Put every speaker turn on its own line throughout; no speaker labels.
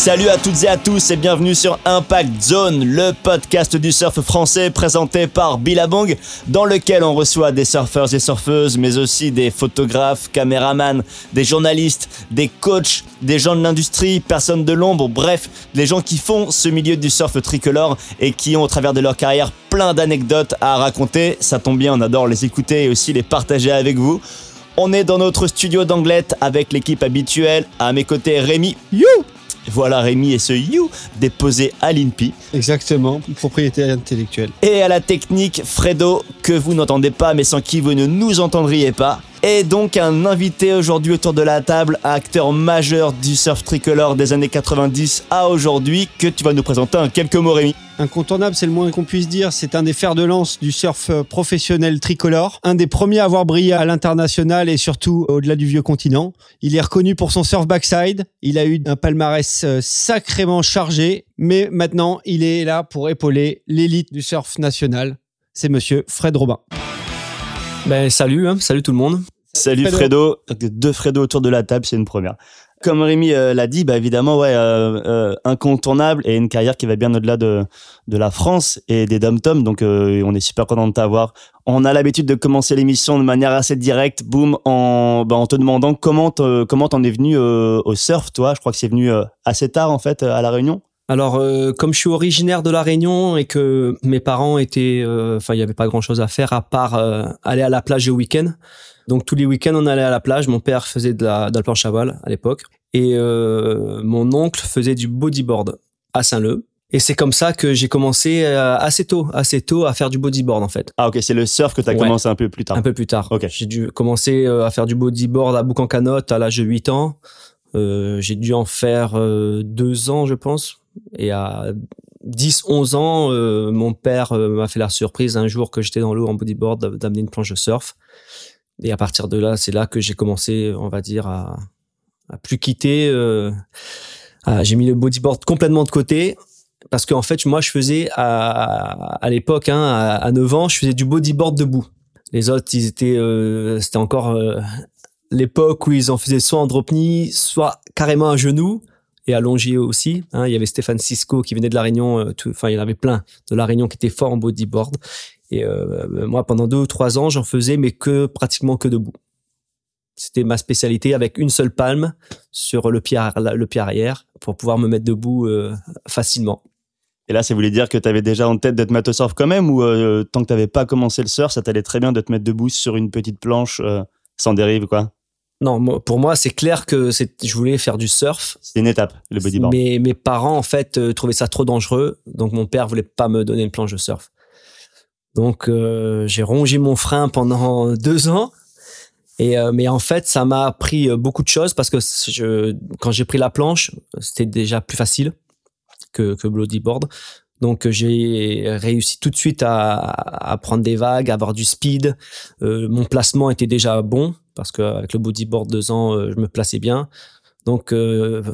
Salut à toutes et à tous et bienvenue sur Impact Zone, le podcast du surf français présenté par Billabong, dans lequel on reçoit des surfeurs et surfeuses, mais aussi des photographes, caméramans, des journalistes, des coachs, des gens de l'industrie, personnes de l'ombre, bref, les gens qui font ce milieu du surf tricolore et qui ont au travers de leur carrière plein d'anecdotes à raconter. Ça tombe bien, on adore les écouter et aussi les partager avec vous. On est dans notre studio d'Anglette avec l'équipe habituelle. À mes côtés, Rémi. You voilà Rémi et ce You déposé à l'INPI.
Exactement, propriété intellectuelle.
Et à la technique, Fredo, que vous n'entendez pas mais sans qui vous ne nous entendriez pas. Et donc un invité aujourd'hui autour de la table, acteur majeur du surf tricolore des années 90 à aujourd'hui, que tu vas nous présenter en quelques mots Rémi.
Incontournable, c'est le moins qu'on puisse dire. C'est un des fers de lance du surf professionnel tricolore. Un des premiers à avoir brillé à l'international et surtout au-delà du vieux continent. Il est reconnu pour son surf backside. Il a eu un palmarès euh, sacrément chargé. Mais maintenant, il est là pour épauler l'élite du surf national. C'est monsieur Fred Robin.
Ben, salut, hein. salut tout le monde.
Salut Fredo. Deux Fredo autour de la table, c'est une première. Comme Rémi euh, l'a dit, bah évidemment, ouais, euh, euh, incontournable et une carrière qui va bien au-delà de, de la France et des dom-tom. Donc, on est super content de t'avoir. On a l'habitude de commencer l'émission de manière assez directe, boum, en, bah, en te demandant comment comment t'en es venu au surf, toi. Je crois que c'est venu assez tard en fait à la Réunion.
Alors, comme je suis originaire de la Réunion et que mes parents étaient, enfin, il y avait pas grand-chose à faire à part aller à la plage au week-end. Donc tous les week-ends, on allait à la plage. Mon père faisait de la, de la planche à voile à l'époque. Et euh, mon oncle faisait du bodyboard à Saint-Leu. Et c'est comme ça que j'ai commencé euh, assez tôt, assez tôt à faire du bodyboard en fait.
Ah ok, c'est le surf que tu as commencé un peu plus tard.
Un peu plus tard.
Ok.
J'ai dû commencer euh, à faire du bodyboard à Boucan-Canotte à l'âge de 8 ans. Euh, j'ai dû en faire euh, deux ans, je pense. Et à 10, 11 ans, euh, mon père m'a fait la surprise un jour que j'étais dans l'eau en bodyboard d'amener une planche de surf. Et à partir de là, c'est là que j'ai commencé, on va dire, à, à plus quitter. Euh, j'ai mis le bodyboard complètement de côté parce qu'en fait, moi, je faisais à, à l'époque, hein, à, 9 ans, je faisais du bodyboard debout. Les autres, ils étaient, euh, c'était encore euh, l'époque où ils en faisaient soit en drop knee, soit carrément à genoux et allongé aussi. Hein. Il y avait Stéphane Cisco qui venait de la Réunion, euh, enfin il y en avait plein de la Réunion qui étaient forts en bodyboard. Et euh, moi, pendant deux ou trois ans, j'en faisais, mais que pratiquement que debout. C'était ma spécialité avec une seule palme sur le pied, arrière pour pouvoir me mettre debout euh, facilement.
Et là, ça voulait dire que tu avais déjà en tête mettre au surf quand même ou tant que tu n'avais pas commencé le surf, ça t'allait très bien de te mettre debout sur une petite planche sans dérive, quoi?
Non, pour moi, c'est clair que je voulais faire du surf.
C'est une étape, le bodyboard.
Mais mes parents, en fait, trouvaient ça trop dangereux. Donc, mon père voulait pas me donner une planche de surf. Donc euh, j'ai rongé mon frein pendant deux ans. Et euh, mais en fait, ça m'a appris euh, beaucoup de choses parce que je, quand j'ai pris la planche, c'était déjà plus facile que que bodyboard. Donc j'ai réussi tout de suite à, à, prendre des vagues, à avoir du speed. mon placement était déjà bon parce qu'avec le bodyboard deux ans, je me plaçais bien. Donc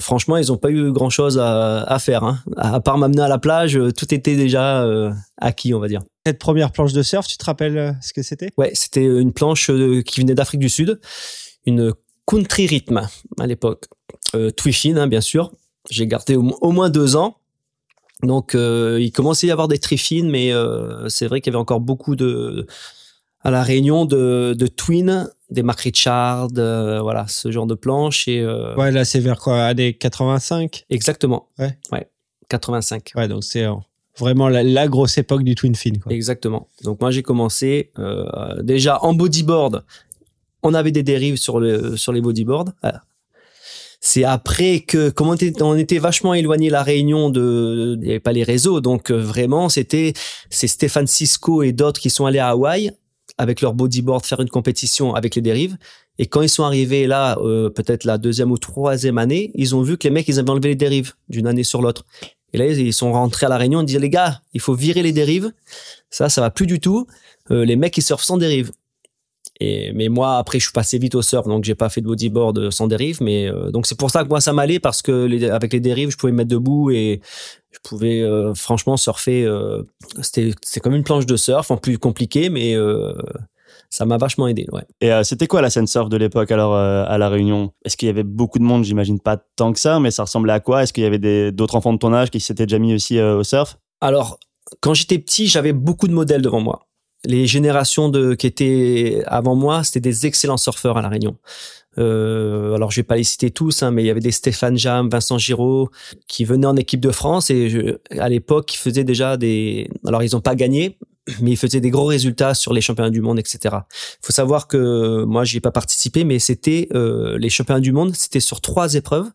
franchement, ils n'ont pas eu grand-chose à, à, faire. Hein. À part m'amener à la plage, tout était déjà acquis, on va dire.
Cette première planche de surf, tu te rappelles euh, ce que c'était?
Ouais, c'était une planche euh, qui venait d'Afrique du Sud, une country rhythm à l'époque, euh, Twiffin hein, bien sûr. J'ai gardé au, moins deux ans. Donc euh, il commençait à y avoir des Twiffin, mais c'est vrai qu'il y avait encore beaucoup de à la Réunion de, de Twin, des Mac Richard, voilà ce genre de planche et
ouais là c'est vers quoi années 85
exactement
ouais
ouais 85
ouais donc c'est vraiment la, grosse époque du twin fin. Quoi.
Exactement. Donc moi j'ai commencé euh, déjà en bodyboard. On avait des dérives sur le sur les bodyboards. C'est après que, comme on était, on était vachement éloigné la Réunion de, il n'y avait pas les réseaux, donc euh, vraiment c'était c'est Stéphane Cisco et d'autres qui sont allés à Hawaï avec leur bodyboard faire une compétition avec les dérives. Et quand ils sont arrivés là, euh, peut-être la deuxième ou troisième année, ils ont vu que les mecs ils avaient enlevé les dérives d'une année sur l'autre. Et là, ils sont rentrés à la réunion, ils disaient, les gars, il faut virer les dérives. Ça, ça va plus du tout. Euh, les mecs, ils surfent sans dérive. Et, mais moi, après, je suis passé vite au surf, donc j'ai pas fait de bodyboard sans dérive. Mais euh, donc c'est pour ça que moi, ça m'allait parce que les, avec les dérives, je pouvais me mettre debout et je pouvais euh, franchement surfer. c'était c'est comme une planche de surf, en plus compliqué, mais ça m'a vachement aidé. Ouais.
Et euh, c'était quoi la scène surf de l'époque alors euh, à la Réunion? Est-ce qu'il y avait beaucoup de monde? J'imagine pas tant que ça, mais ça ressemblait à quoi? Est-ce qu'il y avait d'autres enfants de ton âge qui s'étaient déjà mis aussi au surf?
Alors, quand j'étais petit, j'avais beaucoup de modèles devant moi. Les générations de qui étaient avant moi, c'était des excellents surfeurs à la Réunion. Euh, alors je vais pas les citer tous, hein, mais il y avait des Stéphane Jam, Vincent Giraud qui venaient en équipe de France et je, à l'époque ils faisaient déjà des. Alors ils ont pas gagné, mais ils faisaient des gros résultats sur les championnats du monde, etc. Il faut savoir que moi j'y ai pas participé, mais c'était euh, les championnats du monde, c'était sur trois épreuves.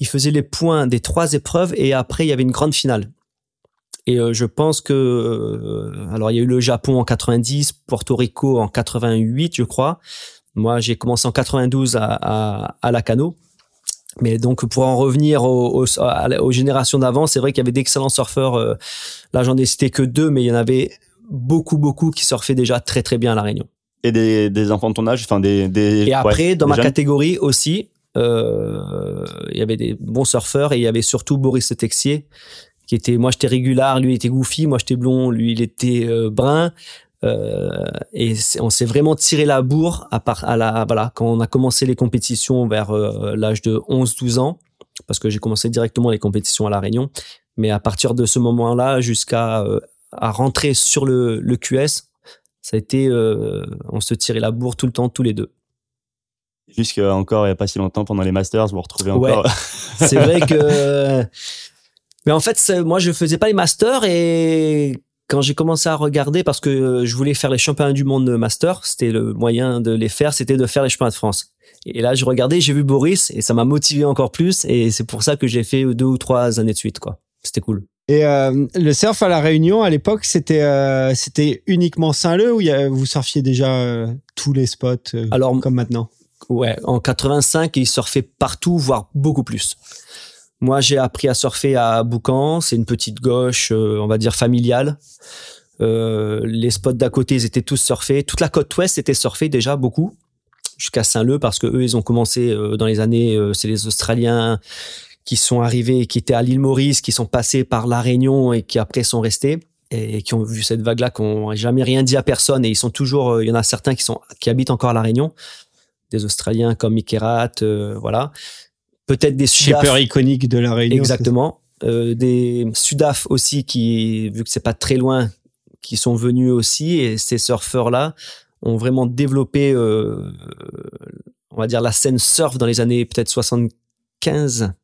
Ils faisaient les points des trois épreuves et après il y avait une grande finale. Et euh, je pense que euh, alors il y a eu le Japon en 90, Porto Rico en 88, je crois. Moi, j'ai commencé en 92 à, à, à la cano. Mais donc, pour en revenir aux, aux, générations d'avant, c'est vrai qu'il y avait d'excellents surfeurs. Euh, là, j'en ai cité que deux, mais il y en avait beaucoup, beaucoup qui surfaient déjà très, très bien à La Réunion.
Et des, des enfants de ton âge, enfin des, des
Et après, dans ma catégorie aussi, euh, il y avait des bons surfeurs et il y avait surtout Boris Texier, qui était, moi j'étais régulier, lui il était goofy, moi j'étais blond, lui il était euh, brun. Euh, et on s'est vraiment tiré la bourre à, part, à la, voilà, quand on a commencé les compétitions vers euh, l'âge de 11-12 ans, parce que j'ai commencé directement les compétitions à La Réunion. Mais à partir de ce moment-là, jusqu'à à rentrer sur le, le QS, ça a été, on se tirait la bourre tout le temps, tous les deux.
Jusqu'à encore il n'y a pas si longtemps, pendant les Masters, vous vous retrouvez encore. Ouais.
c'est vrai que. Mais en fait, moi, je faisais pas les Masters et quand j'ai commencé à regarder, parce que euh, je voulais faire les championnats du monde master, c'était le moyen de les faire, c'était de faire les championnats de France. Et là, je regardais, j'ai vu Boris et ça m'a motivé encore plus. Et c'est pour ça que j'ai fait deux ou trois années de suite, quoi. C'était cool.
Et euh, le surf à la Réunion, à l'époque, c'était euh, c'était uniquement Saint-Leu ou y a, vous surfiez déjà tous les spots Alors, comme maintenant?
Ouais, en 85, ils surfaient partout, voire beaucoup plus. Moi, j'ai appris à surfer à Boucan. C'est une petite gauche, euh, on va dire familiale. Euh, les spots d'à côté, ils étaient tous surfés. Toute la côte ouest était surfée déjà beaucoup jusqu'à Saint-Leu parce que eux, ils ont commencé euh, dans les années. c'est les Australiens qui sont arrivés, qui étaient à l'île Maurice, qui sont passés par la Réunion et qui après sont restés et qui ont vu cette vague-là, qui n'ont jamais rien dit à personne et ils sont toujours. Il y en a certains qui sont qui habitent encore à la Réunion, des Australiens comme Mikerat, voilà peut-être des
Sudaf. Super iconique de la Réunion.
Exactement. Euh, des Sudaf aussi qui, vu que c'est pas très loin, qui sont venus aussi et ces surfeurs-là ont vraiment développé, euh, on va dire la scène surf dans les années peut-être 75.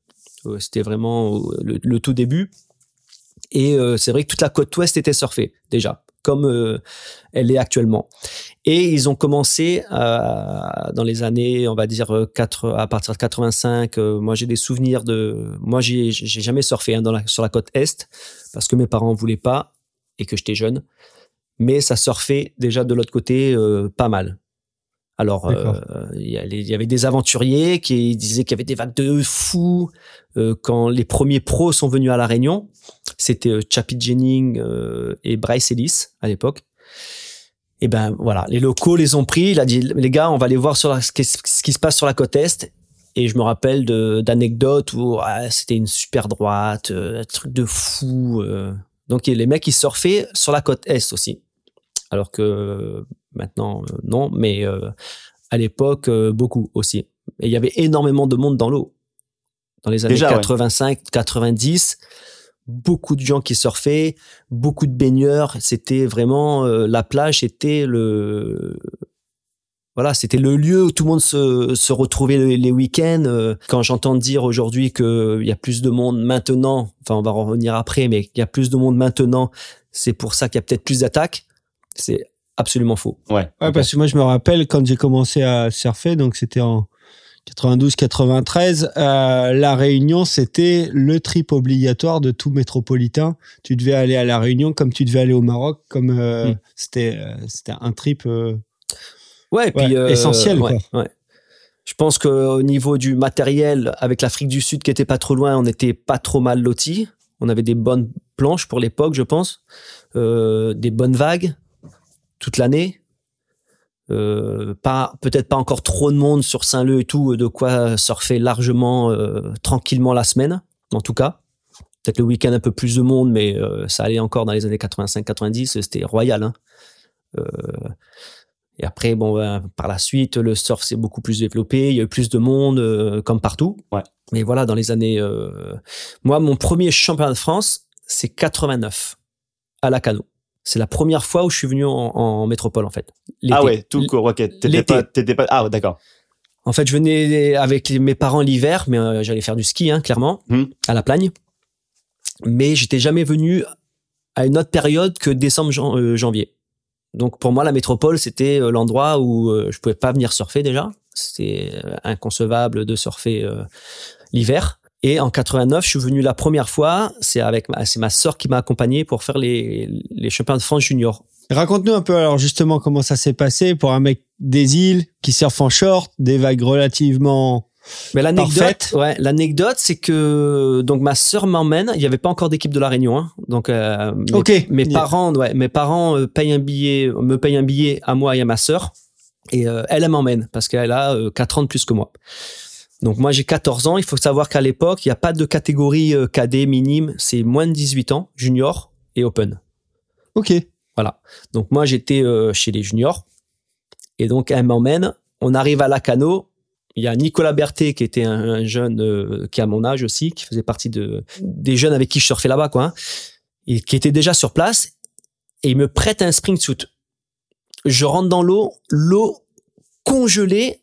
Euh, c'était vraiment le, tout début. Et euh, c'est vrai que toute la côte ouest était surfée déjà comme euh, elle est actuellement. Et ils ont commencé euh, dans les années, on va dire 4, euh, à partir de 85. moi, j'ai des souvenirs de. Moi, j'ai jamais surfé hein, dans la, sur la côte est parce que mes parents voulaient pas et que j'étais jeune. Mais ça surfait déjà de l'autre côté pas mal. Alors, il y, avait des aventuriers qui disaient qu'il y avait des vagues de fous. quand les premiers pros sont venus à La Réunion, c'était euh, Chappie Jennings euh, et Bryce Ellis à l'époque. Et ben voilà, les locaux les ont pris. Il a dit les gars, on va aller voir sur ce qui se passe sur la côte est. Et je me rappelle d'anecdotes où ah, c'était une super droite, euh, un truc de fou. Donc les mecs ils surfaient sur la côte est aussi. Alors que maintenant non, mais à l'époque beaucoup aussi. Et il y avait énormément de monde dans l'eau. Dans les années 85, 90, beaucoup de gens qui surfaient, beaucoup de baigneurs. C'était vraiment euh, la plage, était le voilà, c'était le lieu où tout le monde se, se retrouvait les, week-ends. Euh, quand j'entends dire aujourd'hui qu'il y a plus de monde maintenant, enfin on va revenir après, mais il y a plus de monde maintenant, c'est pour ça qu'il y a peut-être plus d'attaques. C'est absolument faux.
Ouais. ouais parce que moi je me rappelle quand j'ai commencé à surfer, donc c'était en 92-93, euh, la Réunion, c'était le trip obligatoire de tout métropolitain. Tu devais aller à la Réunion comme tu devais aller au Maroc, comme euh, hmm. c'était euh, c'était un trip
ouais, puis,
essentiel.
Ouais, Je pense qu'au niveau du matériel, avec l'Afrique du Sud qui était pas trop loin, on n'était pas trop mal lotis. On avait des bonnes planches pour l'époque, je pense, des bonnes vagues toute l'année. Euh, pas peut-être pas encore trop de monde sur Saint-Leu et tout, de quoi surfer largement euh, tranquillement la semaine, en tout cas. Peut-être le week-end un peu plus de monde, mais euh, ça allait encore dans les années 85-90, c'était royal. Hein. Et après, bon, ben, par la suite, le surf s'est beaucoup plus développé. Il y a eu plus de monde, euh, comme partout.
Ouais.
Mais voilà, dans les années, euh, moi, mon premier championnat de France, c'est 89 à la Cano. C'est la première fois où je suis venu en, en métropole, en fait.
Ah ouais, tout court, ok. T'étais pas, t'étais pas, ah ouais, d'accord.
En fait, je venais avec mes parents l'hiver, mais euh, j'allais faire du ski, hein, clairement,
Mhm.
à la Plagne. Mais j'étais jamais venu à une autre période que décembre, jan- euh, janvier. Donc pour moi, la métropole, c'était euh, l'endroit où je pouvais pas venir surfer déjà. C'était inconcevable de surfer euh, l'hiver. Et en 89, je suis venu la première fois. C'est avec ma, c'est ma sœur qui m'a accompagné pour faire les, les championnats de France junior.
Raconte-nous un peu alors justement comment ça s'est passé pour un mec des îles qui surfe en short, des vagues relativement.
Mais l'anecdote, ouais, l'anecdote, c'est que donc ma sœur m'emmène. Il n'y avait pas encore d'équipe de la Réunion, hein. donc euh, mes, parents, ouais, mes parents euh, payent un billet, me payent un billet à moi et à ma sœur, et euh, elle, elle m'emmène parce qu'elle a euh, 4 ans de plus que moi. Donc moi j'ai 14 ans. Il faut savoir qu'à l'époque, il n'y a pas de catégorie euh, cadet minime. C'est moins de 18 ans, junior et open.
Ok.
Donc moi j'étais euh, chez les juniors et donc elle m'emmène. On arrive à Lacano. Il y a Nicolas Berthet qui était un, un jeune euh, qui a mon âge aussi, qui faisait partie de des jeunes avec qui je surfais là-bas quoi, hein, et qui était déjà sur place. Et il me prête un spring suit. Je rentre dans l'eau, l'eau congelée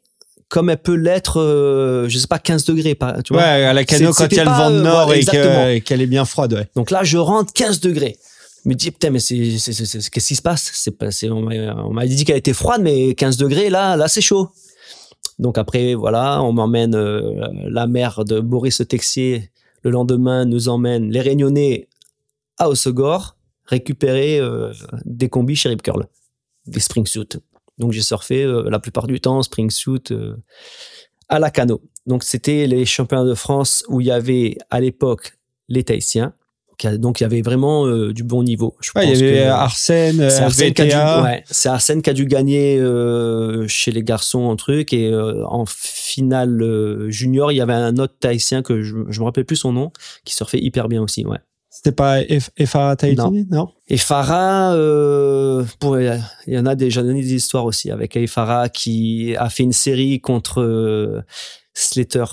comme elle peut l'être, euh, je sais pas 15 degrés, par- tu
Ouais,
vois.
à la cano quand il y a le vent de
euh,
nord et qu'elle est bien froide, ouais.
Donc là, je rentre 15 degrés. Je me dis, putain, mais c'est, qu'est-ce qui se passe? C'est pas, c'est, on m'a, on m'a dit qu'elle était froide, mais 15 degrés, là, là, c'est chaud. Donc après, voilà, on m'emmène, euh, la mère de Boris Texier, le lendemain, nous emmène les Réunionnais à Osegor, récupérer euh, des combis chez Rip Curl, des spring suits. Donc j'ai surfé euh, la plupart du temps spring suit euh, à la cano. Donc c'était les championnats de France où il y avait à l'époque les Tahitiens. Donc il y avait vraiment euh, du bon niveau. Je
Ouais, il
pense
y avait
que-
Arsène,
c'est Arsène, qui a dû,
VTA.
ouais, c'est Arsène qui a dû gagner chez les garçons un truc et en finale junior il y avait un autre Tahitien que je, je me rappelle plus son nom qui surfait hyper bien aussi ouais
C'était pas Efara Tahiti, non,
et Farah euh, pour il y en a des j'en ai des histoires aussi avec Farah qui a fait une série contre euh, Slater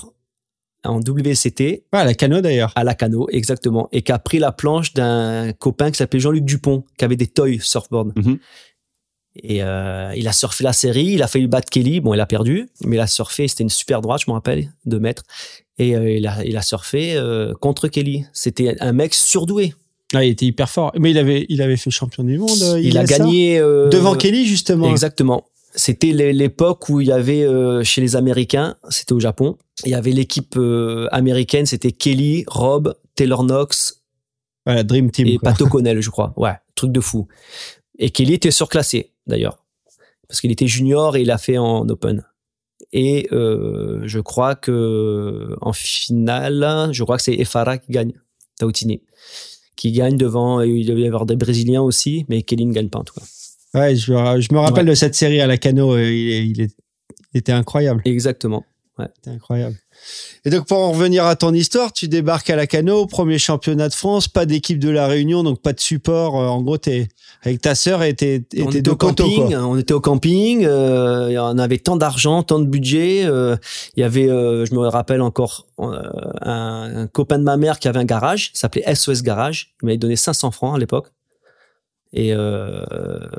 en WCT
Ouais, à la cano d'ailleurs.
à la cano, exactement, et qui a pris la planche d'un copain qui s'appelait Jean-Luc Dupont, qui avait des toys surfboard.
Mhm.
Et euh, il a surfé la série, il a failli battre Kelly, bon, il a perdu, mais il a surfé, c'était une super droite, je me rappelle, de mètres, et euh, il, a, il a surfé euh, contre Kelly. C'était un mec surdoué.
Ah, il était hyper fort. Mais il avait, il avait fait champion du monde. euh,
Il a gagné
devant Kelly justement.
Exactement. C'était l'é- l'époque où il y avait chez les Américains, c'était au Japon, il y avait l'équipe américaine, c'était Kelly, Rob, Taylor Knox,
Voilà, Dream Team.
et
quoi.
Pat O'Connell, je crois. Ouais, truc de fou. Et Kelly était surclassé, d'ailleurs. Parce qu'il était junior et il a fait en open. Et euh, je crois que en finale, je crois que c'est Efara qui gagne, Tautini, qui gagne devant. Il devait y avoir des Brésiliens aussi, mais Kelly ne gagne pas en tout cas.
Ouais, je, me- je me rappelle de cette série à la cano. euh, il était incroyable.
Exactement.
C'était incroyable. Et donc, pour en revenir à ton histoire, tu débarques à la Cano, premier championnat de France, pas d'équipe de la Réunion, donc pas de support. Euh, En gros, t'es avec ta sœur et t'es et
on
tes
était
deux
au camping,
quoi.
on était au camping, euh, on avait tant d'argent, tant de budget. euh, Il y avait, euh, je me rappelle encore, un, un copain de ma mère qui avait un garage, s'appelait SOS Garage. Il m'avait donné 500 francs à l'époque. Et euh,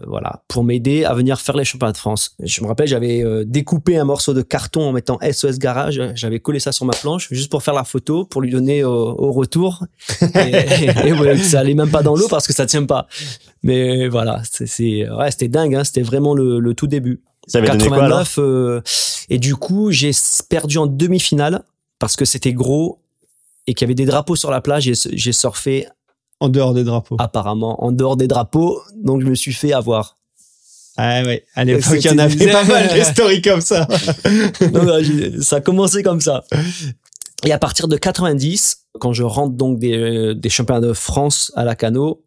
voilà, pour m'aider à venir faire les championnats de France. Je me rappelle, j'avais euh, découpé un morceau de carton en mettant SOS Garage. J'avais collé ça sur ma planche juste pour faire la photo, pour lui donner au, au retour. Et, et ouais, ça allait même pas dans l'eau parce que ça tient pas. Mais voilà, c'est, ouais, c'était dingue. Hein, c'était vraiment le, le tout début.
Ça avait donné quoi alors
89. euh, et du coup, j'ai perdu en demi-finale parce que c'était gros et qu'il y avait des drapeaux sur la plage. J'ai surfé
En dehors des drapeaux.
apparemment en dehors des drapeaux, donc je me suis fait avoir.
Ah ouais, à l'époque, il y en avait pas mal des stories comme ça.
Ça a commencé comme ça. Et à partir de 90, quand je rentre donc des, euh, des championnats de France à la cano,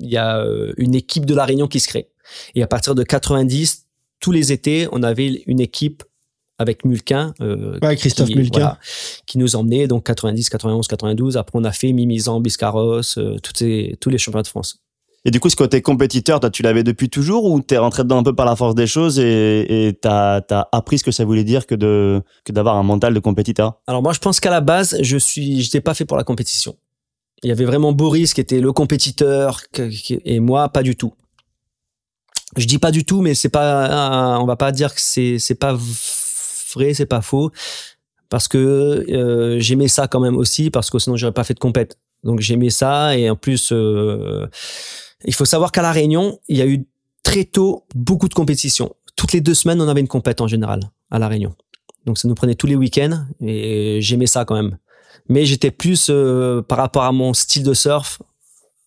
il y a euh, une équipe de la Réunion qui se crée. Et à partir de 90, tous les étés, on avait une équipe avec Mulquin. euh,
Ouais, Christophe
qui,
Mulquin.
voilà, qui nous emmenait donc 90, 91, 92. Après, on a fait Mimizan, Biscarros, euh, toutes ces, tous les championnats de France.
Et du coup, ce côté compétiteur, toi, tu l'avais depuis toujours ou t'es rentré dedans un peu par la force des choses et t'as as appris ce que ça voulait dire que de que d'avoir un mental de compétiteur?
Alors moi, je pense qu'à la base, je suis, j'étais pas fait pour la compétition. Il y avait vraiment Boris qui était le compétiteur et moi, pas du tout. Je dis pas du tout, mais c'est pas, on va pas dire que c'est c'est pas c'est pas faux, parce que euh, j'aimais ça quand même aussi, parce que sinon j'aurais pas fait de compète. Donc j'aimais ça et en plus, euh, il faut savoir qu'à la Réunion, il y a eu très tôt beaucoup de compétitions. Toutes les deux semaines, on avait une compète en général à la Réunion. Donc ça nous prenait tous les week-ends et j'aimais ça quand même. Mais j'étais plus euh, par rapport à mon style de surf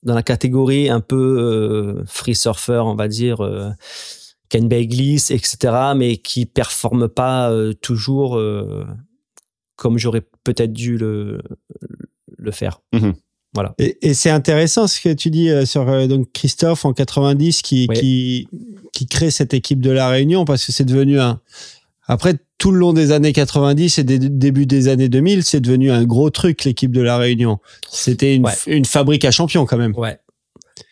dans la catégorie un peu free surfer, on va dire. Ken Bagliss, etc., mais qui performe pas euh, toujours euh, comme j'aurais peut-être dû le, le faire.
Mhm.
Voilà.
Et, et c'est intéressant ce que tu dis euh, sur euh, donc Christophe en 90 qui,
Oui.
qui, qui crée cette équipe de la Réunion parce que c'est devenu un. Après, tout le long des années 90 et des début des années 2000, c'est devenu un gros truc, l'équipe de la Réunion. C'était une,
Ouais.
une fabrique à champions quand même.
Ouais.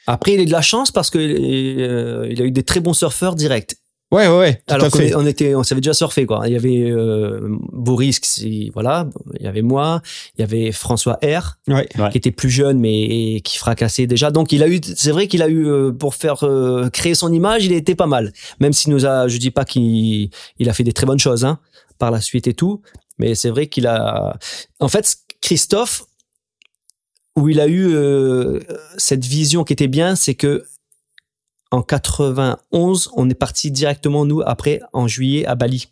Après, il a eu de la chance parce que euh, il a eu des très bons surfeurs directs.
Ouais, ouais, ouais, tout
Alors qu'on on était, on savait déjà surfer quoi. Il y avait euh, Boris, qui- voilà, il y avait moi, il y avait François R,
Ouais.
Ouais.
qui était plus jeune mais et qui fracassait déjà. Donc il a eu, c'est vrai qu'il a eu euh, pour faire euh, créer son image, il était pas mal. Même s'il nous a, je dis pas qu'il, il a fait des très bonnes choses hein, par la suite et tout, mais c'est vrai qu'il a, en fait, Christophe, où il a eu euh, cette vision qui était bien, c'est que en 91, on est parti directement nous après en juillet à Bali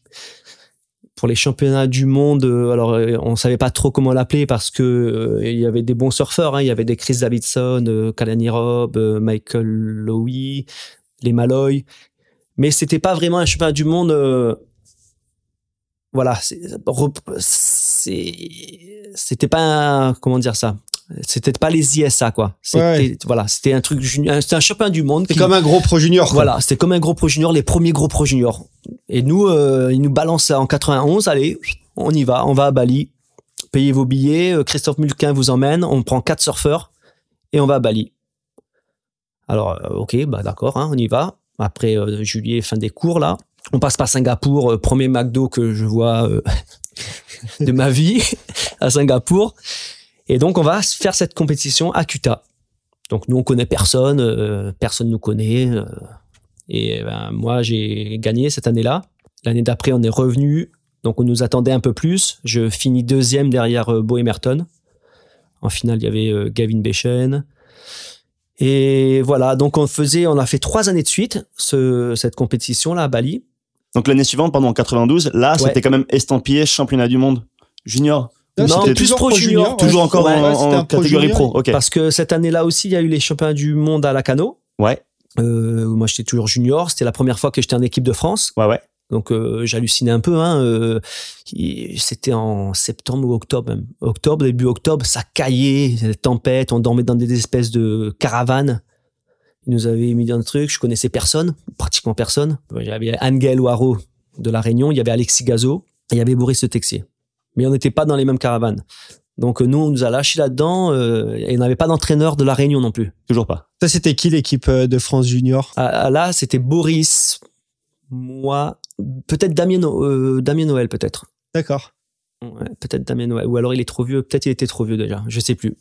pour les championnats du monde. euh, Alors euh, on savait pas trop comment l'appeler parce que il y avait des bons surfeurs. hein. Il y avait des Chris Davidson, Kalani Robb, Michael Lowy, les Malloy, mais c'était pas vraiment un championnat du monde. voilà, c'est- c'était pas un- comment dire ça? C'était pas les ISA quoi. C'était
Ouais.
voilà, c'était un truc c'était un championnat du monde.
C'est comme un gros pro junior. quoi.
voilà, c'était comme un gros pro junior, les premiers gros pro juniors. Et nous, euh, ils nous balancent en 91, allez, on y va, on va à Bali, payez vos billets, euh, Christophe Mulquin vous emmène, on prend quatre surfeurs et on va à Bali. Alors, euh, ok, bah d'accord, hein, on y va. Après euh, juillet, fin des cours là, on passe par Singapour, euh, premier McDo que je vois de ma vie à Singapour. Et donc on va faire cette compétition à Kuta. Donc nous on connaît personne, euh, personne nous connaît. euh, et ben, moi, j'ai gagné cette année-là. L'année d'après, on est revenu. Donc, on nous attendait un peu plus. Je finis deuxième derrière euh, Bo Emerton. En finale, il y avait euh, Gavin Bechen. Et voilà. Donc, on faisait, on a fait trois années de suite ce, cette compétition-là à Bali.
Donc l'année suivante, pendant 92, là,
Ouais.
c'était quand même estampillé championnat du monde junior.
Non,
Non,
c'était
plus
toujours
pro junior,
junior.
Toujours
ouais.
encore
Ouais,
en,
ouais,
en
pro
catégorie
junior.
pro.
Parce que cette année-là aussi, il y a eu les championnats du monde à la cano.
Ouais,
Euh, moi, j'étais toujours junior. C'était la première fois que j'étais en équipe de France.
ouais, ouais.
Donc euh, j'hallucinais un peu. Hein, euh, c'était en septembre ou octobre même. Octobre, début octobre, ça caillait, des tempêtes, on dormait dans des espèces de caravanes. Ils nous avaient mis dans le truc, je connaissais personne, pratiquement personne. Il y avait Angel Waro de La Réunion, il y avait Alexis Gazo, et il y avait Boris Le Texier. Mais on n'était pas dans les mêmes caravanes. Donc euh, nous, on nous a lâchés là-dedans, euh, et on n'avait pas d'entraîneur de La Réunion non plus.
Toujours pas.
Ça, c'était qui l'équipe euh, de France junior?
Ah, ah, là, c'était Boris, moi, peut-être Damien, No- euh, Damien Noël peut-être.
D'accord.
Ouais, peut-être Damien Noël. Ou alors il est trop vieux. Peut-être il était trop vieux déjà. Je sais plus.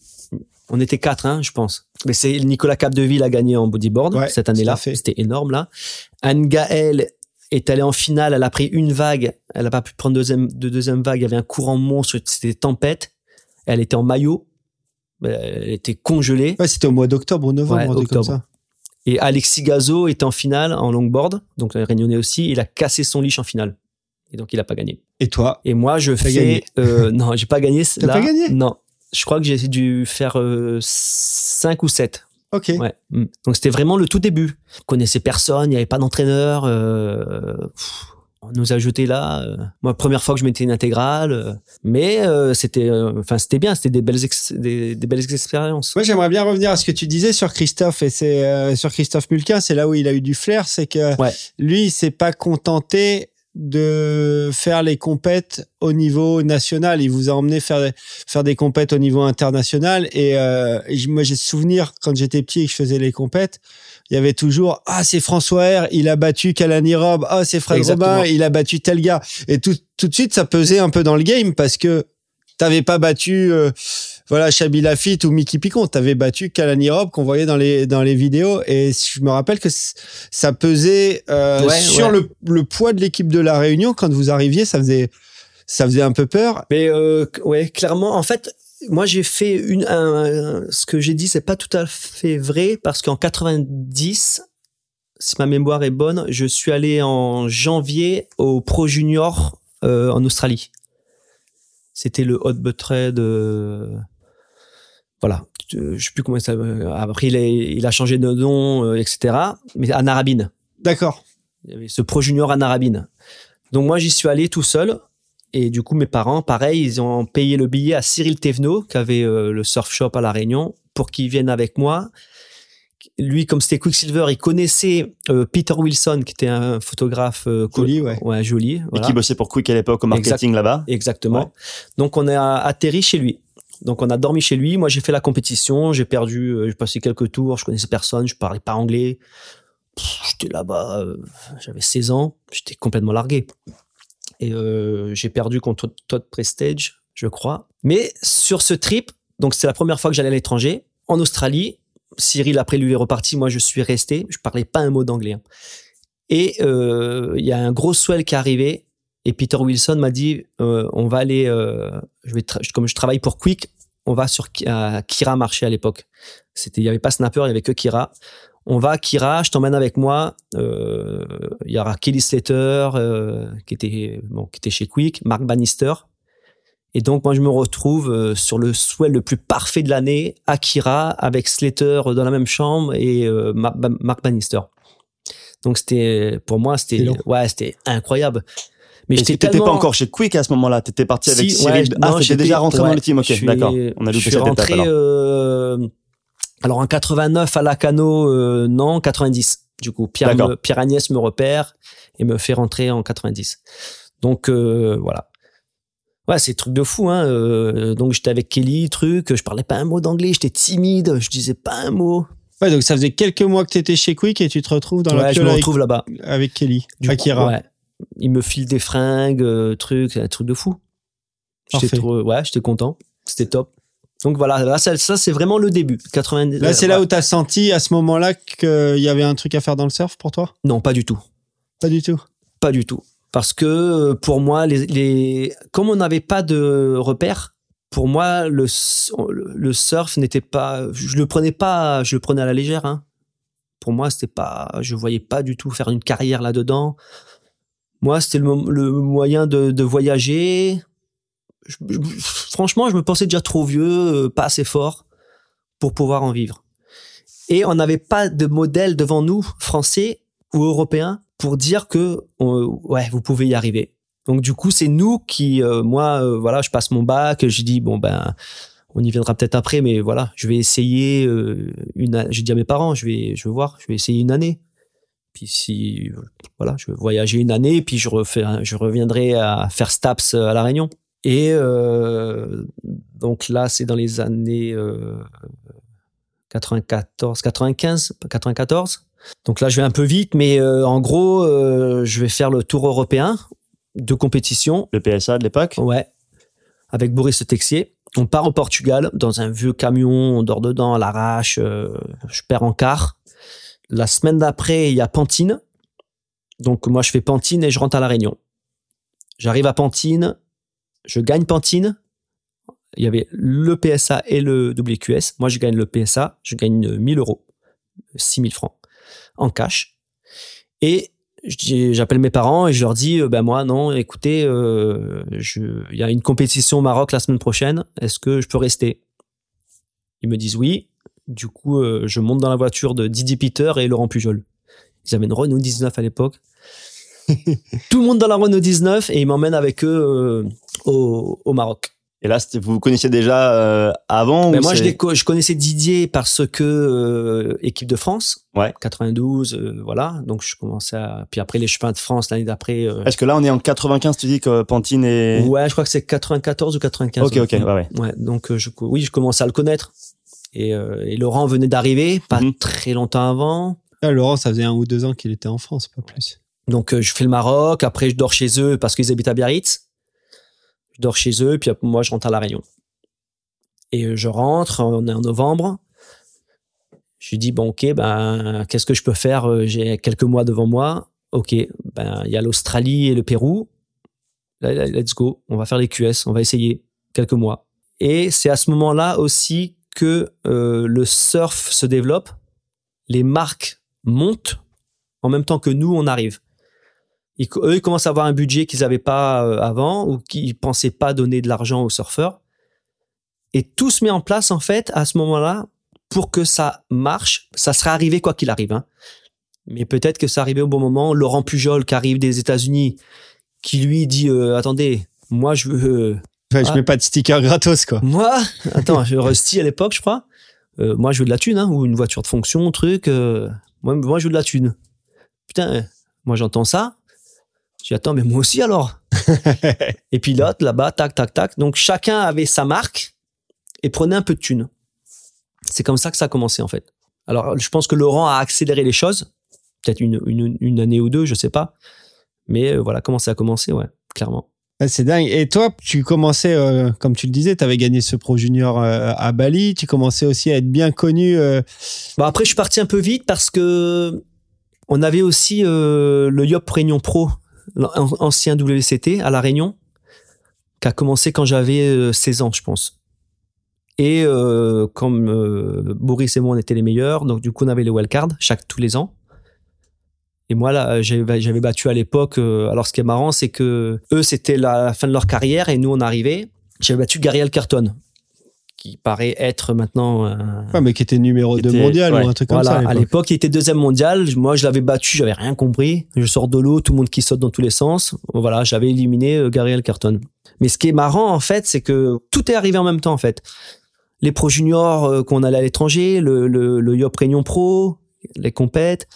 On était quatre, hein, je pense. Mais c'est Nicolas Capdeville a gagné en bodyboard
Ouais,
cette année-là. C'était énorme là. Anne Gaël est allée en finale. Elle a pris une vague. Elle n'a pas pu prendre deuxième, de deuxième vague. Il y avait un courant monstre. C'était des tempêtes. Elle était en maillot. Elle était congelée.
Ouais, c'était au mois d'octobre ou novembre,
Ouais,
comme ça.
Et Alexis Gazo est en finale en longboard. Donc réunionnais aussi. Il a cassé son leash en finale. Et donc il a pas gagné.
Et toi?
Et moi, je fais.
gagné.
euh, non, j'ai pas gagné.
T'as pas gagné?
Non. Je crois que j'ai dû faire 5 ou 7.
Ok.
Ouais. Mm. Donc c'était vraiment le tout début. Je connaissais personne, il n'y avait pas d'entraîneur. euh, on nous a jeté là. euh. Moi, première fois que je mettais une intégrale. euh, mais euh, c'était euh, enfin c'était bien, c'était des belles, ex- des, des belles expériences.
Moi, j'aimerais bien revenir à ce que tu disais sur Christophe et c'est euh, sur Christophe Mulquin. C'est là où il a eu du flair, c'est que
Ouais.
lui, il s'est pas contenté de faire les compètes au niveau national. Il vous a emmené faire faire des compètes au niveau international. Et, euh, moi, j'ai souvenir quand j'étais petit et que je faisais les compètes, il y avait toujours ah c'est François R, il a battu Kalani Rob, ah c'est Fred Robin, il a battu tel gars. Et tout tout de suite, ça pesait un peu dans le game parce que t'avais pas battu. Euh, voilà Chabi Lafitte ou Mickey Picon. T'avais battu Kalani Rob qu'on voyait dans les dans les vidéos et je me rappelle que ça pesait euh, sur Le, le poids de l'équipe de la Réunion quand vous arriviez. Ça faisait ça faisait un peu peur.
Mais euh, ouais, clairement, en fait, moi j'ai fait une un, ce que j'ai dit, c'est pas tout à fait vrai parce qu'en 90 si ma mémoire est bonne, je suis allé en janvier au Pro Junior euh, en Australie. C'était le Hot Butt Trade voilà. Je sais plus comment ça. Après, il a, il a changé de nom, euh, etc. Mais à Narabine.
D'accord.
Il y avait ce Pro Junior à Narabine. Donc moi, j'y suis allé tout seul. Et du coup, mes parents, pareil, ils ont payé le billet à Cyril Thévenot, qui avait euh, le surf shop à La Réunion, pour qu'il vienne avec moi. Lui, comme c'était Quicksilver, il connaissait euh, Peter Wilson, qui était un photographe
joli, ouais.
ouais. joli.
Et qui bossait pour Quick à l'époque au marketing là-bas.
Exactement. Donc, on a atterri chez lui. Donc on a dormi chez lui. Moi j'ai fait la compétition, j'ai perdu, euh, j'ai passé quelques tours, je connaissais personne, je parlais pas anglais. J'étais là-bas, euh, j'avais 16 ans, j'étais complètement largué. Et euh, j'ai perdu contre Todd Prestige, je crois. Mais sur ce trip, donc c'est la première fois que j'allais à l'étranger, en Australie. Cyril après lui est reparti, moi je suis resté. Je parlais pas un mot d'anglais. Hein. Et il y a un gros swell qui est arrivé et Peter Wilson m'a dit, on va aller, je vais comme je travaille pour Quick, on va sur Kira Marché à l'époque. C'était, il y avait pas Snapper, il y avait que Kira. On va à Kira, je t'emmène avec moi. Euh, il y aura Kelly Slater qui était bon, qui était chez Quick, Mark Bannister. Et donc moi je me retrouve sur le swell le plus parfait de l'année, à Kira, avec Slater dans la même chambre et Mark Bannister. Donc c'était pour moi c'était ouais c'était incroyable.
Mais j'étais tellement... pas encore chez Quick à ce moment-là. T'étais parti avec Cyril. Ouais, ah, j'étais déjà rentré dans le team. Ok, d'accord. On a loupé cette rentré, étape. Alors.
Euh... alors en 89 à Lacano, euh, non, 90. Du coup, Pierre, me, Pierre Agnès me repère et me fait rentrer en 90. Donc euh, voilà. Ouais, c'est truc de fou, hein. Euh, donc j'étais avec Kelly, truc. Je parlais pas un mot d'anglais, j'étais timide, je disais pas un mot.
Ouais, donc ça faisait quelques mois que tu étais chez Quick et tu te retrouves dans
ouais,
la
je me retrouve là-bas
avec Kelly, du Akira.
ouais il me file des fringues, euh, trucs, un truc de fou. J'étais trop, ouais, j'étais content. C'était top. Donc voilà, ça, c'est vraiment le début. 90,
là, c'est là où tu as senti à ce moment-là qu'il y avait un truc à faire dans le surf pour toi?
Non, pas du tout.
Pas du tout
Pas du tout. Parce que euh, pour moi, les, les... comme on n'avait pas de repères, pour moi, le, le surf n'était pas. Je le prenais pas, je le prenais à la légère. Hein. Pour moi, c'était pas. Je voyais pas du tout faire une carrière là-dedans. Moi, c'était le, moyen de, voyager. franchement, je me pensais déjà trop vieux, euh, pas assez fort pour pouvoir en vivre. Et on n'avait pas de modèle devant nous, français ou européens, pour dire que ouais, vous pouvez y arriver. Donc du coup, c'est nous qui, euh, moi, euh, voilà, je passe mon bac, je dis bon ben, on y viendra peut-être après, mais voilà, je vais essayer une. J'ai dit à mes parents, je vais, je vais voir, je vais essayer une année. Puis si voilà, je vais voyager une année, puis je refais, je reviendrai à faire Staps à la Réunion. Et euh, donc là, c'est dans les années euh, 94, 95, 94. Donc là, je vais un peu vite, mais euh, en gros, euh, je vais faire le Tour européen de compétition.
Le PSA de l'époque.
Ouais, avec Boris Texier. On part au Portugal dans un vieux camion, on dort dedans à l'arrache. Euh, je perds en quart. La semaine d'après, il y a Pantine. Donc moi, je fais Pantine et je rentre à La Réunion. J'arrive à Pantine, je gagne Pantine. Il y avait le PSA et le WQS. Moi, je gagne le PSA, je gagne 1000 euros, 6000 francs en cash. Et j'appelle mes parents et je leur dis, euh, ben moi, non, écoutez, euh, il y a une compétition au Maroc la semaine prochaine. Est-ce que je peux rester? Ils me disent oui. Du coup, euh, je monte dans la voiture de Didier Peter et Laurent Pujol. Ils avaient une Renault 19 à l'époque. Tout le monde dans la Renault 19 et ils m'emmènent avec eux euh, au, Maroc.
Et là, vous connaissiez déjà euh, avant
Mais
ou
moi, je, connaissais Didier parce que équipe de France,
Ouais.
92, euh, voilà. Donc je commençais à. Puis après les chemins de France l'année d'après.
Est-ce que là, on est en 95, tu dis que Pantine est...
Ouais, je crois que c'est 94 ou 95.
Ok, ok, ouais, ouais.
Ouais, donc je, oui, je commençais à le connaître. Et, euh, et Laurent venait d'arriver, pas
Mhm.
très longtemps avant.
Ah, Laurent, ça faisait un ou deux ans qu'il était en France, pas plus.
Donc euh, je fais le Maroc, après je dors chez eux parce qu'ils habitent à Biarritz. Je dors chez eux, puis moi je rentre à La Réunion. Et euh, je rentre, on est en novembre. Je lui dis bon ok, ben qu'est-ce que je peux faire? J'ai quelques mois devant moi. Ok, ben il y a l'Australie et le Pérou. Là, Let's go, on va faire les QS, on va essayer quelques mois. Et c'est à ce moment-là aussi que euh, le surf se développe, les marques montent en même temps que nous on arrive. Ils, eux, ils commencent à avoir un budget qu'ils n'avaient pas euh, avant ou qu'ils pensaient pas donner de l'argent aux surfeurs. Et tout se met en place, en fait, à ce moment-là, pour que ça marche. Ça serait arrivé quoi qu'il arrive. hein. Mais peut-être que ça arrivait au bon moment. Laurent Pujol, qui arrive des États-Unis, qui lui dit euh, Attendez, moi, je veux.
Enfin, je
Ah.
mets pas de sticker gratos, quoi.
moi, attends, je Rusty à l'époque, je crois. Euh, moi, je veux de la thune, hein, ou une voiture de fonction, truc. euh, moi, moi, je veux de la thune. Putain, euh, moi, j'entends ça. Je dis, attends, mais moi aussi alors. et pilote là-bas, tac, tac, tac. Donc, chacun avait sa marque et prenait un peu de thune. C'est comme ça que ça a commencé, en fait. Alors, je pense que Laurent a accéléré les choses. Peut-être une, une, une année ou deux, je sais pas. Mais euh, voilà comment ça a commencé, ouais, clairement.
Ouais, c'est dingue. Et toi, tu commençais, euh, comme tu le disais, tu avais gagné ce Pro Junior euh, à Bali. Tu commençais aussi à être bien connu. euh,
Bon, après, je suis parti un peu vite parce que on avait aussi le Yop Réunion Pro, ancien WCT à La Réunion, qui a commencé quand j'avais euh, 16 ans, je pense. Et comme Boris et moi, on était les meilleurs, donc du coup, on avait les wildcards chaque tous les ans. Et moi, là, j'avais j'avais battu à l'époque. euh, alors, ce qui est marrant, c'est que eux, c'était la fin de leur carrière et nous, on arrivait. J'avais battu Gary Carton, qui paraît être maintenant un,
ouais, mais qui était numéro
Qui
2
était-
mondial
ouais.
ou un truc comme ça. à
à
l'époque.
l'époque, il était deuxième mondial. Moi, je l'avais battu, j'avais rien compris. Je sors de l'eau, tout le monde qui saute dans tous les sens. Voilà, j'avais éliminé euh, Gary Carton. Mais ce qui est marrant, en fait, c'est que tout est arrivé en même temps, en fait. Les pro juniors euh, qu'on allait à l'étranger, le, le, le Yop Réunion Pro, les compètes,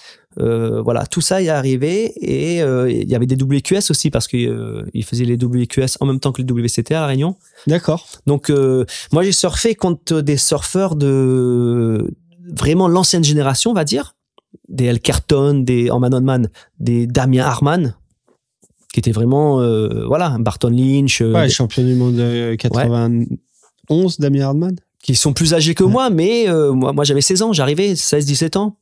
euh, voilà, tout ça est arrivé. Et euh, il y avait des WQS aussi parce qu'ils faisaient les WQS en même temps que les WCT à La Réunion.
D'accord.
Donc euh, moi j'ai surfé contre des surfeurs de vraiment l'ancienne génération, on va dire, des El Carton, des Onman, des Damien Harman, qui étaient vraiment euh, voilà, Barton Lynch, euh,
Ouais,
des-
champion du monde euh, 91, Damien Hardman.
qui sont plus âgés que moi, mais euh, moi, moi j'avais 16 ans, j'arrivais 16 17 ans.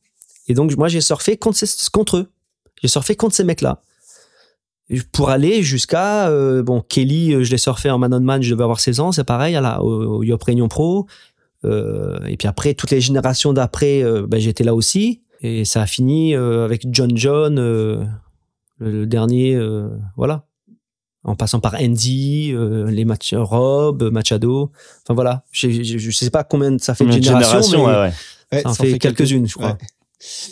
Et donc moi j'ai surfé contre ces- contre eux. J'ai surfé contre ces mecs-là. Pour aller jusqu'à euh, bon Kelly, euh, je l'ai surfé en man on man, je devais avoir 16 ans, c'est pareil à la au, au Yop Réunion Pro. Euh, et puis après toutes les générations d'après, euh, ben, j'étais là aussi. Et ça a fini euh, avec John John, euh, le, le dernier, euh, voilà, en passant par Andy, euh, les matchs Rob, Machado. Enfin voilà, je sais pas combien ça fait de générations,
générations,
mais
ouais,
ça en
ça
fait quelques-unes, je crois.
Ouais.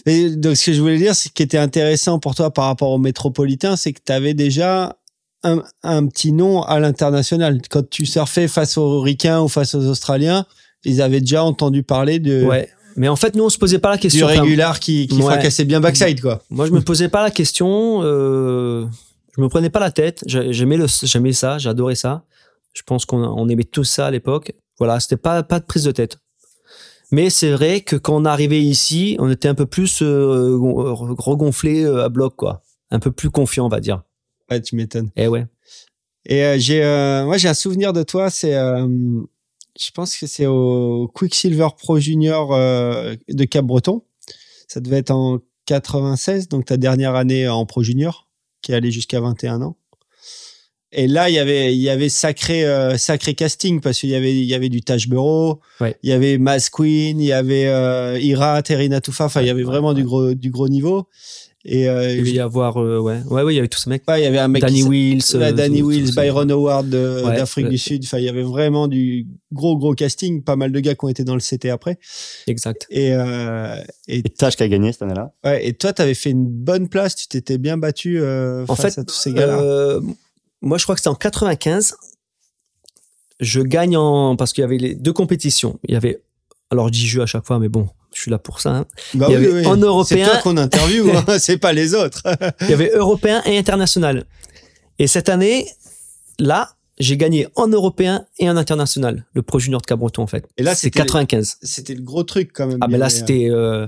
Et donc, ce que je voulais dire, ce qui était intéressant pour toi par rapport au métropolitain, c'est que tu avais déjà un, un petit nom à l'international. Quand tu surfais face aux Ricains ou face aux Australiens, ils avaient déjà entendu parler de,
Ouais. Mais en fait, nous, on se posait pas la
du
question. Enfin,
régular qui, qui
Ouais.
fracassait bien backside, quoi.
moi, je me posais pas la question. Euh, je me prenais pas la tête. J'ai- J'aimais le, j'aimais ça. J'adorais ça. Je pense qu'on on aimait tous ça à l'époque. Voilà, c'était pas pas de prise de tête. Mais c'est vrai que quand on arrivait ici, on était un peu plus euh, gon- regonflé euh, à bloc, quoi. Un peu plus confiant, on va dire.
Ouais, tu m'étonnes.
Eh ouais.
Et euh, j'ai, euh, moi, j'ai un souvenir de toi. C'est, euh, je pense que c'est au Quicksilver Pro Junior euh, de Cap-Breton. Ça devait être en 96, donc ta dernière année en Pro Junior, qui est allée jusqu'à 21 ans. Et là, il y avait, il y avait sacré, euh, sacré casting parce qu'il y avait, il y avait du Taj Bureau,
Ouais.
il y avait Maz Queen, il y avait euh, Ira, Terina Toufa. Enfin, il y avait vraiment
ouais.
du gros, du gros niveau. Et euh,
Il devait y avoir, euh, ouais, ouais, ouais, il y avait tous ces mecs.
ouais, il y avait un mec
Danny
qui
Wills.
Ouais, Danny
tout-
Wills,
tout.
Byron Howard d'Afrique
ouais.
du Sud. Enfin, il y avait vraiment du gros, gros casting. Pas mal de gars qui ont été dans le CT après.
Exact.
Et, euh, et,
Et Taj qui a gagné cette année-là.
ouais, et toi, tu avais fait une bonne place. Tu t'étais bien battu euh,
En
face
fait,
à tous ces gars-là.
Moi, je crois que c'était en 95. je gagne en parce qu'il y avait les deux compétitions. Il y avait alors je dis jeu à chaque fois, mais bon, je suis là pour ça. hein.
Bah
Il y
oui,
avait
oui.
en européen-
C'est toi qu'on interviewe, hein, c'est pas les autres.
Il y avait européen et international. Et cette année, là, j'ai gagné en européen et en international, le Pro Junior de Cabreton en fait.
Et là,
c'est
c'était
95.
C'était le gros truc quand même.
Ah mais là c'était euh,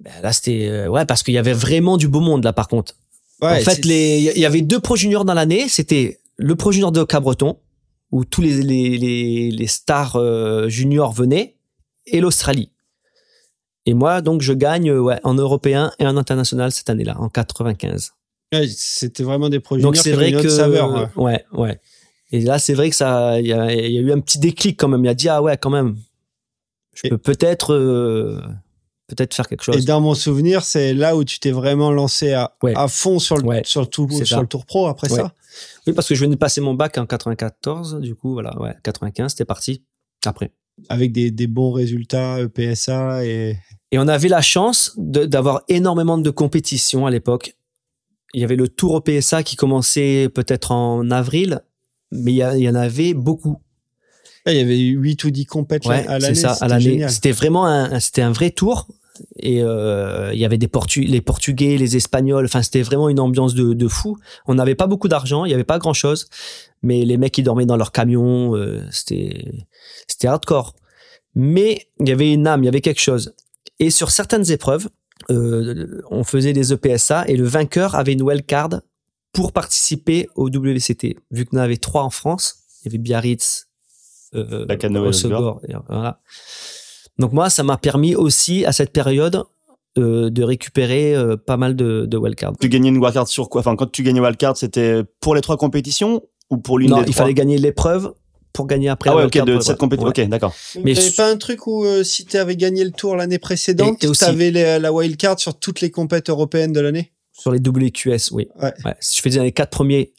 ben, là c'était euh, ouais parce qu'il y avait vraiment du beau monde là par contre.
Ouais,
en fait il y avait deux Pro Juniors dans l'année, c'était le Pro Junior de Cabreton où tous les les les, les stars euh, juniors venaient et l'Australie. Et moi donc je gagne euh, ouais en européen et en international cette année-là en 95.
ouais, c'était vraiment des projets.
Donc c'est vrai
une autre
que
saveur. ouais.
ouais. Et là c'est vrai que ça il y a, il y a eu un petit déclic quand même. Il a dit ah ouais quand même. Je
Et-
peux peut-être euh, peut-être faire quelque chose.
Et dans mon souvenir, c'est là où tu t'es vraiment lancé à,
Ouais.
à fond sur le,
Ouais.
sur, le tour,
C'est
sur
ça.
le tour pro après
Ouais.
ça.
Oui parce que je venais de passer mon bac en 94 du coup voilà ouais 95 c'était parti après.
Avec des, des bons résultats EPSA et.
Et on avait la chance d'avoir énormément de compétitions à l'époque. Il y avait le Tour au PSA qui commençait peut-être en avril, mais il y, a- il y en avait beaucoup.
Là, il y avait 8 ou 10 compètes
Ouais,
à
c'est
l'année.
ça, à
c'était
l'année.
génial.
C'était vraiment un, c'était un vrai tour. Et euh, il y avait des Portu les Portugais, les Espagnols. Enfin, c'était vraiment une ambiance de, de fou. On n'avait pas beaucoup d'argent, il y avait pas grand chose, mais les mecs ils dormaient dans leur camion. euh, c'était c'était hardcore. Mais il y avait une âme, il y avait quelque chose. Et sur certaines épreuves, euh, on faisait des EPSA et le vainqueur avait une wildcard pour participer au WCT. Vu qu'on en avait trois en France, il y avait Biarritz, euh, voilà. Donc moi, ça m'a permis aussi à cette période euh, de récupérer euh, pas mal de, de wildcards.
Tu gagnais une wildcard sur quoi? Enfin, quand tu gagnais wildcard, c'était pour les trois compétitions ou pour l'une des
il
trois?
fallait gagner l'épreuve pour gagner après.
Ah ouais, ok, de cette compétition.
Ouais.
Ok, d'accord.
Mais
t'avais pas un truc où euh, si tu avais gagné le tour l'année précédente, tu avais la wildcard sur toutes les compètes européennes de l'année?
Sur les WQS, oui.
Ouais.
Si je faisais les quatre premiers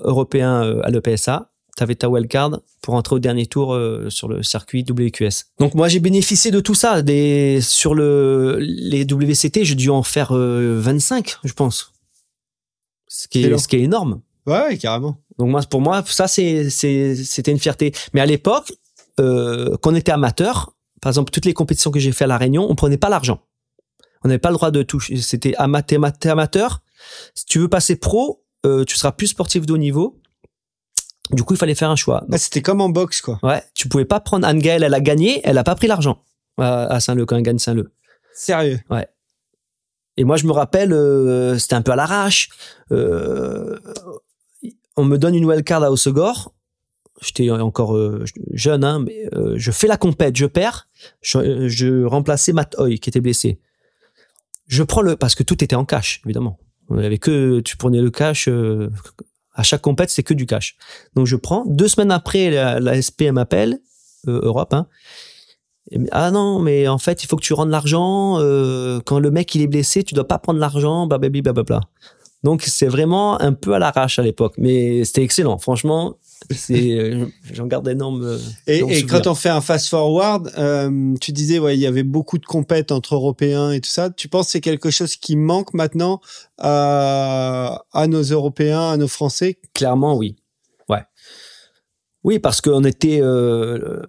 européens euh, à l'EPSA, tu avais ta wildcard pour entrer au dernier tour euh, sur le circuit WQS. Donc moi j'ai bénéficié de tout ça. Des, sur le, les WCT, j'ai dû en faire euh, 25, je pense. Ce qui, est, ce qui est énorme.
Ouais, carrément.
Donc moi, pour moi, ça c'était une fierté. Mais à l'époque, euh, quand on était amateur, par exemple toutes les compétitions que j'ai fait à la Réunion, on prenait pas l'argent. On n'avait pas le droit de toucher. C'était amateur. Si tu veux passer pro, euh, tu seras plus sportif de haut niveau. Du coup, il fallait faire un choix.
Ah, C'était comme en boxe, quoi.
Ouais, tu pouvais pas prendre Anne Gaëlle, elle a gagné, elle a pas pris l'argent à, Saint-Leu quand elle gagne Saint-Leu.
Sérieux.
Et moi, je me rappelle, euh, c'était un peu à l'arrache. Euh, on me donne une wildcard à Hossegor. J'étais encore euh, jeune, hein, mais je fais la compète, je perds. Je, je remplaçais Matt Hoy qui était blessé. Je prends le parce que tout était en cash, évidemment. On avait que tu prenais le cash à chaque compète, c'est que du cash. Donc je prends. Deux semaines après, la, la SP elle m'appelle euh, Europe. Hein, ah non, mais en fait, il faut que tu rendes l'argent. euh, quand le mec il est blessé, tu dois pas prendre l'argent, blablabla. Donc c'est vraiment un peu à l'arrache à l'époque, mais c'était excellent. Franchement, c'est euh, j'en garde d'énormes. euh,
Et, quand on fait un fast forward, euh, tu disais, ouais, il y avait beaucoup de compètes entre Européens et tout ça. Tu penses que c'est quelque chose qui manque maintenant à, à nos Européens, à nos Français?
Clairement, oui. Ouais. Oui, parce qu'on était, euh,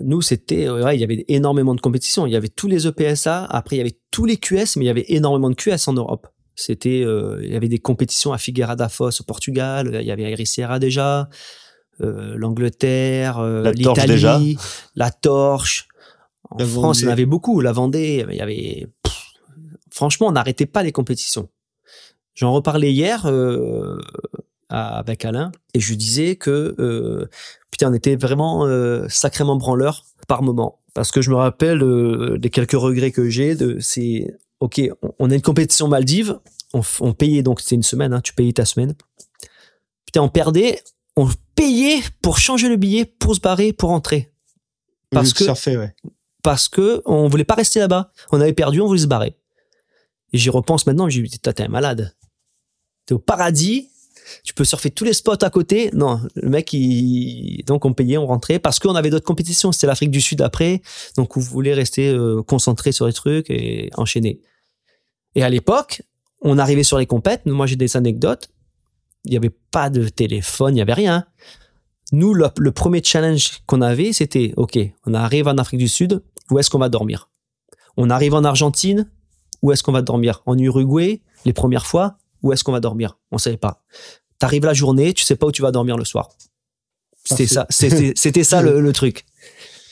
nous, c'était, ouais, il y avait énormément de compétitions. Il y avait tous les EPSA, après il y avait tous les QS, mais il y avait énormément de QS en Europe. C'était, euh, il y avait des compétitions à Figueira da Foz au Portugal, il y avait Ericeira déjà, l'Angleterre, euh,
La Torche déjà.
l'Italie, la Torche. En
La
France, il y en
Vendée.
avait beaucoup. La Vendée, il y avait. pff, franchement, on n'arrêtait pas les compétitions. J'en reparlais hier euh, à- avec Alain et je lui disais que euh, putain, on était vraiment euh, sacrément branleurs par moment. Parce que je me rappelle euh, des quelques regrets que j'ai. de C'est ok, on, on a une compétition Maldives, on payait donc c'était une semaine, hein, tu payais ta semaine. Putain, on perdait, on payait pour changer le billet, pour se barrer, pour rentrer Parce que-
surfer, ouais.
parce que on voulait pas rester là-bas. On avait perdu, on voulait se barrer. Et j'y repense maintenant, je me dis, putain, t'es un malade. T'es au paradis, tu peux surfer tous les spots à côté. Non, le mec, il... donc on payait, on rentrait, parce qu'on avait d'autres compétitions. C'était l'Afrique du Sud après, donc on voulait rester euh, concentré sur les trucs et enchaîner. Et à l'époque, on arrivait sur les compètes, moi j'ai des anecdotes, il n'y avait pas de téléphone, il n'y avait rien. Nous, le, le premier challenge qu'on avait, c'était, OK, on arrive en Afrique du Sud, où est-ce qu'on va dormir? On arrive en Argentine, où est-ce qu'on va dormir? En Uruguay, les premières fois, où est-ce qu'on va dormir? On savait pas. T'arrives la journée, tu sais pas où tu vas dormir le soir. C'était ça,
Parfait.
c'était c'était ça le, le truc.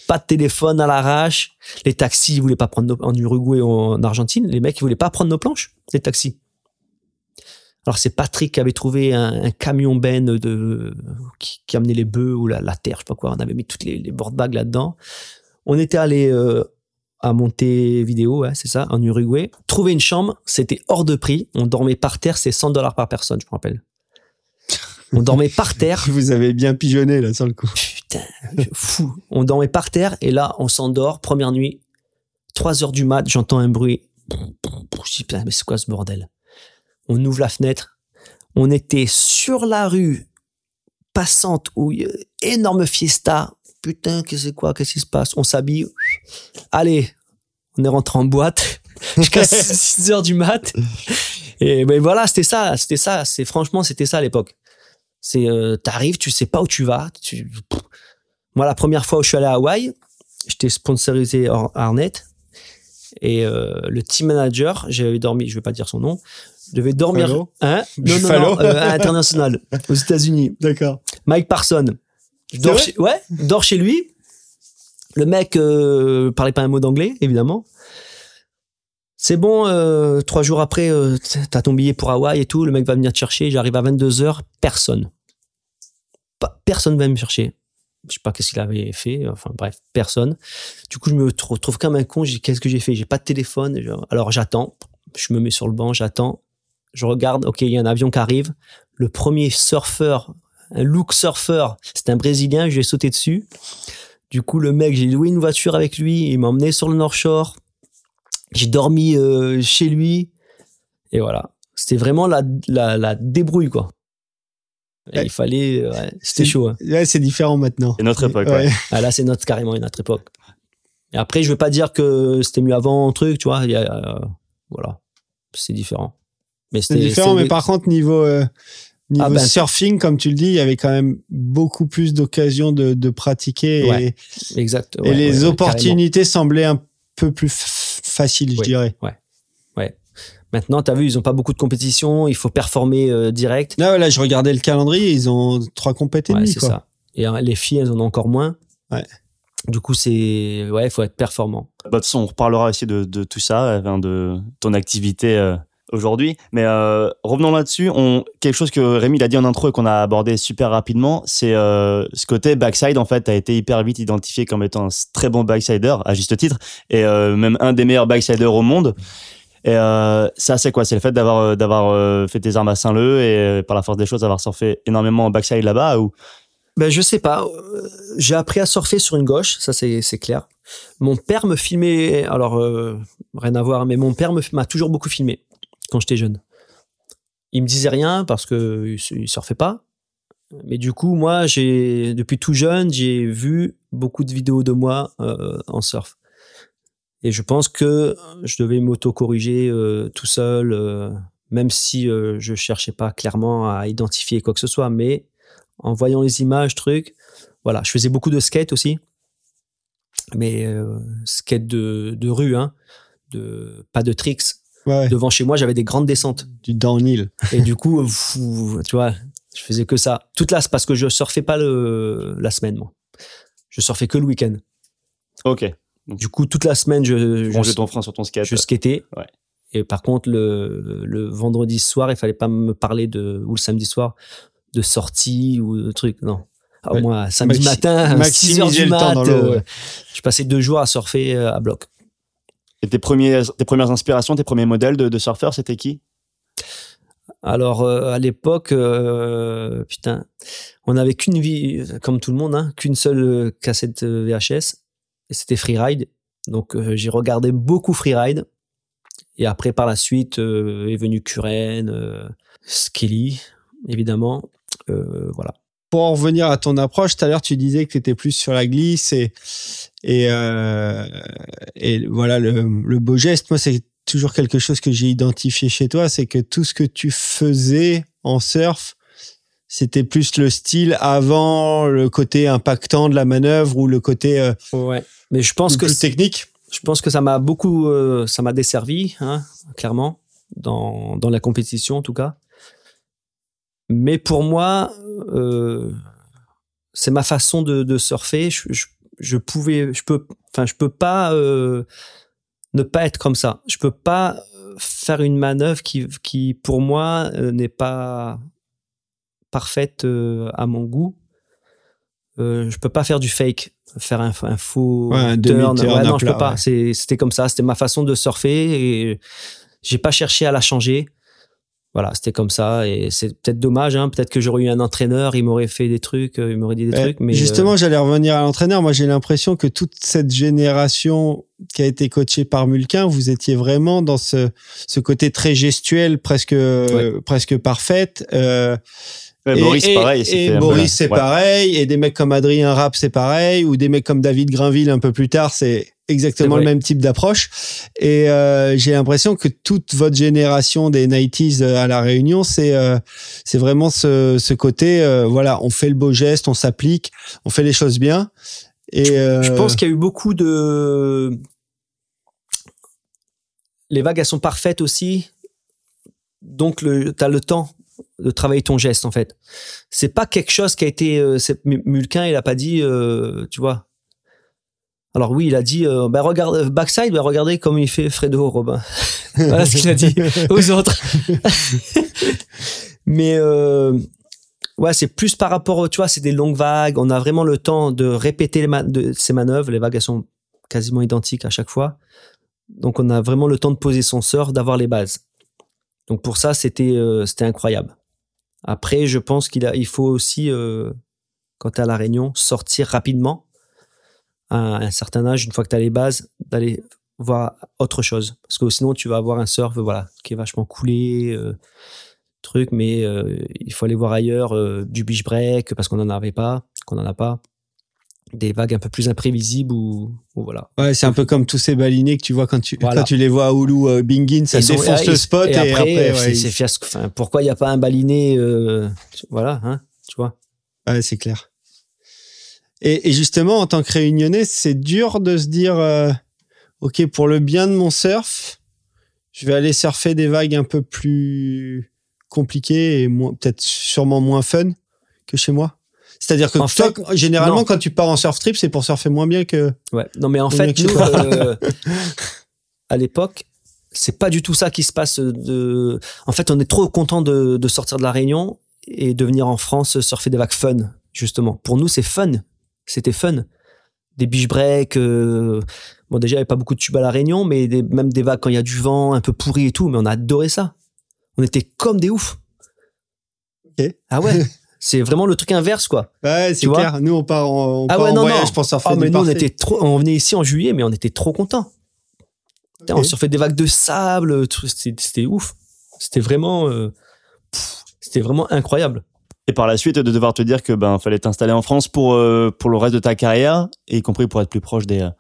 Pas de téléphone à l'arrache. Les taxis, ils voulaient pas prendre nos, en Uruguay ou en Argentine. Les mecs, ils voulaient pas prendre nos planches, les taxis. Alors c'est Patrick qui avait trouvé un, un camion ben de qui, qui amenait les bœufs ou la, la terre, je sais pas quoi. On avait mis toutes les, les board bags là-dedans. On était allé euh, à Montevideo, ouais, c'est ça, en Uruguay. Trouver une chambre, c'était hors de prix. On dormait par terre, c'est 100 dollars par personne, je me rappelle. On dormait par terre.
Vous avez bien pigeonné là sur le coup.
Putain, fou. On dormait par terre et là, on s'endort. Première nuit, 3 heures du mat, j'entends un bruit. Je dis, putain, mais c'est quoi ce bordel? On ouvre la fenêtre. On était sur la rue passante où il y a énorme fiesta. Putain, qu'est-ce que c'est quoi? Qu'est-ce qui se passe? On s'habille. Allez, on est rentré en boîte jusqu'à 6 heures du mat. Et ben voilà, c'était ça, c'était ça. C'est franchement, c'était ça à l'époque. C'est euh, t'arrives, tu sais pas où tu vas. Tu... Moi, la première fois où je suis allé à Hawaï, j'étais sponsorisé Ar- Arnett et euh, le team manager, j'avais dormi, je vais pas dire son nom, je devais dormir. Hein? Non, non,
Buffalo
non, euh, international aux États-Unis.
D'accord.
Mike Parson. Je dors chez, ouais, dors chez lui. Le mec euh, parlait pas un mot d'anglais, évidemment. C'est bon, euh, trois jours après, t'as ton billet pour Hawaï et tout. Le mec va venir te chercher. J'arrive à 22h, personne. Pas, personne va me chercher. Je sais pas qu'est-ce qu'il avait fait. Enfin bref, personne. Du coup, je me trou- trouve comme un con. Qu'est-ce que j'ai fait? J'ai pas de téléphone. Alors j'attends. Je me mets sur le banc, j'attends. Je regarde. Ok, il y a un avion qui arrive. Le premier surfeur un look surfeur. C'était un Brésilien, je ai sauté dessus. Du coup, le mec, j'ai loué une voiture avec lui, il m'a emmené sur le North Shore. J'ai dormi euh, chez lui. Et voilà. C'était vraiment la, la, la débrouille, quoi. Et
Ouais.
il fallait. ouais, C'était chaud. hein.
Ouais, c'est différent maintenant.
C'est notre époque, ouais.
Ah, là, c'est notre, carrément une autre époque. Et après, je veux pas dire que c'était mieux avant, truc, tu vois. il y a, euh, voilà. C'est différent. Mais
C'est différent, mais par contre, niveau, euh, niveau
Ah ben-
surfing, comme tu le dis, il y avait quand même beaucoup plus d'occasions de, de pratiquer et,
Ouais, ouais,
les
ouais, ouais,
opportunités semblaient un peu plus faciles, je
Oui.
dirais.
Maintenant, tu as vu, ils ont pas beaucoup de compétition, il faut performer euh, direct.
Là, là, je regardais le calendrier, ils ont trois compétitions.
Ouais, c'est ça. Et euh, les filles, elles en ont encore moins.
Ouais.
Du coup, c'est ouais, il faut être performant.
Bah, de toute façon, on reparlera aussi de, de tout ça, enfin, de ton activité euh, aujourd'hui. Mais euh, revenons là-dessus. On, quelque chose que Rémi l'a dit en intro et qu'on a abordé super rapidement, c'est euh, ce côté backside. En fait, a été hyper vite identifié comme étant un très bon backsider, à juste titre, et euh, même un des meilleurs backsiders au monde. Et euh, ça, c'est quoi? C'est le fait d'avoir euh, euh, fait tes armes à Saint-Leu et euh, par la force des choses d'avoir surfé énormément en backside là-bas ou?
Ben, je sais pas. J'ai appris à surfer sur une gauche, ça c'est clair. Mon père me filmait, alors rien à voir, mais mon père m'a toujours beaucoup filmé quand j'étais jeune. Il me disait rien parce que il surfait pas. Mais du coup, moi, j'ai depuis tout jeune, j'ai vu beaucoup de vidéos de moi en surf. Et je pense que je devais m'auto-corriger euh, tout seul, euh, même si euh, je cherchais pas clairement à identifier quoi que ce soit. Mais en voyant les images, trucs, voilà. Je faisais beaucoup de skate aussi, mais euh, skate de, de rue, hein, de pas de tricks.
Ouais,
Devant chez moi, j'avais des grandes descentes.
du downhill.
Et du coup, fou, tu vois, je faisais que ça. Toute la, parce que je surfais pas le, la semaine, moi. Je surfais que le week-end.
Ok.
Du coup, toute la semaine, je, je,
ton frein sur ton skate.
je skatais.
Ouais.
Et par contre, le, le vendredi soir, il fallait pas me parler de, ou le samedi soir, de sortie ou de trucs. Non. Ah,
Ouais.
moi, samedi
Maxi-
matin, à 6 heures du mat, euh,
ouais.
je passais deux jours à surfer euh, à bloc.
Et tes, premières inspirations, tes premiers modèles de, de surfeurs, c'était qui?
Alors euh, à l'époque, euh, putain, on n'avait qu'une vie, comme tout le monde, hein, qu'une seule cassette VHS, c'était Freeride. Donc euh, j'ai regardé beaucoup Freeride. Et après, par la suite, euh, est venu Kuren, euh, Skelly, évidemment. Voilà.
Pour en revenir à ton approche, tout à l'heure, tu disais que tu étais plus sur la glisse et, et, et voilà, le beau geste, moi, c'est toujours quelque chose que j'ai identifié chez toi, c'est que tout ce que tu faisais en surf, C'était plus le style avant le côté impactant de la manœuvre ou le côté euh,
Ouais. Mais je pense que
plus technique?
je pense que ça m'a beaucoup, euh, ça m'a desservi, hein, clairement, dans, dans la compétition en tout cas. Mais pour moi, euh, c'est ma façon de, de surfer. Je, je, je pouvais, je peux, enfin, je peux pas euh, ne pas être comme ça. Je peux pas faire une manœuvre qui, qui pour moi, euh, n'est pas parfaite euh, à mon goût. Euh, je peux pas faire du fake, faire un, un faux
Ouais, un
turn.
demi-turn
Ouais, non, je
plat,
peux pas.
ouais.
C'était comme ça. C'était ma façon de surfer et j'ai pas cherché à la changer. Voilà, c'était comme ça et c'est peut-être dommage. Hein, peut-être que j'aurais eu un entraîneur, il m'aurait fait des trucs, euh, il m'aurait dit des
Eh,
trucs. Mais
Justement,
euh,
j'allais revenir à l'entraîneur. Moi, j'ai l'impression que toute cette génération qui a été coachée par Mulquin, vous étiez vraiment dans ce, ce côté très gestuel, presque, presque parfaite. Euh,
Ouais,
et-
Boris, pareil.
Et, c'est
Ouais.
pareil. Et des mecs comme Adrien Rapp, c'est pareil. Ou des mecs comme David Grinville un peu plus tard, c'est exactement le même type d'approche. Et euh, j'ai l'impression que toute votre génération des 90s à la Réunion, c'est euh, c'est vraiment ce, ce côté, euh, voilà, on fait le beau geste, on s'applique, on fait les choses bien. Et euh,
Je pense qu'il y a eu beaucoup de. Les vagues, elles sont parfaites aussi. Donc, tu as le temps de travailler ton geste, en fait. C'est pas quelque chose qui a été. euh, Mulquin, il a pas dit, euh, tu vois. Alors, oui, il a dit, euh, bah, regarde, euh, backside, bah, regardez comme il fait Fredo, Robin. voilà ce qu'il a dit aux autres. Mais, euh, ouais, c'est plus par rapport, au- tu vois, c'est des longues vagues. On a vraiment le temps de répéter les de, ces manœuvres. Les vagues, elles sont quasiment identiques à chaque fois. Donc, on a vraiment le temps de poser son surf, d'avoir les bases. Donc, pour ça, c'était euh, c'était incroyable. Après, je pense qu'il a, il faut aussi, euh, quand tu à La Réunion, sortir rapidement à un certain âge, une fois que tu as les bases, d'aller voir autre chose. Parce que sinon, tu vas avoir un surf voilà, qui est vachement coulé, euh, truc, mais il faut aller voir ailleurs du beach break parce qu'on n'en avait pas, qu'on n'en a pas. Des vagues un peu plus imprévisibles ou, ou voilà.
ouais, c'est un peu comme tous ces balinés que tu vois quand tu
Voilà.
quand tu les vois à Oulu, euh, Bingin, ça défonce le spot et,
et
après,
après,
ouais,
c'est fiasco. Enfin, pourquoi il n'y a pas un baliné euh, Voilà, hein, tu vois.
Ouais, c'est clair. Et, et justement, en tant que réunionnais, c'est dur de se dire, euh, OK, pour le bien de mon surf, je vais aller surfer des vagues un peu plus compliquées et peut-être sûrement moins fun que chez moi. C'est-à-dire que
En
toi,
fait,
généralement,
non.
quand tu pars en surf trip, c'est pour surfer moins bien que.
Ouais. Non, mais en fait, nous, euh, à l'époque, c'est pas du tout ça qui se passe. De... En fait, on est trop content de, de sortir de la Réunion et de venir en France surfer des vagues fun, justement. Pour nous, c'est fun. C'était fun. Des beach breaks. euh, Bon, déjà, il n'y avait pas beaucoup de tubes à la Réunion, mais des- même des vagues quand il y a du vent, un peu pourri et tout. Mais on a adoré ça. On était comme des oufs.
Ok.
Ah ouais. c'est vraiment le truc inverse, quoi.
Ouais, c'est
Tu vois
clair. Nous, on part en, on
Ah
part
ouais,
en
non,
voyage
non.
pour surfer
Ah, mais nous, on était trop, on venait ici en juillet, mais on était trop contents. Putain,
Ok.
On surfait des vagues de sable, c'était ouf. C'était vraiment, euh, c'était vraiment incroyable.
Et par la suite, de devoir te dire que ben fallait t'installer en France pour euh, pour le reste de ta carrière, et y compris pour être plus proche des euh,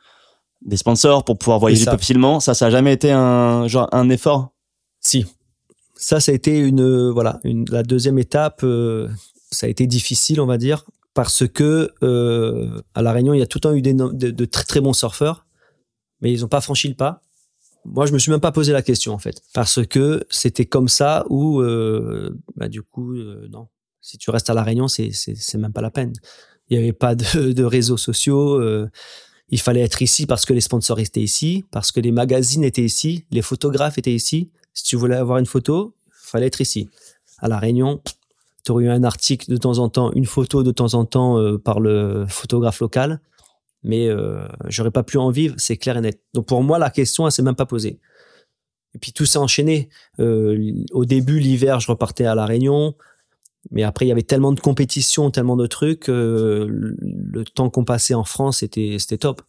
des sponsors, pour pouvoir voyager plus facilement. Ça, ça a jamais été un genre un effort?
Si. Ça, ça a été une, voilà, une, la deuxième étape. Ça a été difficile, on va dire, parce que euh, à la Réunion, il y a tout le temps eu des, de, de très très bons surfeurs, mais ils n'ont pas franchi le pas. Moi, je me suis même pas posé la question en fait, parce que c'était comme ça où, euh, bah, du coup, euh, non. Si tu restes à la Réunion, c'est c'est c'est même pas la peine. Il n'y avait pas de, de réseaux sociaux. euh, il fallait être ici parce que les sponsors étaient ici, parce que les magazines étaient ici, les photographes étaient ici. Si tu voulais avoir une photo, il fallait être ici. À La Réunion, tu aurais eu un article de temps en temps, une photo de temps en temps euh, par le photographe local, mais euh, j'aurais pas pu en vivre, c'est clair et net. Donc pour moi, la question, elle s'est même pas posée. Et puis tout s'est enchaîné. Euh, au début, l'hiver, je repartais à La Réunion. Mais après, il y avait tellement de compétitions, tellement de trucs. le- temps qu'on passait en France, c'était top.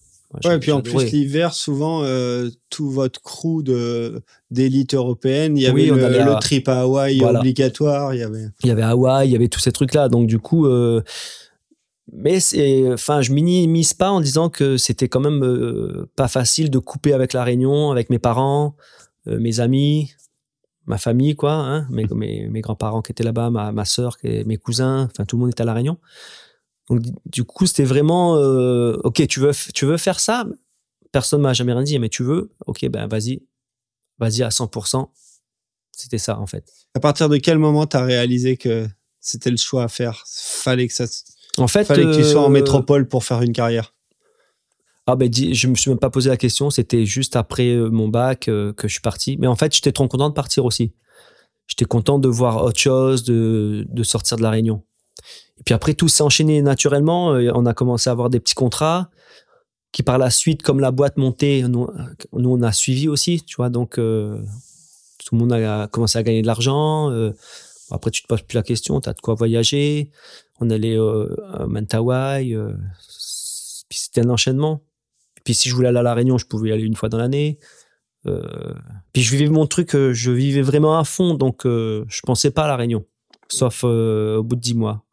Ouais, et puis en plus, l'hiver, souvent, euh, tout votre crew de, d'élite européenne, il y avait
Oui,
le,
allait à-
le trip à Hawaï
Voilà.
obligatoire, il y avait.
il y avait Hawaï, il y avait tous ces trucs-là. Donc du coup, euh, mais enfin, je minimise pas en disant que c'était quand même euh, pas facile de couper avec la Réunion, avec mes parents, euh, mes amis. ma famille, quoi, hein, mes, mes, mes grands-parents qui étaient là-bas, ma, ma soeur, mes cousins, enfin tout le monde était à La Réunion. Donc du coup, c'était vraiment, euh, ok, tu veux, tu veux faire ça? Personne m'a jamais rien dit, mais tu veux? Ok, ben vas-y, vas-y à 100%. C'était ça en fait.
À partir de quel moment tu as réalisé que c'était le choix à faire? Fallait que ça.
En fait,
fallait que tu sois en
euh,
métropole pour faire une carrière.
Ah ben je me suis même pas posé la question, c'était juste après euh, mon bac que je suis parti. Mais en fait, j'étais trop content de partir aussi. J'étais content de voir autre chose, de, de sortir de la Réunion. Et puis après, tout s'est enchaîné naturellement. Euh, On a commencé à avoir des petits contrats qui par la suite, comme la boîte montait, nous, nous, on a suivi aussi, tu vois. Donc euh, tout le monde a commencé à gagner de l'argent. Euh, après, tu te poses plus la question, tu as de quoi voyager. On allait euh, à Mentawai. Euh, puis c'était un enchaînement. Puis si je voulais aller à La Réunion, je pouvais y aller une fois dans l'année. Euh, puis je vivais mon truc, euh, je vivais vraiment à fond, donc euh, je pensais pas à La Réunion, sauf euh, au bout de dix mois.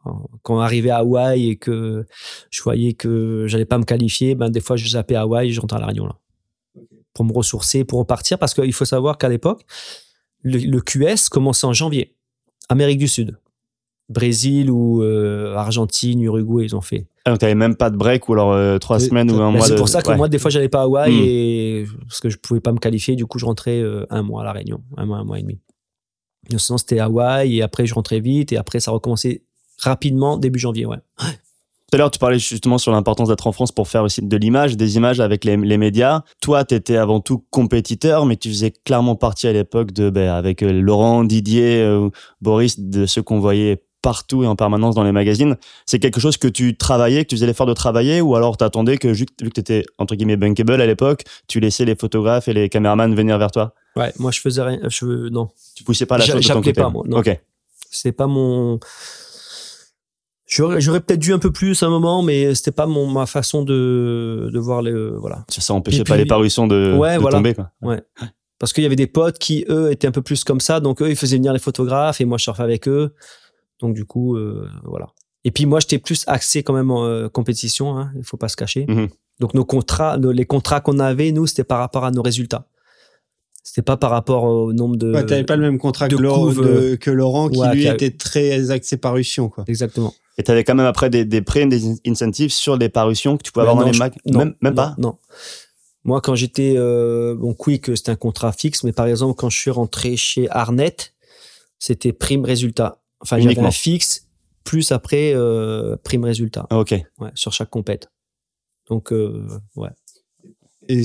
Quand on arrivait à Hawaï et que je voyais que j'allais pas me qualifier, ben des fois je zappais à Hawaï et je rentrais à La Réunion là, pour me ressourcer, pour repartir, parce qu'il faut savoir qu'à l'époque, le, le QS commençait en janvier, Amérique du Sud. Brésil ou euh, Argentine, Uruguay, ils ont fait.
Ah, donc t'avais même pas de break ou alors euh, trois semaines ou un
Ben,
mois
c'est
de.
pour ça que
ouais.
moi, des fois, j'allais pas à Hawaï
Hmm.
et parce que je pouvais pas me qualifier. Du coup, je rentrais euh, un mois à la Réunion, un mois, un mois et demi. Sinon, c'était Hawaï et après, je rentrais vite et après, ça recommençait rapidement début janvier. Ouais.
Tout à l'heure, tu parlais justement sur l'importance d'être en France pour faire aussi de l'image, des images avec les, les médias. Toi, tu étais avant tout compétiteur, mais tu faisais clairement partie à l'époque de, ben, avec euh, Laurent, Didier, euh, Boris, de ceux qu'on voyait partout et en permanence dans les magazines. C'est quelque chose que tu travaillais, que tu faisais l'effort de travailler, ou alors t'attendais que, vu que tu étais, entre guillemets, bankable à l'époque, tu laissais les photographes et les caméramans venir vers toi?
Ouais, moi, je faisais rien. Je, non,
Tu poussais pas la chose de ton côté?
pas, moi, non.
Ok.
c'est pas mon. J'aurais, j'aurais peut-être dû un peu plus à un moment, mais c'était pas mon, ma façon de, de voir le. Voilà.
Ça, ça empêchait pas les parutions de,
Ouais,
de
voilà.
tomber, quoi.
Parce qu'il y avait des potes qui, eux, étaient un peu plus comme ça. Donc, eux, ils faisaient venir les photographes et moi, je surfais avec eux. Donc, du coup, euh, voilà. Et puis, moi, j'étais plus axé quand même en euh, compétition. Hein, il faut pas se cacher.
Mhm.
Donc, nos contrats, nos- les contrats qu'on avait, nous, c'était par rapport à nos résultats. C'était pas par rapport au nombre de.
Ouais, t'avais pas le même contrat
de
que, Laurent,
couve,
de- que Laurent, qui
ouais,
lui
qui a-
était très axé parution, quoi.
Exactement.
Et tu avais quand même après des, des prêts, des incentives sur les parutions que tu pouvais
Ouais,
avoir dans les
je-
mags
non,
Même, même
non,
pas?
Non. Moi, quand j'étais euh, bon Quick, c'était un contrat fixe, mais par exemple, quand je suis rentré chez Arnet, c'était prime résultat. Enfin, j'avais
Uniquement.
un fixe plus après euh, prime résultat.
Ah, Ok.
Ouais, sur chaque compète. Donc, euh, ouais.
Et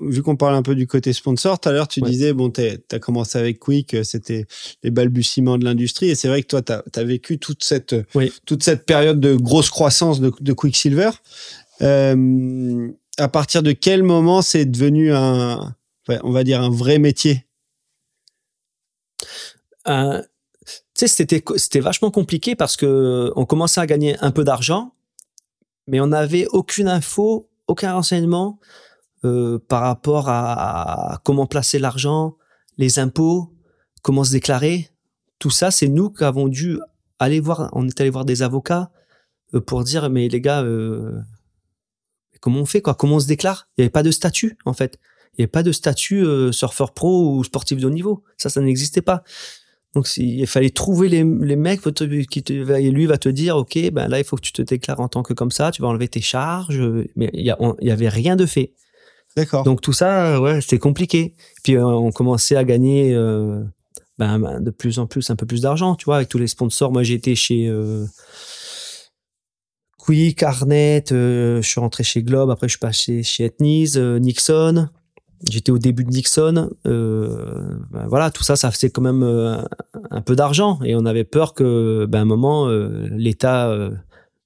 vu qu'on parle un peu du côté sponsor, tout à l'heure, tu
Ouais.
disais, bon, tu as commencé avec Quick, euh, c'était les balbutiements de l'industrie. Et c'est vrai que toi, tu as, vécu toute cette,
Oui.
toute cette période de grosse croissance de, de Quicksilver. Euh, à partir de quel moment c'est devenu un, ouais, on va dire, un vrai métier?
Euh, c'était vachement compliqué parce que on commençait à gagner un peu d'argent, mais on n'avait aucune info, aucun renseignement euh, par rapport à, comment placer l'argent, les impôts, comment se déclarer. Tout ça, c'est nous qui avons dû aller voir. On est allé voir des avocats euh, pour dire mais les gars, euh, comment on fait quoi? Comment on se déclare? Il n'y avait pas de statut en fait. Il n'y avait pas de statut euh, surfeur pro ou sportif de haut niveau. Ça, ça n'existait pas. Donc, il fallait trouver les, les mecs qui te- qui te, et lui va te dire, OK, ben là, il faut que tu te déclares en tant que comme ça, tu vas enlever tes charges. Mais il y, a- il y avait rien de fait.
D'accord.
Donc, tout ça, ouais, c'était compliqué. Puis, euh, on commençait à gagner euh, ben, ben, de plus en plus, un peu plus d'argent, tu vois, avec tous les sponsors. Moi, été chez euh, Quick, Arnett, euh, je suis rentré chez Globe, après, je suis passé chez Etnies, euh, Nixon. J'étais au début de Nixon. Euh, ben voilà, tout ça, ça faisait quand même euh, un, peu d'argent. Et on avait peur que, ben, à un moment, euh, l'État euh,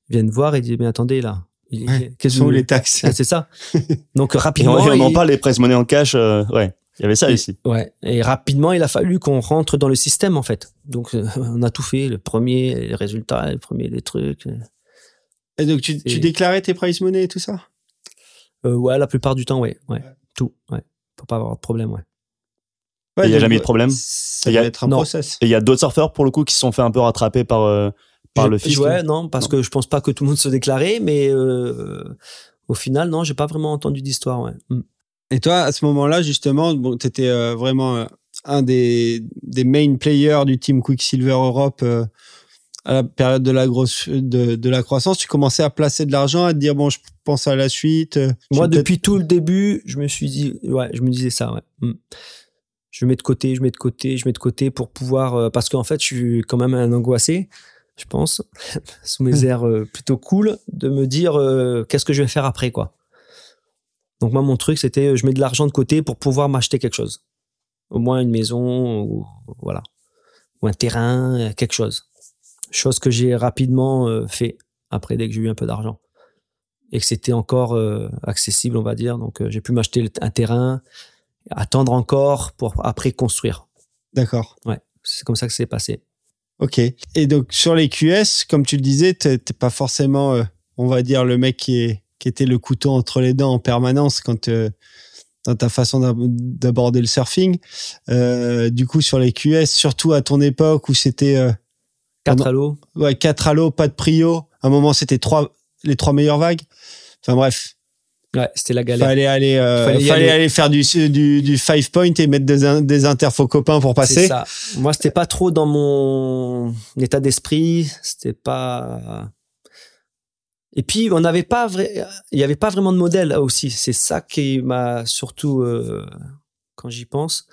vienne voir et dise, mais attendez, là.
Ouais,
qu'est-ce
sont les taxes
Ah, C'est ça. Donc,
on,
rapidement.
et on en
il-
parle, les prises monnaie en cash, euh, ouais. Il y avait ça
Et-
ici.
Ouais. Et rapidement, il a fallu qu'on rentre dans le système, en fait. Donc, euh, on a tout fait. Le premier, les résultats, le premier, les trucs.
Et donc, tu, tu déclarais tes price money et tout ça?
Euh, ouais, la plupart du temps, ouais. ouais. Tout, ouais. Pour pas avoir de problème, ouais.
Il y a
donc,
jamais eu de problème
Ça
Il y a-
doit être un
non.
process.
Et il y a d'autres surfeurs, pour le coup, qui se sont fait un peu rattraper par, euh, par
Je-
le fisc.
Ouais, non, parce
Non.
que je pense pas que tout le monde se déclarait, mais euh, au final, non, j'ai pas vraiment entendu d'histoire, ouais. Mm.
Et toi, à ce moment-là, justement, bon, tu étais vraiment euh, un des, des main players du team Quicksilver Europe euh, à la période de la grosse de, de, la croissance, tu commençais à placer de l'argent, à te dire bon, je pense à la suite. Euh,
Moi, depuis tout le début, je me suis dit, ouais, je me disais ça, ouais. Hmm. Je mets de côté, je mets de côté, je mets de côté pour pouvoir, euh, parce qu'en fait, je suis quand même un angoissé, je pense, sous mes airs plutôt cool, de me dire qu'est-ce que je vais faire après, quoi. Donc moi, mon truc, c'était, je mets de l'argent de côté pour pouvoir m'acheter quelque chose au moins une maison ou voilà ou un terrain quelque chose chose que j'ai rapidement euh, fait après dès que j'ai eu un peu d'argent. Et que c'était encore euh, accessible on va dire. Donc euh, j'ai pu m'acheter un terrain attendre encore pour après construire.
D'accord.
Ouais c'est comme ça que c'est passé.
Ok. Et donc sur les QS comme tu le disais t'es pas forcément on va dire le mec qui est qui était le couteau entre les dents en permanence quand dans ta façon d'aborder le surfing. Euh, du coup, sur les QS, surtout à ton époque où c'était... Euh,
4 à l'eau.
Ouais, 4 à l'eau, pas de prio. À un moment, c'était trois, les trois meilleures vagues. Enfin bref.
Ouais, c'était la galère.
Fallait aller, euh, fallait, aller. aller. faire du, du, du five point et mettre des, des interfos copains pour passer.
Ça. Moi, c'était pas trop dans mon état d'esprit. C'était pas et puis, on n'avait pas vrai, il n'y avait pas vraiment de modèle aussi. C'est ça qui m'a surtout, euh, quand j'y pense,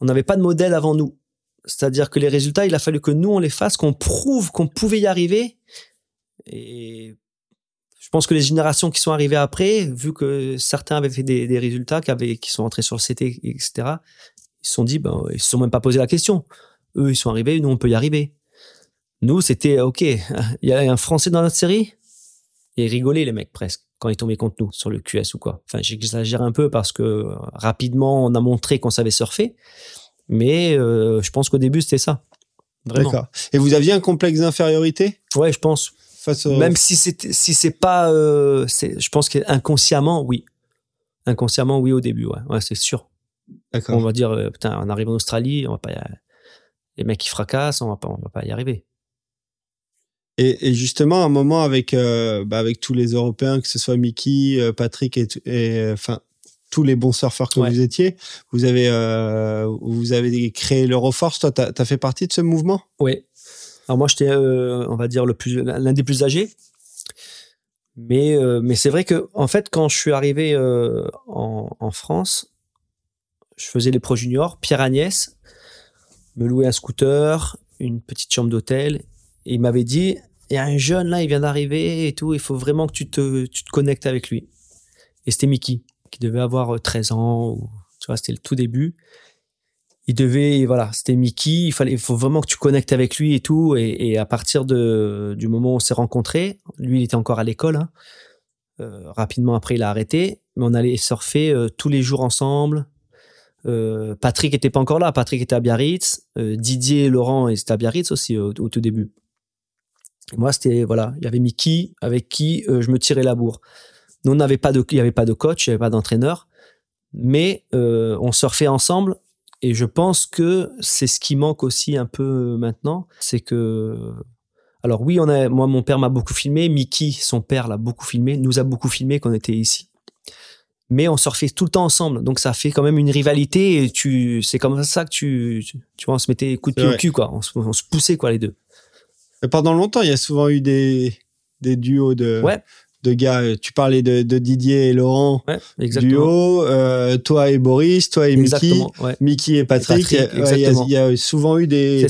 on n'avait pas de modèle avant nous. C'est-à-dire que les résultats, il a fallu que nous, on les fasse, qu'on prouve qu'on pouvait y arriver. Et je pense que les générations qui sont arrivées après, vu que certains avaient fait des, résultats, qui, avaient, qui sont entrés sur le CT, etc., ils se sont dit, ben, ils se sont même pas posé la question. Eux, ils sont arrivés, nous, on peut y arriver. Nous, c'était, OK, il y a un Français dans notre série et rigoler les mecs presque quand ils tombaient contre nous sur le QS ou quoi. Enfin, j'exagère un peu parce que rapidement on a montré qu'on savait surfer, mais euh, je pense qu'au début c'était ça.
D'accord. Et vous aviez un complexe d'infériorité?
Ouais, je pense. Face Même si c'est si c'est pas, euh, je pense qu'inconsciemment oui, inconsciemment oui au début, ouais, ouais c'est sûr. D'accord. On va dire putain, on arrive en Australie, on va pas, les mecs qui fracassent, on va pas, on va pas y arriver.
Et, justement, à un moment avec euh, bah avec tous les Européens, que ce soit Mickey, euh, Patrick et, enfin tous les bons surfeurs que vous étiez, vous avez euh, vous avez créé l'Euroforce. Toi, tu as, fait partie de ce mouvement?
Oui. Alors moi, j'étais, on va dire l'un des plus âgés. Mais mais c'est vrai que en fait, quand je suis arrivé en, en France, je faisais les Pro Juniors. Pierre Agnès me louait un scooter, une petite chambre d'hôtel il m'avait dit, il y a un jeune là, il vient d'arriver et tout, il faut vraiment que tu te, tu te connectes avec lui. Et c'était Mickey, qui devait avoir 13 euh, ans, ou, tu vois, c'était le tout début. Il devait, voilà, c'était Mickey, il fallait, faut vraiment que tu connectes avec lui et tout. Et, à partir de, du moment où on s'est rencontrés, lui, il était encore à l'école, hein. euh, rapidement après, il a arrêté, mais on allait surfer euh, tous les jours ensemble. Patrick était pas encore là, Patrick était à Biarritz, Didier Laurent étaient à Biarritz aussi au tout début moi, c'était voilà, il y avait Mickey avec qui je me tirais la bourre. Nous, on n'avait pas de, il y avait pas de coach, il n'y avait pas d'entraîneur, mais euh, on surfait ensemble. Et je pense que c'est ce qui manque aussi un peu maintenant, c'est que alors oui, on a, moi, mon père m'a beaucoup filmé, Mickey, son père l'a beaucoup filmé, nous a beaucoup filmé quand on était ici. Mais on surfait tout le temps ensemble, donc ça fait quand même une rivalité. Et tu, c'est comme ça que tu, tu, vois, on se mettait coup de pied au cul, quoi. On se, on se poussait, quoi, les deux
pendant longtemps, il y a souvent eu des, des duos de, de gars. Tu parlais de, Didier et Laurent.
Ouais,
duo. Euh, toi et Boris, toi et Mickey. Mickey et Patrick. il, y a, souvent eu des,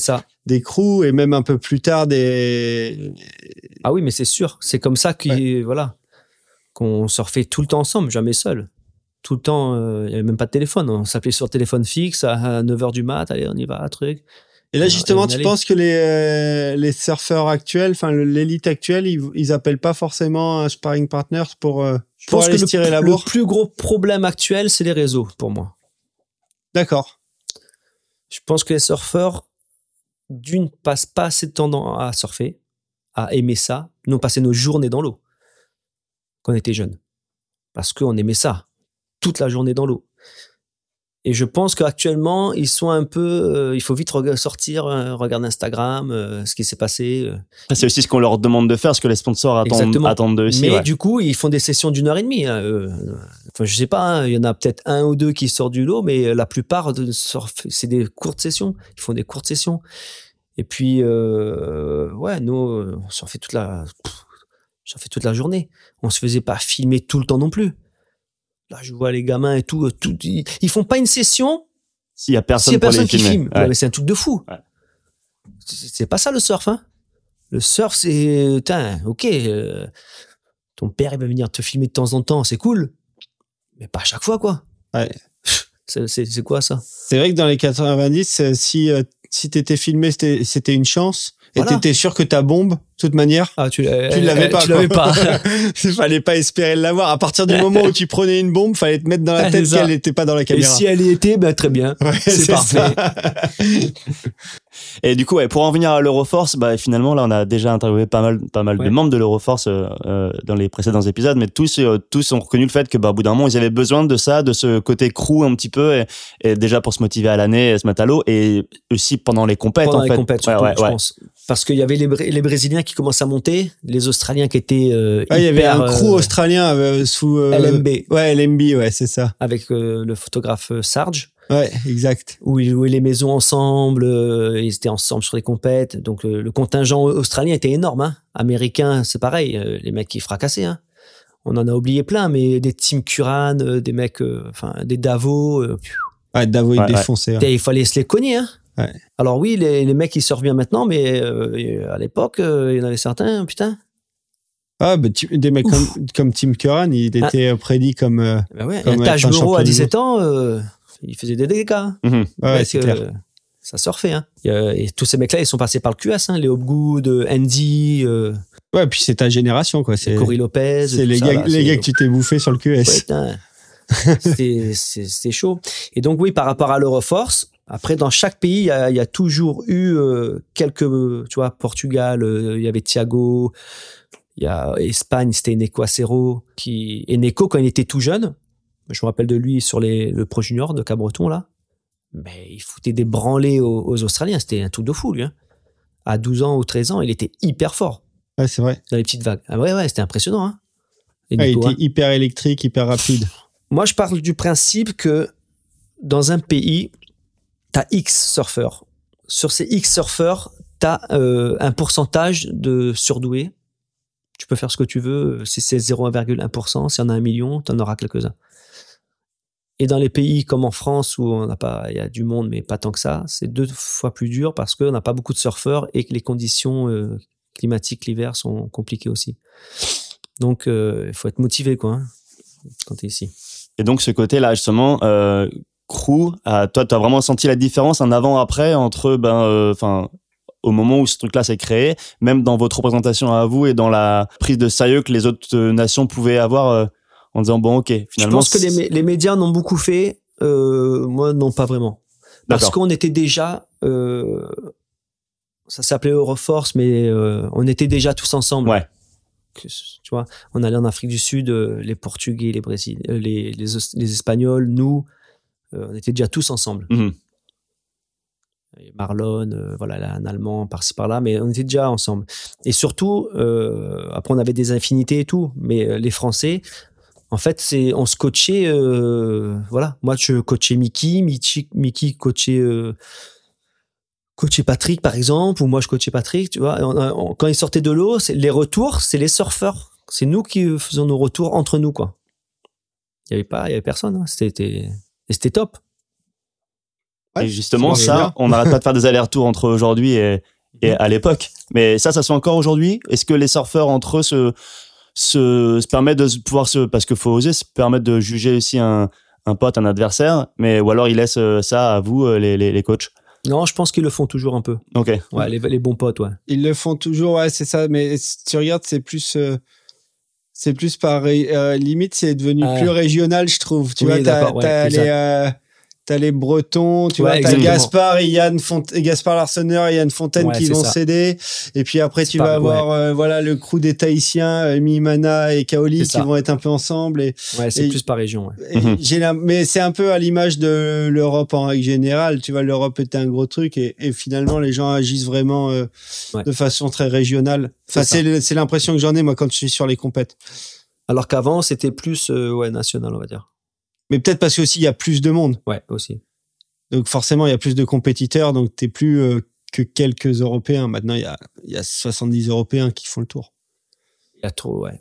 des crews et même un peu plus tard des.
Ah oui, mais c'est sûr. C'est comme ça qu'on voilà, qu'on surfait tout le temps ensemble, jamais seul. Tout le temps, euh, il n'y avait même pas de téléphone. On s'appelait sur téléphone fixe à 9h du mat. Allez, on y va, truc.
Et là, justement, tu penses que les, euh, les surfeurs actuels, enfin l'élite actuelle, ils, ils appellent pas forcément un sparring partner pour, euh, pour aller tirer la bourre?
Le plus gros problème actuel, c'est les réseaux, pour moi.
D'accord.
Je pense que les surfeurs, d'une, passent pas assez de temps à surfer, à aimer ça. Nous, on passait nos journées dans l'eau quand on était jeunes. Parce qu'on aimait ça. Toute la journée dans l'eau. Et je pense qu'actuellement, ils sont un peu. euh, il faut vite sortir, euh, regarder Instagram, euh, ce qui s'est passé. euh.
C'est aussi ce qu'on leur demande de faire, ce que les sponsors attendent, attendent d'eux aussi.
Mais
ouais.
du coup, ils font des sessions d'une heure et demie. hein. Enfin, je sais pas, hein, il y en a peut-être un ou deux qui sortent du lot, mais la plupart de c'est des courtes sessions. Ils font des courtes sessions. Et puis, euh, ouais, nous, on s'en fait toute la, pff, j'en fais toute la journée. On se faisait pas filmer tout le temps non plus. Là, je vois les gamins et tout, euh, tout ils, ils font pas une session
S'il y a personne
y a personne qui
filmer.
filme.
Ouais.
C'est un truc de fou.
Ouais.
C'est pas ça le surf, hein. Le surf, c'est, ok, euh, ton père il va venir te filmer de temps en temps, c'est cool, mais pas à chaque fois, quoi. C'est quoi ça?
C'est vrai que dans les 90, euh, si, euh, si t'étais filmé, c'était une chance. Et
Voilà.
t'étais sûr que ta bombe, toute manière,
Ah, tu, l'as-
tu l'avais pas.
Tu l'avais pas.
Il fallait pas espérer l'avoir. À partir du moment où tu prenais une bombe, fallait te mettre dans la tête qu'elle n'était pas dans la
Et
caméra.
si elle y était, ben très bien.
Ouais,
c'est parfait.
Et du coup, ouais, pour en venir à l'Euroforce, bah, finalement, là, on a déjà interviewé pas mal, pas mal
Ouais.
de membres de l'Euroforce euh, euh, dans les précédents épisodes, mais tous, euh, tous ont reconnu le fait que, bah, au bout d'un moment, ils avaient besoin de ça, de ce côté crew un petit peu, et, et déjà pour se motiver à l'année, et se mettre à l'eau, et aussi pendant les compètes,
Pendant
en
les
fait.
compètes,
Ouais,
surtout,
ouais,
je
ouais.
pense. Parce qu'il y avait les Brésiliens qui commençaient à monter, les Australiens qui étaient euh,
Ouais, il y avait un crew
euh,
australien euh, sous euh,
LMB
Ouais, LMB, ouais, c'est ça.
avec euh, le photographe Sarge.
Ouais, exact.
où ils louaient les maisons ensemble, euh, ils étaient ensemble sur les compètes. Donc euh, le contingent australien était énorme. Hein. Américain, c'est pareil, euh, les mecs qui fracassaient. Hein. On en a oublié plein, mais des Tim Curran, euh, des mecs, euh, enfin des Davo, euh,
Ouais, Davo, il
Ouais, ouais.
défonçait. ouais.
il fallait se les cogner. Hein.
Ouais.
Alors oui, les, les mecs ils sortent bien maintenant, mais euh, à l'époque, euh, il y en avait certains, putain.
Ah, bah, tu- des mecs comme, comme Tim Curran, il
Ah.
était euh, prédit comme. euh,
Ben ouais,
Comme
Taj Bureau à
du
17 ans, euh, il faisait des dégâts. hein.
Ouais,
euh,
clair.
ça surfait. Hein. Et, euh, et tous ces mecs-là, ils sont passés par le QS. Hein. Les Hopgood, Andy, euh,
Ouais, puis c'est ta génération, quoi. C'est
Cory Lopez.
c'est les,
ça,
gars,
là,
les
c'est-
gars que tu t'es bouffé sur le QS.
Ouais, putain. C'était- chaud. Et donc, oui, par rapport à l'Euroforce, après, dans chaque pays, il y a, il y a toujours eu euh, quelques, tu vois, Portugal, euh, il y avait Thiago, il y a Espagne, c'était Eneco Acero, qui, Eneco, quand il était tout jeune, je me rappelle de lui sur les, le Pro Junior de Cabreton, là, mais il foutait des branlés aux, aux Australiens, c'était un truc de fou, lui. Hein. À 12 ans ou 13 ans, il était hyper fort
Ouais, c'est vrai.
dans les petites vagues. Ah ouais, ouais, c'était impressionnant. Hein.
Ouais, il
Eneco, hein.
était hyper électrique, hyper rapide.
Moi, je parle du principe que dans un pays, tu as X surfeurs. Sur ces X surfeurs, tu as un pourcentage de surdoués. Tu peux faire ce que tu veux. Si c'est 0,1%, si en a un million, tu en auras quelques-uns. Et dans les pays comme en France, où on n'a pas, il y a du monde, mais pas tant que ça, c'est deux fois plus dur parce qu'on n'a pas beaucoup de surfeurs et que les conditions euh, climatiques l'hiver sont compliquées aussi. Donc, euh, il faut être motivé, quoi, hein, quand tu es ici.
Et donc, ce côté-là, justement, euh, crew, euh, toi, tu as vraiment senti la différence, un avant-après, entre, ben, euh, enfin, au moment où ce truc-là s'est créé, même dans votre représentation à vous et dans la prise de sérieux que les autres euh, nations pouvaient avoir en disant, bon, ok,
Je
finalement.
pense que les, mé- les médias en ont beaucoup fait. moi, non, pas vraiment. Parce qu'on était déjà. ça s'appelait Euroforce, mais euh, on était déjà tous ensemble.
Ouais.
Que tu vois, on allait en Afrique du Sud, euh, les Portugais, les Brésiliens, les, les, Os- les Espagnols, nous, on était déjà tous ensemble. Et Marlon, euh, voilà, là, un Allemand par-ci par-là, mais on était déjà ensemble. Et surtout, euh, après on avait des infinités et tout, mais euh, les Français, en fait, c'est on se coachait, euh, voilà. Moi, je coachais Mickey, Mickey, Mickey coachait, euh, coachait Patrick par exemple, ou moi je coachais Patrick, tu vois. Et on- on- quand ils sortaient de l'eau, les retours, c'est les surfeurs, c'est nous qui faisons nos retours entre nous, quoi. Il y avait pas, il y avait personne. hein. C'était- et c'était top.
Ouais,
et justement, ça, on n'arrête pas de faire des allers-retours entre aujourd'hui et, et à l'époque. Mais ça, ça se fait encore aujourd'hui? Est-ce que les surfeurs entre eux se, se, se permettent de se- pouvoir se, parce qu'il faut oser se permettre de juger aussi un, un pote, un adversaire, mais ou alors ils laissent euh, ça à vous, euh, les, les, les coachs?
Non, je pense qu'ils le font toujours un peu.
Ok.
Ouais, les, les bons potes, ouais.
Ils le font toujours, ouais, c'est ça. Mais si tu regardes, c'est plus. euh, c'est plus par. euh, limite, c'est devenu
Ah.
plus régional, je trouve. Tu
Oui,
vois, t'as
ouais,
les. T'as les Bretons, tu
Ouais,
vois, t'as. Gaspard et Yann Font et Gaspard Larsonneur et Yann Fontaine
Ouais,
qui vont céder. Et puis après, tu
pas-
vas avoir euh, voilà le crew des Tahitiens, euh, Mimana et Kaoli qui
ça.
vont être un peu ensemble. Et,
Ouais, c'est plus par région.
et
Mhm.
j'ai la- mais c'est un peu à l'image de l'Europe en règle générale. Tu vois, l'Europe était un gros truc et, et finalement les gens agissent vraiment euh,
Ouais.
de façon très régionale. Enfin,
C'est
l'impression que j'en ai moi quand je suis sur les compètes.
Alors qu'avant, c'était plus euh, ouais, national, on va dire.
Mais peut-être parce qu'aussi il y a plus de monde.
Ouais, aussi.
Donc forcément, il y a plus de compétiteurs, donc t'es plus euh, que quelques Européens. Maintenant, il y a, il y a 70 Européens qui font le tour.
Il y a trop, ouais.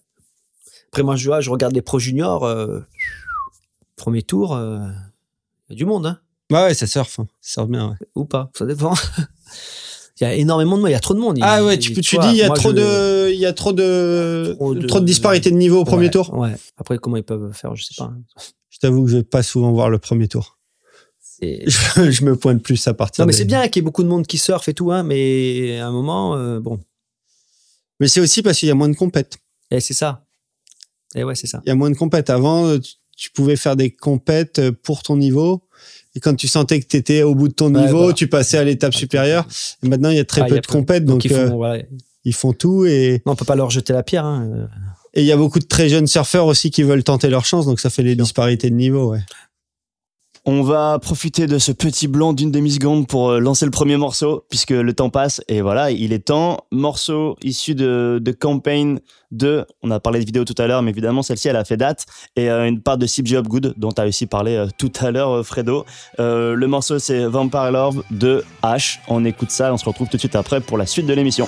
Après, moi, je, vois, je regarde les pro juniors. euh, premier tour, euh, il y a du monde, hein,
Ouais, ouais, ça surfe, hein. ça surfe bien. ouais.
ou pas. Ça dépend. il y a énormément de monde. Il y a trop de monde. Il-
Ah ouais, tu, tu
vois,
dis il y a trop de, il y a trop de,
Trop
trop
de-
de, disparité de niveau au premier
Ouais,
tour.
Ouais. Après, comment ils peuvent faire, je sais pas.
T'avoue que je vais pas souvent voir le premier tour. Je, je me pointe plus à partir.
Non, mais
des-
c'est bien qu'il y ait beaucoup de monde qui surfe et tout, hein, mais à un moment, euh, bon.
Mais c'est aussi parce qu'il y a moins de compètes.
Et c'est ça. Et ouais, c'est ça.
Il y a moins de compètes. Avant, euh, tu, pouvais faire des compètes euh, pour ton niveau. Et quand tu sentais que tu étais au bout de ton
Ouais,
niveau,
voilà.
tu passais à l'étape supérieure. Et maintenant, il y a très
Ah,
peu
a
de compètes, donc,
Donc, ils,
euh,
font, voilà.
ils font tout. Et
Non, on peut pas leur jeter la pierre. Hein.
Et il y a beaucoup de très jeunes surfeurs aussi qui veulent tenter leur chance, donc ça fait les disparités de niveau. Ouais.
On va profiter de ce petit blanc d'une demi-seconde pour euh, lancer le premier morceau, puisque le temps passe, et voilà, il est temps. Morceau issu de, de Campaign 2, on a parlé de vidéo tout à l'heure, mais évidemment, celle-ci, elle a fait date, et euh, une part de CJ Good dont tu as aussi parlé euh, tout à l'heure, euh, Fredo. Le morceau, c'est Vampire Love de H. On écoute ça, on se retrouve tout de suite après pour la suite de l'émission.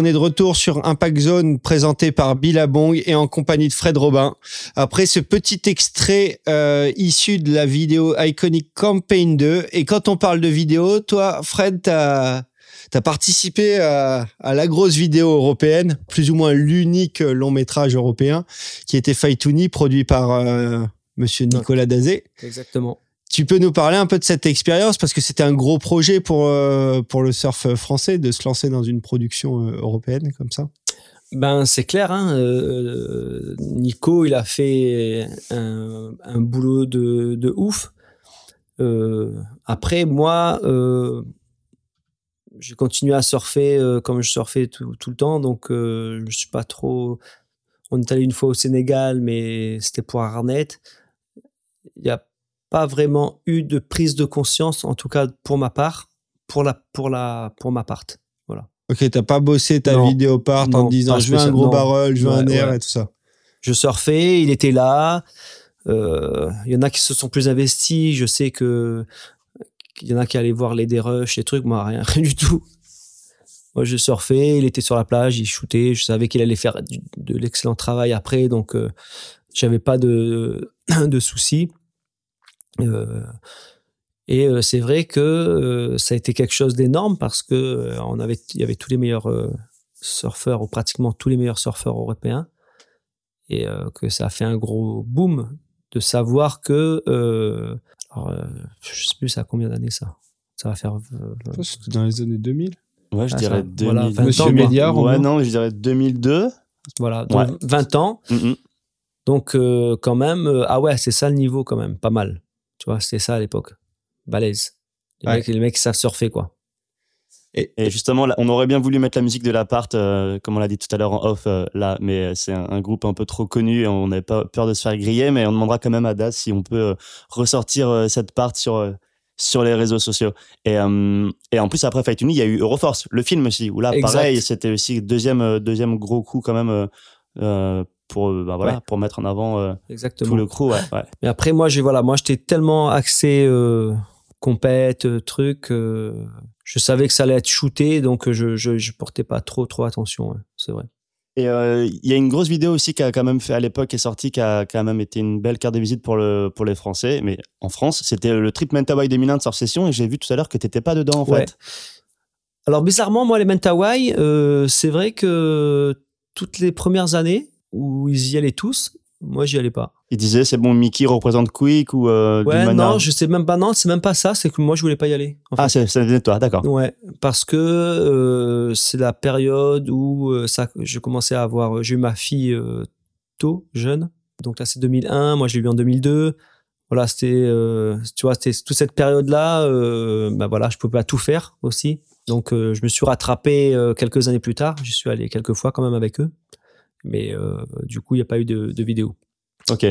On
est de retour sur Impact Zone présenté par Billabong et en compagnie de Fred Robin. Après ce petit extrait euh, issu de la vidéo Iconic Campaign 2. Et quand on parle de vidéo, toi, Fred, t'as as participé à, à la grosse vidéo européenne, plus ou moins l'unique long métrage européen, qui était Faitouni, produit par euh, Monsieur Nicolas Dazé.
Exactement.
Tu peux nous parler un peu de cette expérience parce que c'était un gros projet pour euh, pour le surf français de se lancer dans une production euh, européenne comme ça?
Ben c'est clair, hein, euh, Nico il a fait un, boulot de, de ouf. Après moi, euh, j'ai continué à surfer comme je surfais tout, tout le temps, donc je suis pas trop. On est allé une fois au Sénégal, mais c'était pour Arnett. Il y a pas vraiment eu de prise de conscience, en tout cas pour ma part, pour la pour la pour ma part. Voilà.
Ok, t'as pas bossé ta
Non.
vidéo part en
Non,
disant je veux un gros
non.
barrel, je veux un air
ouais.
et tout ça.
je surfais, il était là. Euh, Il y en a qui se sont plus investis. Je sais que il y en a qui allaient voir les dérushs, les trucs. Moi, rien, rien du tout. Moi, je surfais, il était sur la plage, il shootait. Je savais qu'il allait faire de l'excellent travail après, donc euh, j'avais pas de, de soucis. Euh, et euh, c'est vrai que euh, ça a été quelque chose d'énorme parce que euh, on avait, il y avait tous les meilleurs euh, surfeurs ou pratiquement tous les meilleurs surfeurs européens et euh, que ça a fait un gros boom de savoir que euh, alors, euh, je sais plus ça a combien d'années ça? Ça va faire euh,
C'était dans les années 2000.
Ouais, je
Ah,
dirais
ça-
2000.
voilà, 20
Monsieur
ans.
Média,
Ouais, non, je dirais 2002.
voilà donc
Ouais.
20 ans donc euh, quand même euh, ah ouais c'est ça le niveau quand même pas mal tu vois c'était ça à l'époque balèze les,
Ouais.
mecs, les mecs qui savent surfer quoi
Et justement, on aurait bien voulu mettre la musique de l'appart, euh, comme on l'a dit tout à l'heure en off, euh, là, mais euh, c'est un, un groupe un peu trop connu et on n'avait pas peur de se faire griller, mais on demandera quand même à Das si on peut euh, ressortir cette part sur, sur les réseaux sociaux. Et, et en plus, après Fight Uni, il y a eu Euroforce, le film aussi, où là,
Exact.
pareil, c'était aussi deuxième, deuxième gros coup quand même pour, euh, bah, voilà,
Ouais.
pour mettre en avant euh,
exactement
tout le crew. Ouais, ouais.
Mais après, moi, j'ai voilà, moi, j'étais tellement axé euh, compète, truc. euh, je savais que ça allait être shooté, donc je, je, je portais pas trop, trop attention. ouais, c'est vrai.
Et euh, il y a une grosse vidéo aussi qui a quand même fait à l'époque, est sortie, qui a quand même été une belle carte de visite pour, le, pour les Français. Mais en France, c'était le trip Mentawai 2001 de Session et j'ai vu tout à l'heure que t'étais pas dedans en
Ouais.
fait.
Alors bizarrement, moi, les Mentawai, euh, c'est vrai que toutes les premières années où ils y allaient tous, moi, j'y allais pas.
Il disait c'est bon, Mickey représente Quick ou euh,
Ouais, non, je sais même pas. Non, c'est même pas ça. C'est que moi, je voulais pas y aller. en fait.
Ah, c'est- ça venait de toi, d'accord.
Ouais, parce que euh, c'est la période où euh, ça, je commençais à avoir, j'ai eu ma fille euh, tôt, jeune. Donc là, c'est 2001. Moi, je l'ai eu en 2002. Voilà, c'était, euh, tu vois, c'était toute cette période-là. Euh, bah voilà, je pouvais pas tout faire aussi. Donc, euh, je me suis rattrapé euh, quelques années plus tard. Je suis allé quelques fois quand même avec eux, mais euh, du coup, il n'y a pas eu de, de vidéo.
Ok.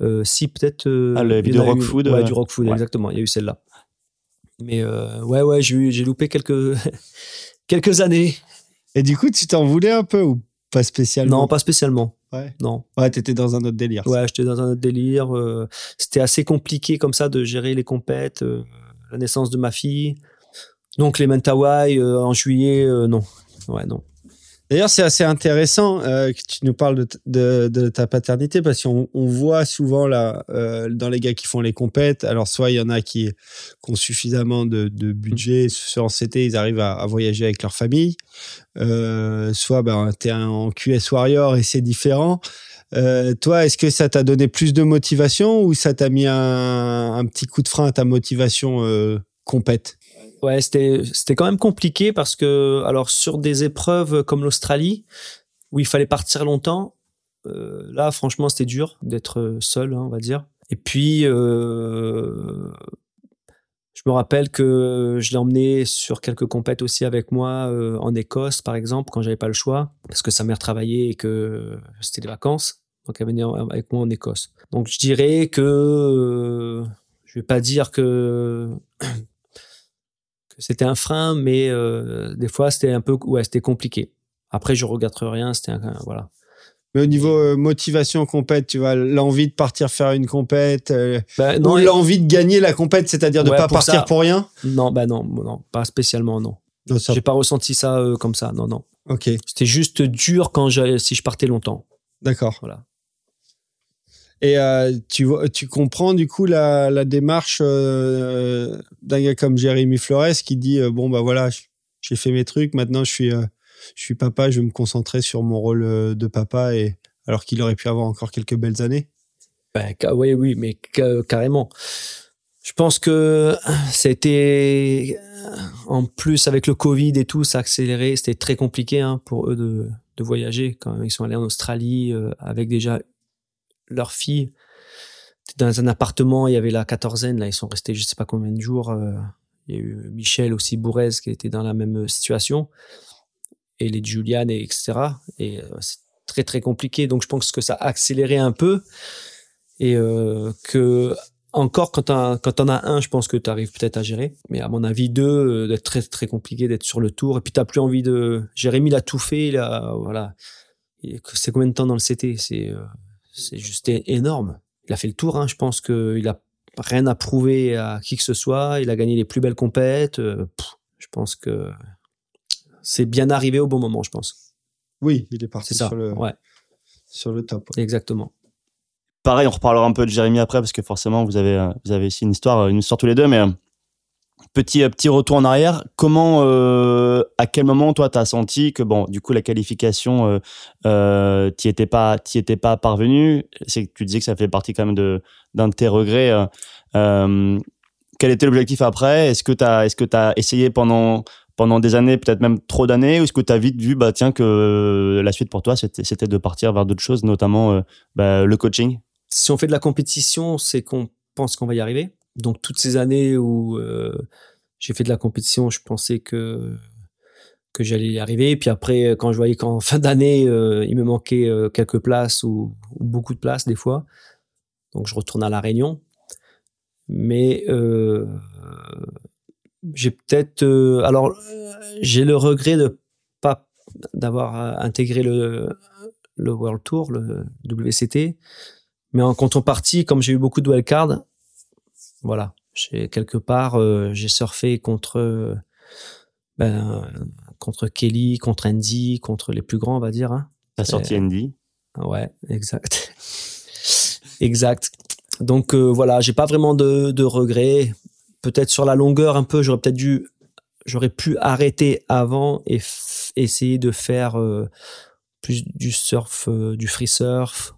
Euh, si peut-être. euh,
Ah,
y
vidéo Rock
eu-
Food,
Ouais, du Rock Food,
ouais.
exactement. Il y a eu celle-là. Mais euh, ouais, ouais, j'ai loupé quelques quelques années.
Et du coup, tu t'en voulais un peu ou pas spécialement?
Non, pas spécialement.
Ouais.
Non.
Ouais, t'étais dans un autre délire.
Ouais, j'étais dans un autre délire. euh, C'était assez compliqué comme ça de gérer les compètes, euh, la naissance de ma fille. Donc les Mentawai euh, en juillet, euh, non. Ouais, non.
D'ailleurs, c'est assez intéressant euh, que tu nous parles de, t- de, de ta paternité parce qu'on on voit souvent là, euh, dans les gars qui font les compètes, alors soit il y en a qui, qui ont suffisamment de, de budget, soit en CT, ils arrivent à, à voyager avec leur famille, euh, soit ben, tu es en QS Warrior et c'est différent. Toi, est-ce que ça t'a donné plus de motivation ou ça t'a mis un, un petit coup de frein à ta motivation compète?
Ouais, c'était quand même compliqué parce que alors sur des épreuves comme l'Australie où il fallait partir longtemps, euh, là franchement c'était dur d'être seul, hein, on va dire. Et puis euh, je me rappelle que je l'ai emmené sur quelques compètes aussi avec moi euh, en Écosse par exemple quand j'avais pas le choix parce que sa mère travaillait et que c'était des vacances. Donc elle venait en- avec moi en Écosse. Donc je dirais que euh, je vais pas dire que c'était un frein, mais euh, des fois c'était un peu, ouais, c'était compliqué. Après, je regrette rien, c'était voilà.
Mais au niveau euh, motivation compète, tu vois, l'envie de partir faire une compète, euh, ou
non,
l'envie de gagner la compète, c'est-à-dire de
Ouais,
pas
pour
partir
ça.
pour rien?
Non, bah non, non, pas spécialement, non.
Non, ça-
J'ai pas ressenti ça comme ça, non, non.
Ok,
C'était juste dur quand je, si je partais longtemps.
d'accord.
Voilà.
Et euh, tu, vois, tu comprends du coup la, la démarche euh, d'un gars comme Jérémy Flores qui dit euh, bon bah voilà j'ai fait mes trucs maintenant je suis je suis papa je vais me concentrer sur mon rôle de papa et alors qu'il aurait pu avoir encore quelques belles années.
Ben, oui, oui, mais ca- carrément. Je pense que euh, en plus avec le Covid et tout, ça accéléré. C'était très compliqué hein, pour eux de, de voyager quand ils sont allés en Australie avec déjà leur fille. Dans un appartement, il y avait la quatorzaine, là, ils sont restés je sais pas combien de jours. euh, il y a eu Michel aussi Bourrez qui était dans la même situation. Et les Julian, et etc. Et euh, c'est très très compliqué. Donc je pense que ça a accéléré un peu et euh, que encore quand t'as- quand t'en as un, je pense que tu arrives peut-être à gérer. Mais à mon avis, deux, euh, d'être très très compliqué d'être sur le tour. Et puis t'as plus envie de. Jérémy l'a tout fait, a voilà. C'est combien de temps dans le CT C'est euh, c'est juste énorme. Il a fait le tour. Hein. Je pense que il a rien à prouver à qui que ce soit. Il a gagné les plus belles compètes. Euh, pff, je pense que c'est bien arrivé au bon moment. Je pense.
Oui, il est parti
ça.
sur le
Ouais,
sur le top. ouais.
exactement.
Pareil, on reparlera un peu de Jérémy après parce que forcément vous avez euh, vous avez ici une histoire une histoire tous les deux mais euh, petit euh, petit retour en arrière, comment euh, à quel moment toi tu as senti que bon du coup la qualification euh, euh, t'y étais pas t'y étais pas parvenu, c'est que tu disais que ça fait partie quand même de d'un de tes regrets euh, quel était l'objectif après? Est-ce que tu as est-ce que essayé pendant pendant des années, peut-être même trop d'années, ou est-ce que tu as vite vu bah tiens que la suite pour toi c'était de partir vers d'autres choses notamment bah, le coaching?
Si on fait de la compétition, c'est qu'on pense qu'on va y arriver. Donc toutes ces années où euh, j'ai fait de la compétition, je pensais que que j'allais y arriver. Puis après, quand je voyais qu'en fin d'année, euh, il me manquait euh, quelques places ou, ou beaucoup de places des fois, donc je retourne à la Réunion. Mais euh, j'ai peut-être, euh, alors euh, j'ai le regret de pas d'avoir euh, intégré le le World Tour, le WCT. Mais en contrepartie, comme j'ai eu beaucoup de wildcards, voilà, j'ai quelque part, euh, j'ai surfé contre, euh, ben, contre Kelly, contre Andy, contre les plus grands, on va dire. Hein.
T'as sorti Andy?
Ouais, exact. exact. Donc euh, voilà, j'ai pas vraiment de, de regrets. Peut-être sur la longueur un peu, j'aurais peut-être dû, j'aurais pu arrêter avant et essayer de faire euh, plus du surf, euh, du free surf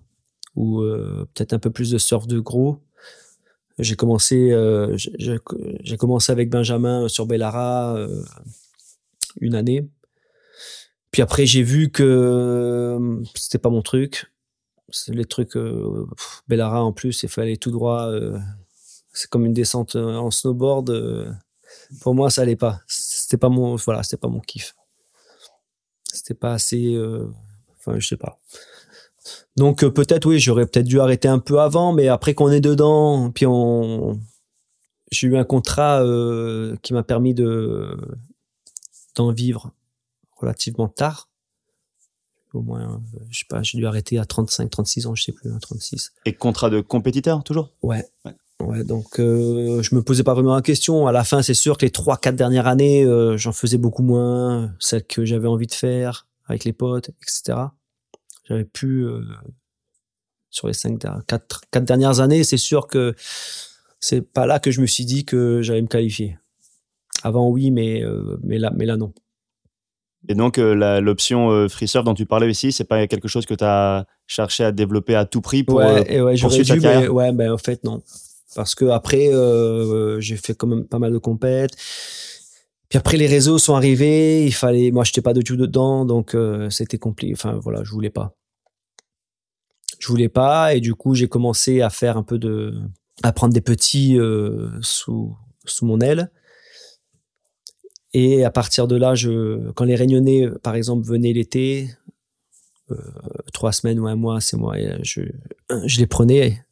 ou euh, peut-être un peu plus de surf de gros. J'ai commencé, euh, j'ai- commencé avec Benjamin sur Bellara euh, une année. Puis après, j'ai vu que euh, c'était pas mon truc. Les trucs euh, Bellara en plus, il fallait tout droit. euh, c'est comme une descente euh, en snowboard. euh, pour moi, ça allait pas. C'était pas mon, voilà, c'était pas mon kiff. C'était pas assez. euh, enfin, je sais pas. Donc euh, peut-être oui, j'aurais peut-être dû arrêter un peu avant, mais après qu'on est dedans, puis on, j'ai eu un contrat euh, qui m'a permis de d'en vivre relativement tard. Au moins, euh, je sais pas, j'ai dû arrêter à 35, 36 ans, je sais plus, hein, 36.
Et contrat de compétiteur, toujours?
Ouais.
Ouais.
Ouais, donc euh, je me posais pas vraiment la question. À la fin, c'est sûr que les trois, quatre dernières années, euh, j'en faisais beaucoup moins, celles que j'avais envie de faire avec les potes, etc. J'avais pu euh, sur les cinq, der- quatre, quatre dernières années, c'est sûr que c'est pas là que je me suis dit que j'allais me qualifier. Avant, oui, mais euh, mais là, mais là, non.
Et donc, euh, l'option free surf dont tu parlais aussi, c'est pas quelque chose que tu as cherché à développer à tout prix pour.
ouais, et ouais,
poursuivre ta
dû, mais ouais, ben en fait non, parce que après j'ai fait quand même pas mal de compètes. Puis après les réseaux sont arrivés, il fallait, moi j'étais pas du tout dedans, donc euh, c'était compliqué. Enfin voilà, je voulais pas, je voulais pas, et du coup j'ai commencé à faire un peu de, à prendre des petits euh, sous sous mon aile. Et à partir de là, je, quand les Réunionnais, par exemple, venaient l'été, euh, trois semaines ou un mois, c'est moi, et je, je les prenais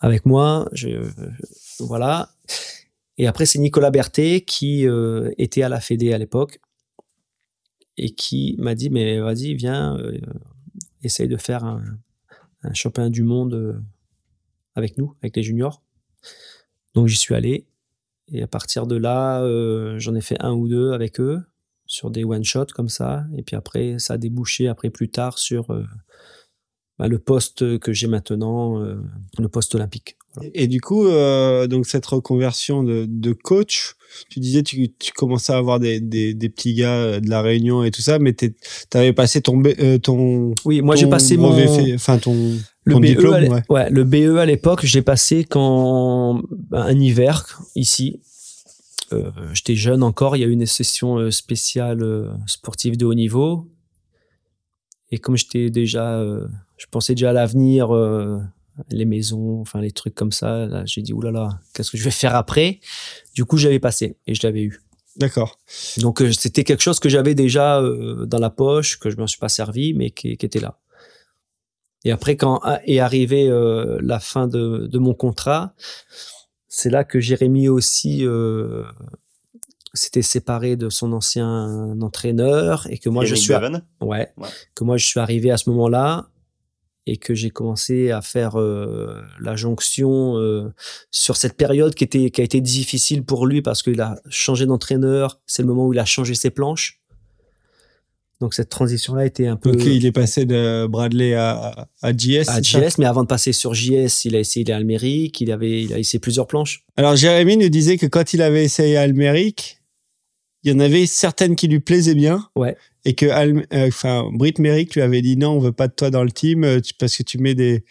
avec moi. Je, voilà. Et après, c'est Nicolas Berthet qui euh, était à la Fédé à l'époque et qui m'a dit Mais vas-y, viens, euh, essaye de faire un, un championnat du monde euh, avec nous, avec les juniors. Donc j'y suis allé. Et à partir de là, euh, j'en ai fait un ou deux avec eux. sur des one shot comme ça. Et puis après, ça a débouché après plus tard sur euh, bah, le poste que j'ai maintenant, le poste olympique.
Et du coup, donc cette reconversion de coach, tu disais tu, tu commençais à avoir des, des, des petits gars euh, de la Réunion et tout ça, mais tu avais passé ton euh, ton
Oui, moi j'ai passé mon
enfin ton
le
ton
BE,
diplôme,
à l'é-
ouais.
ouais, le BE à l'époque, je l'ai passé quand bah, un hiver ici. Euh, J'étais jeune encore, il y a eu une session euh, spéciale sportive de haut niveau. Et comme j'étais déjà, euh, je pensais déjà à l'avenir, euh, les maisons, enfin les trucs comme ça, là, j'ai dit oulala, qu'est-ce que je vais faire après? Du coup, j'avais passé et je l'avais eu.
D'accord.
Donc euh, c'était quelque chose que j'avais déjà euh, dans la poche, que je ne m'en suis pas servi, mais qui, qui était là. Et après, quand est arrivée euh, la fin de, de mon contrat, c'est là que Jérémy aussi euh, s'était séparé de son ancien entraîneur et que moi je suis, Ouais. que moi je suis arrivé à ce moment-là et que j'ai commencé à faire euh, la jonction euh, sur cette période qui était qui a été difficile pour lui parce qu'il a changé d'entraîneur. C'est le moment où il a changé ses planches. Donc cette transition-là était un peu
Donc il est passé de Bradley à, à JS.
à JS, mais avant de passer sur JS, il a essayé les Almérique, il avait il a essayé plusieurs planches.
Alors Jérémy nous disait que quand il avait essayé Almeric, il y en avait certaines qui lui plaisaient bien.
Ouais.
Et que euh, Britt Merrick lui avait dit non, on veut pas de toi dans le team euh, parce que tu mets des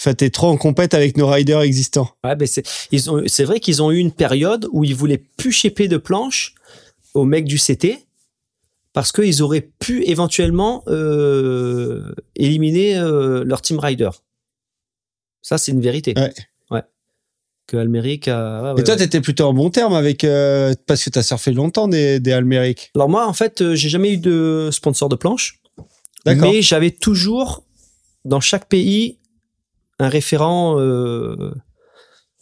Enfin, t'es trop en compète avec nos riders existants.
Ouais, c'est ils ont c'est vrai qu'ils ont eu une période où ils voulaient plus shaper de planches aux mecs du CT parce qu'ils auraient pu éventuellement euh, éliminer euh, leur team rider. Ça, c'est une vérité.
Ouais.
Que Almeric a. ouais,
Et toi,
ouais.
t'étais plutôt en bon terme avec euh, parce que t'as surfé longtemps des, des Almeric.
Alors moi, en fait, euh, j'ai jamais eu de sponsor de planche,
D'accord.
mais j'avais toujours dans chaque pays un référent euh,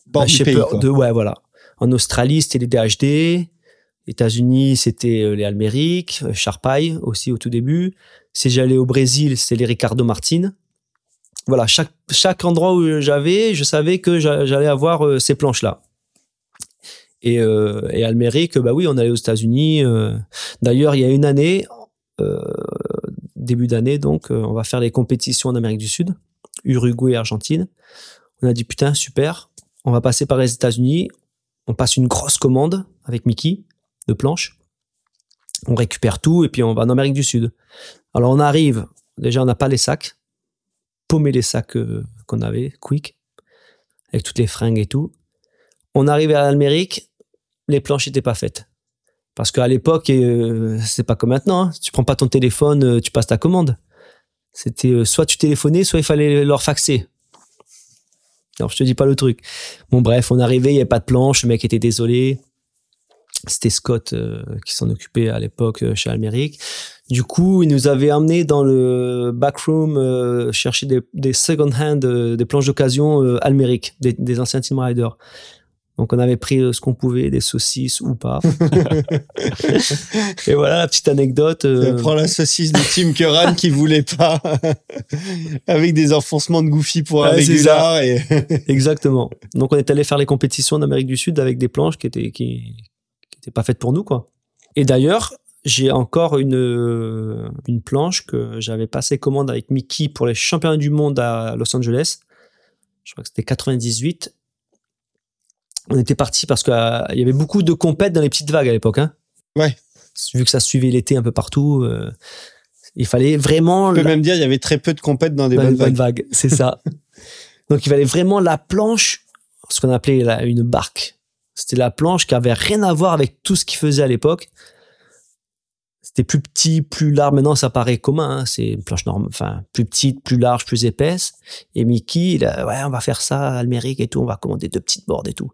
bah,
du pays, quoi.
de ouais voilà. En Australie, c'était les DHD. États-Unis, c'était euh, les Almeric, euh, Sharpeye aussi au tout début. Si j'allais au Brésil, c'était les Ricardo Martin. Voilà, chaque chaque endroit où j'avais, je savais que j'a- j'allais avoir euh, ces planches là. Et, euh, et Almeric, bah oui, on allait aux États-Unis. euh. D'ailleurs, il y a une année, euh, début d'année, donc, on va faire les compétitions en Amérique du Sud, Uruguay, Argentine. On a dit putain, super, on va passer par les États-Unis. On passe une grosse commande avec Mickey de planches. On récupère tout et puis on va en Amérique du Sud. Alors on arrive, déjà on n'a pas les sacs, paumer les sacs euh, qu'on avait, quick, avec toutes les fringues et tout. On arrive à l'Amérique, les planches n'étaient pas faites. Parce qu'à l'époque, euh, c'est pas comme maintenant. hein. Tu prends pas ton téléphone, euh, tu passes ta commande. C'était euh, soit tu téléphonais, soit il fallait leur faxer. Alors je te dis pas le truc. Bon bref, on arrivé, il n'y avait pas de planche, le mec était désolé. C'était Scott qui s'en occupait à l'époque chez Almeric. Du coup, il nous avait emmené dans le backroom euh, chercher des, des second hand, euh, des planches d'occasion euh, Almeric, des, des anciens team riders. Donc on avait pris euh, ce qu'on pouvait, des saucisses ou pas. Et voilà la petite anecdote. euh,
Prends la saucisse de Tim Curran qui voulait pas, avec des enfoncements de Goofy pour un régular et
Exactement. Donc on est allé faire les compétitions en Amérique du Sud avec des planches qui étaient qui, qui étaient pas faites pour nous quoi. Et d'ailleurs, j'ai encore une une planche que j'avais passé commande avec Mickey pour les championnats du monde à Los Angeles. Je crois que c'était 98. On était parti parce qu'il y avait beaucoup de compètes dans les petites vagues à l'époque hein.
Ouais.
Vu que ça suivait l'été un peu partout, euh, il fallait vraiment
on peut
la-
même dire il y avait très peu de compètes dans des
dans
bonnes
une bonne
vagues.
vague, c'est ça. Donc il fallait vraiment la planche, ce qu'on appelait la- une barque. C'était la planche qui avait rien à voir avec tout ce qu'il faisait à l'époque. C'était plus petit, plus large. Maintenant, ça paraît commun. hein. C'est une planche normale, enfin plus petite, plus large, plus épaisse. Et Mickey, ouais, on va faire ça, Almérique et tout. On va commander deux petites boards et tout.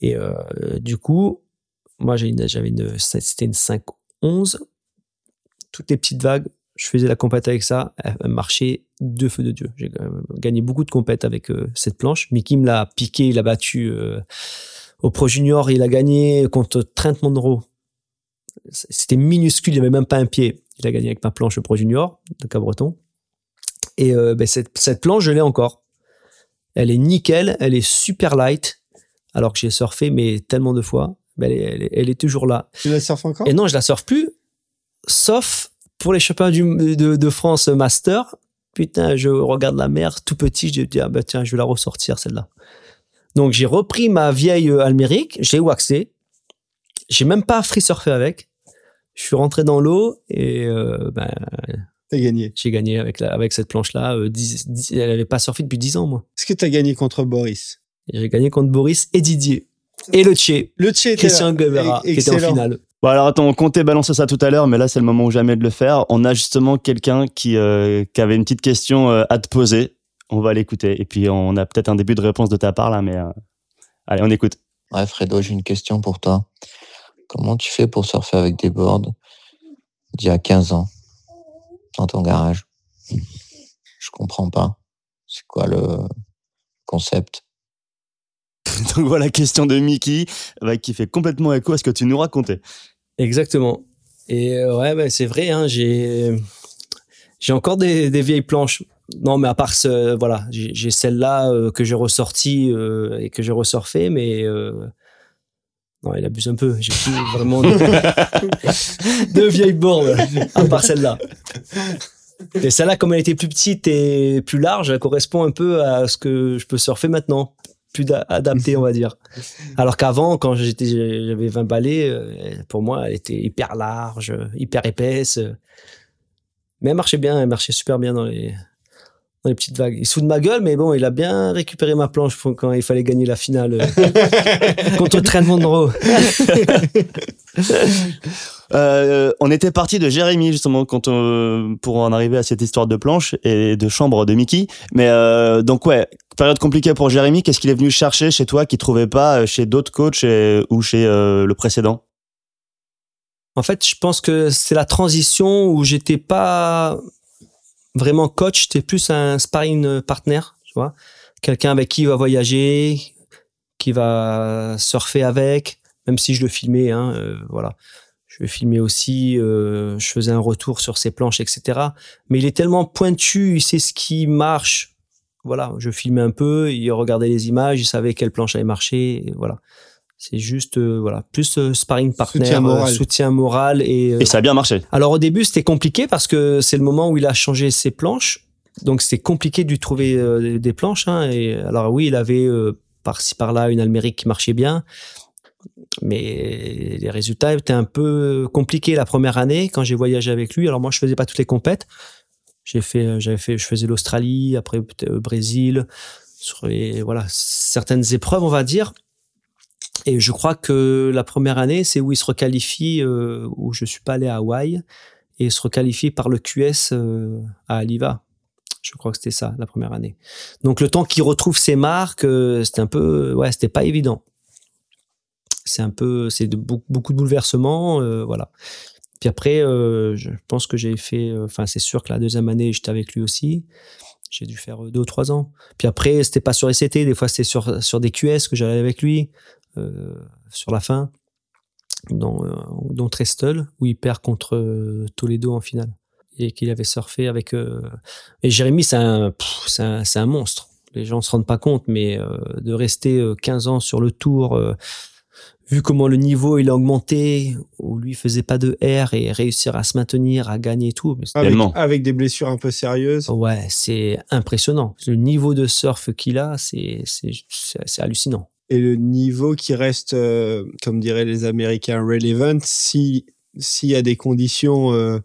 Et euh, du coup, moi, j'avais une, c'était une 5-11. Toutes les petites vagues, je faisais la compète avec ça. Elle marchait de feu de Dieu. J'ai euh, gagné beaucoup de compètes avec euh, cette planche. Mickey me l'a piqué, il a battu au Pro Junior. Il a gagné contre Trent Monroe. C'était minuscule, il n'y avait même pas un pied. Il a gagné avec ma planche Pro Junior de Cabreton. Et euh, ben, cette, cette planche, je l'ai encore. Elle est nickel, elle est super light, alors que j'ai surfé mais tellement de fois. Ben, elle, est, elle est- elle est toujours là.
Tu la surfes encore?
Et non, je la surfe plus sauf pour les championnats de, de France Master. Putain, je regarde la mer tout petit, je dis, ah bah tiens, je vais la ressortir celle-là. Donc j'ai repris ma vieille euh, Almérique, j'ai waxé, j'ai même pas free surfé avec. Je suis rentré dans l'eau et euh, ben,
T'as gagné.
j'ai gagné avec, la, avec cette planche-là. Euh, dix- dix- elle avait pas surfé depuis 10 ans, moi.
Est-ce que t'as gagné contre Boris?
J'ai gagné contre Boris et Didier. Et le Tché,
Le Tché était
Christian. Guevara, qui était en finale.
Bon alors attends, on comptait balancer ça tout à l'heure, mais là c'est le moment ou jamais de le faire. On a justement quelqu'un qui, euh, qui avait une petite question euh, à te poser. On va l'écouter. Et puis on a peut-être un début de réponse de ta part là, mais euh, allez, on écoute.
Ouais, Fredo, j'ai une question pour toi. Comment tu fais pour surfer avec des boards d'il y a 15 ans dans ton garage? Je comprends pas. C'est quoi le concept?
Donc voilà, question de Mickey, bah, qui fait complètement écho à ce que tu nous racontais.
Exactement. Et euh, ouais, bah, c'est vrai, hein, j'ai j'ai encore des, des vieilles planches. Non, mais à part ce, voilà, j'ai j'ai celle-là euh, que j'ai ressortie euh, et que j'ai ressurfée, mais euh, non, il abuse un peu. J'ai plus vraiment de, de vieilles boards à part celle-là. Et celle-là, comme elle était plus petite et plus large, elle correspond un peu à ce que je peux surfer maintenant, plus da- adapté, on va dire. Alors qu'avant, quand j'étais, j'avais 20 balais, euh, pour moi, elle était hyper large, hyper épaisse. Mais elle marchait bien, elle marchait super bien dans les, dans les petites vagues. Il se de ma gueule, mais bon, il a bien récupéré ma planche pour quand il fallait gagner la finale euh, contre Trent Monroe.
Euh, on était parti de Jérémy justement quand on- pour en arriver à cette histoire de planche et de chambre de Mickey. Mais euh, donc ouais, période compliquée pour Jérémy. Qu'est-ce qu'il est venu chercher chez toi qu'il trouvait pas euh, chez d'autres coachs et- ou chez euh, le précédent?
En fait, je pense que c'est la transition où j'étais pas vraiment coach, j'étais plus un sparring partner, tu vois. Quelqu'un avec qui il va voyager, qui va surfer avec, même si je le filmais, hein, euh, voilà. Je le filmais aussi, euh, je faisais un retour sur ses planches, etc. Mais il est tellement pointu, il sait ce qui marche. Voilà, je filmais un peu, il regardait les images, il savait quelle planche allait marcher, voilà. C'est juste, euh, voilà, plus euh, sparring partner,
Soutien
euh,
moral.
soutien moral et, euh,
Et ça a bien marché.
alors au début c'était compliqué parce que c'est le moment où il a changé ses planches, donc c'était compliqué de lui trouver euh, des- planches. Hein, et alors oui, il avait euh, par-ci par-là une almérique qui marchait bien, mais les résultats étaient un peu compliqués la première année quand j'ai voyagé avec lui. Alors moi je faisais pas toutes les compètes, j'ai fait, j'avais fait, je faisais l'Australie, après euh, Brésil, sur les voilà certaines épreuves on va dire. Et je crois que la première année, c'est où il se requalifie, euh, où je suis pas allé à Hawaï, et il se requalifie par le QS euh, à Aliva. Je crois que c'était ça, la première année. Donc le temps qu'il retrouve ses marques, euh, c'était un peu, ouais, c'était pas évident. C'est un peu, c'est beaucoup, de bouleversements, euh, voilà. Puis après, euh, je pense que j'ai fait, euh, enfin c'est sûr que la deuxième année, j'étais avec lui aussi. J'ai dû faire euh, deux ou trois ans. Puis après, c'était pas sur SCT, des fois c'était sur, sur des QS que j'allais avec lui euh, sur la fin, dont, euh, dont Trestle, où il perd contre euh, Toledo en finale. Et qu'il avait surfé avec. euh, Et Jérémy, c'est un, pff, c'est un, c'est un monstre. Les gens se rendent pas compte, mais euh, de rester euh, 15 ans sur le tour, euh, vu comment le niveau il a augmenté, où lui faisait pas de R et réussir à se maintenir, à gagner et tout. mais
Avec, avec des blessures un peu sérieuses.
Ouais, c'est impressionnant. Le niveau de surf qu'il a, c'est c'est- c'est- c'est hallucinant.
Et le niveau qui reste, euh, comme diraient les Américains, relevant, si- s'il y a des conditions, euh,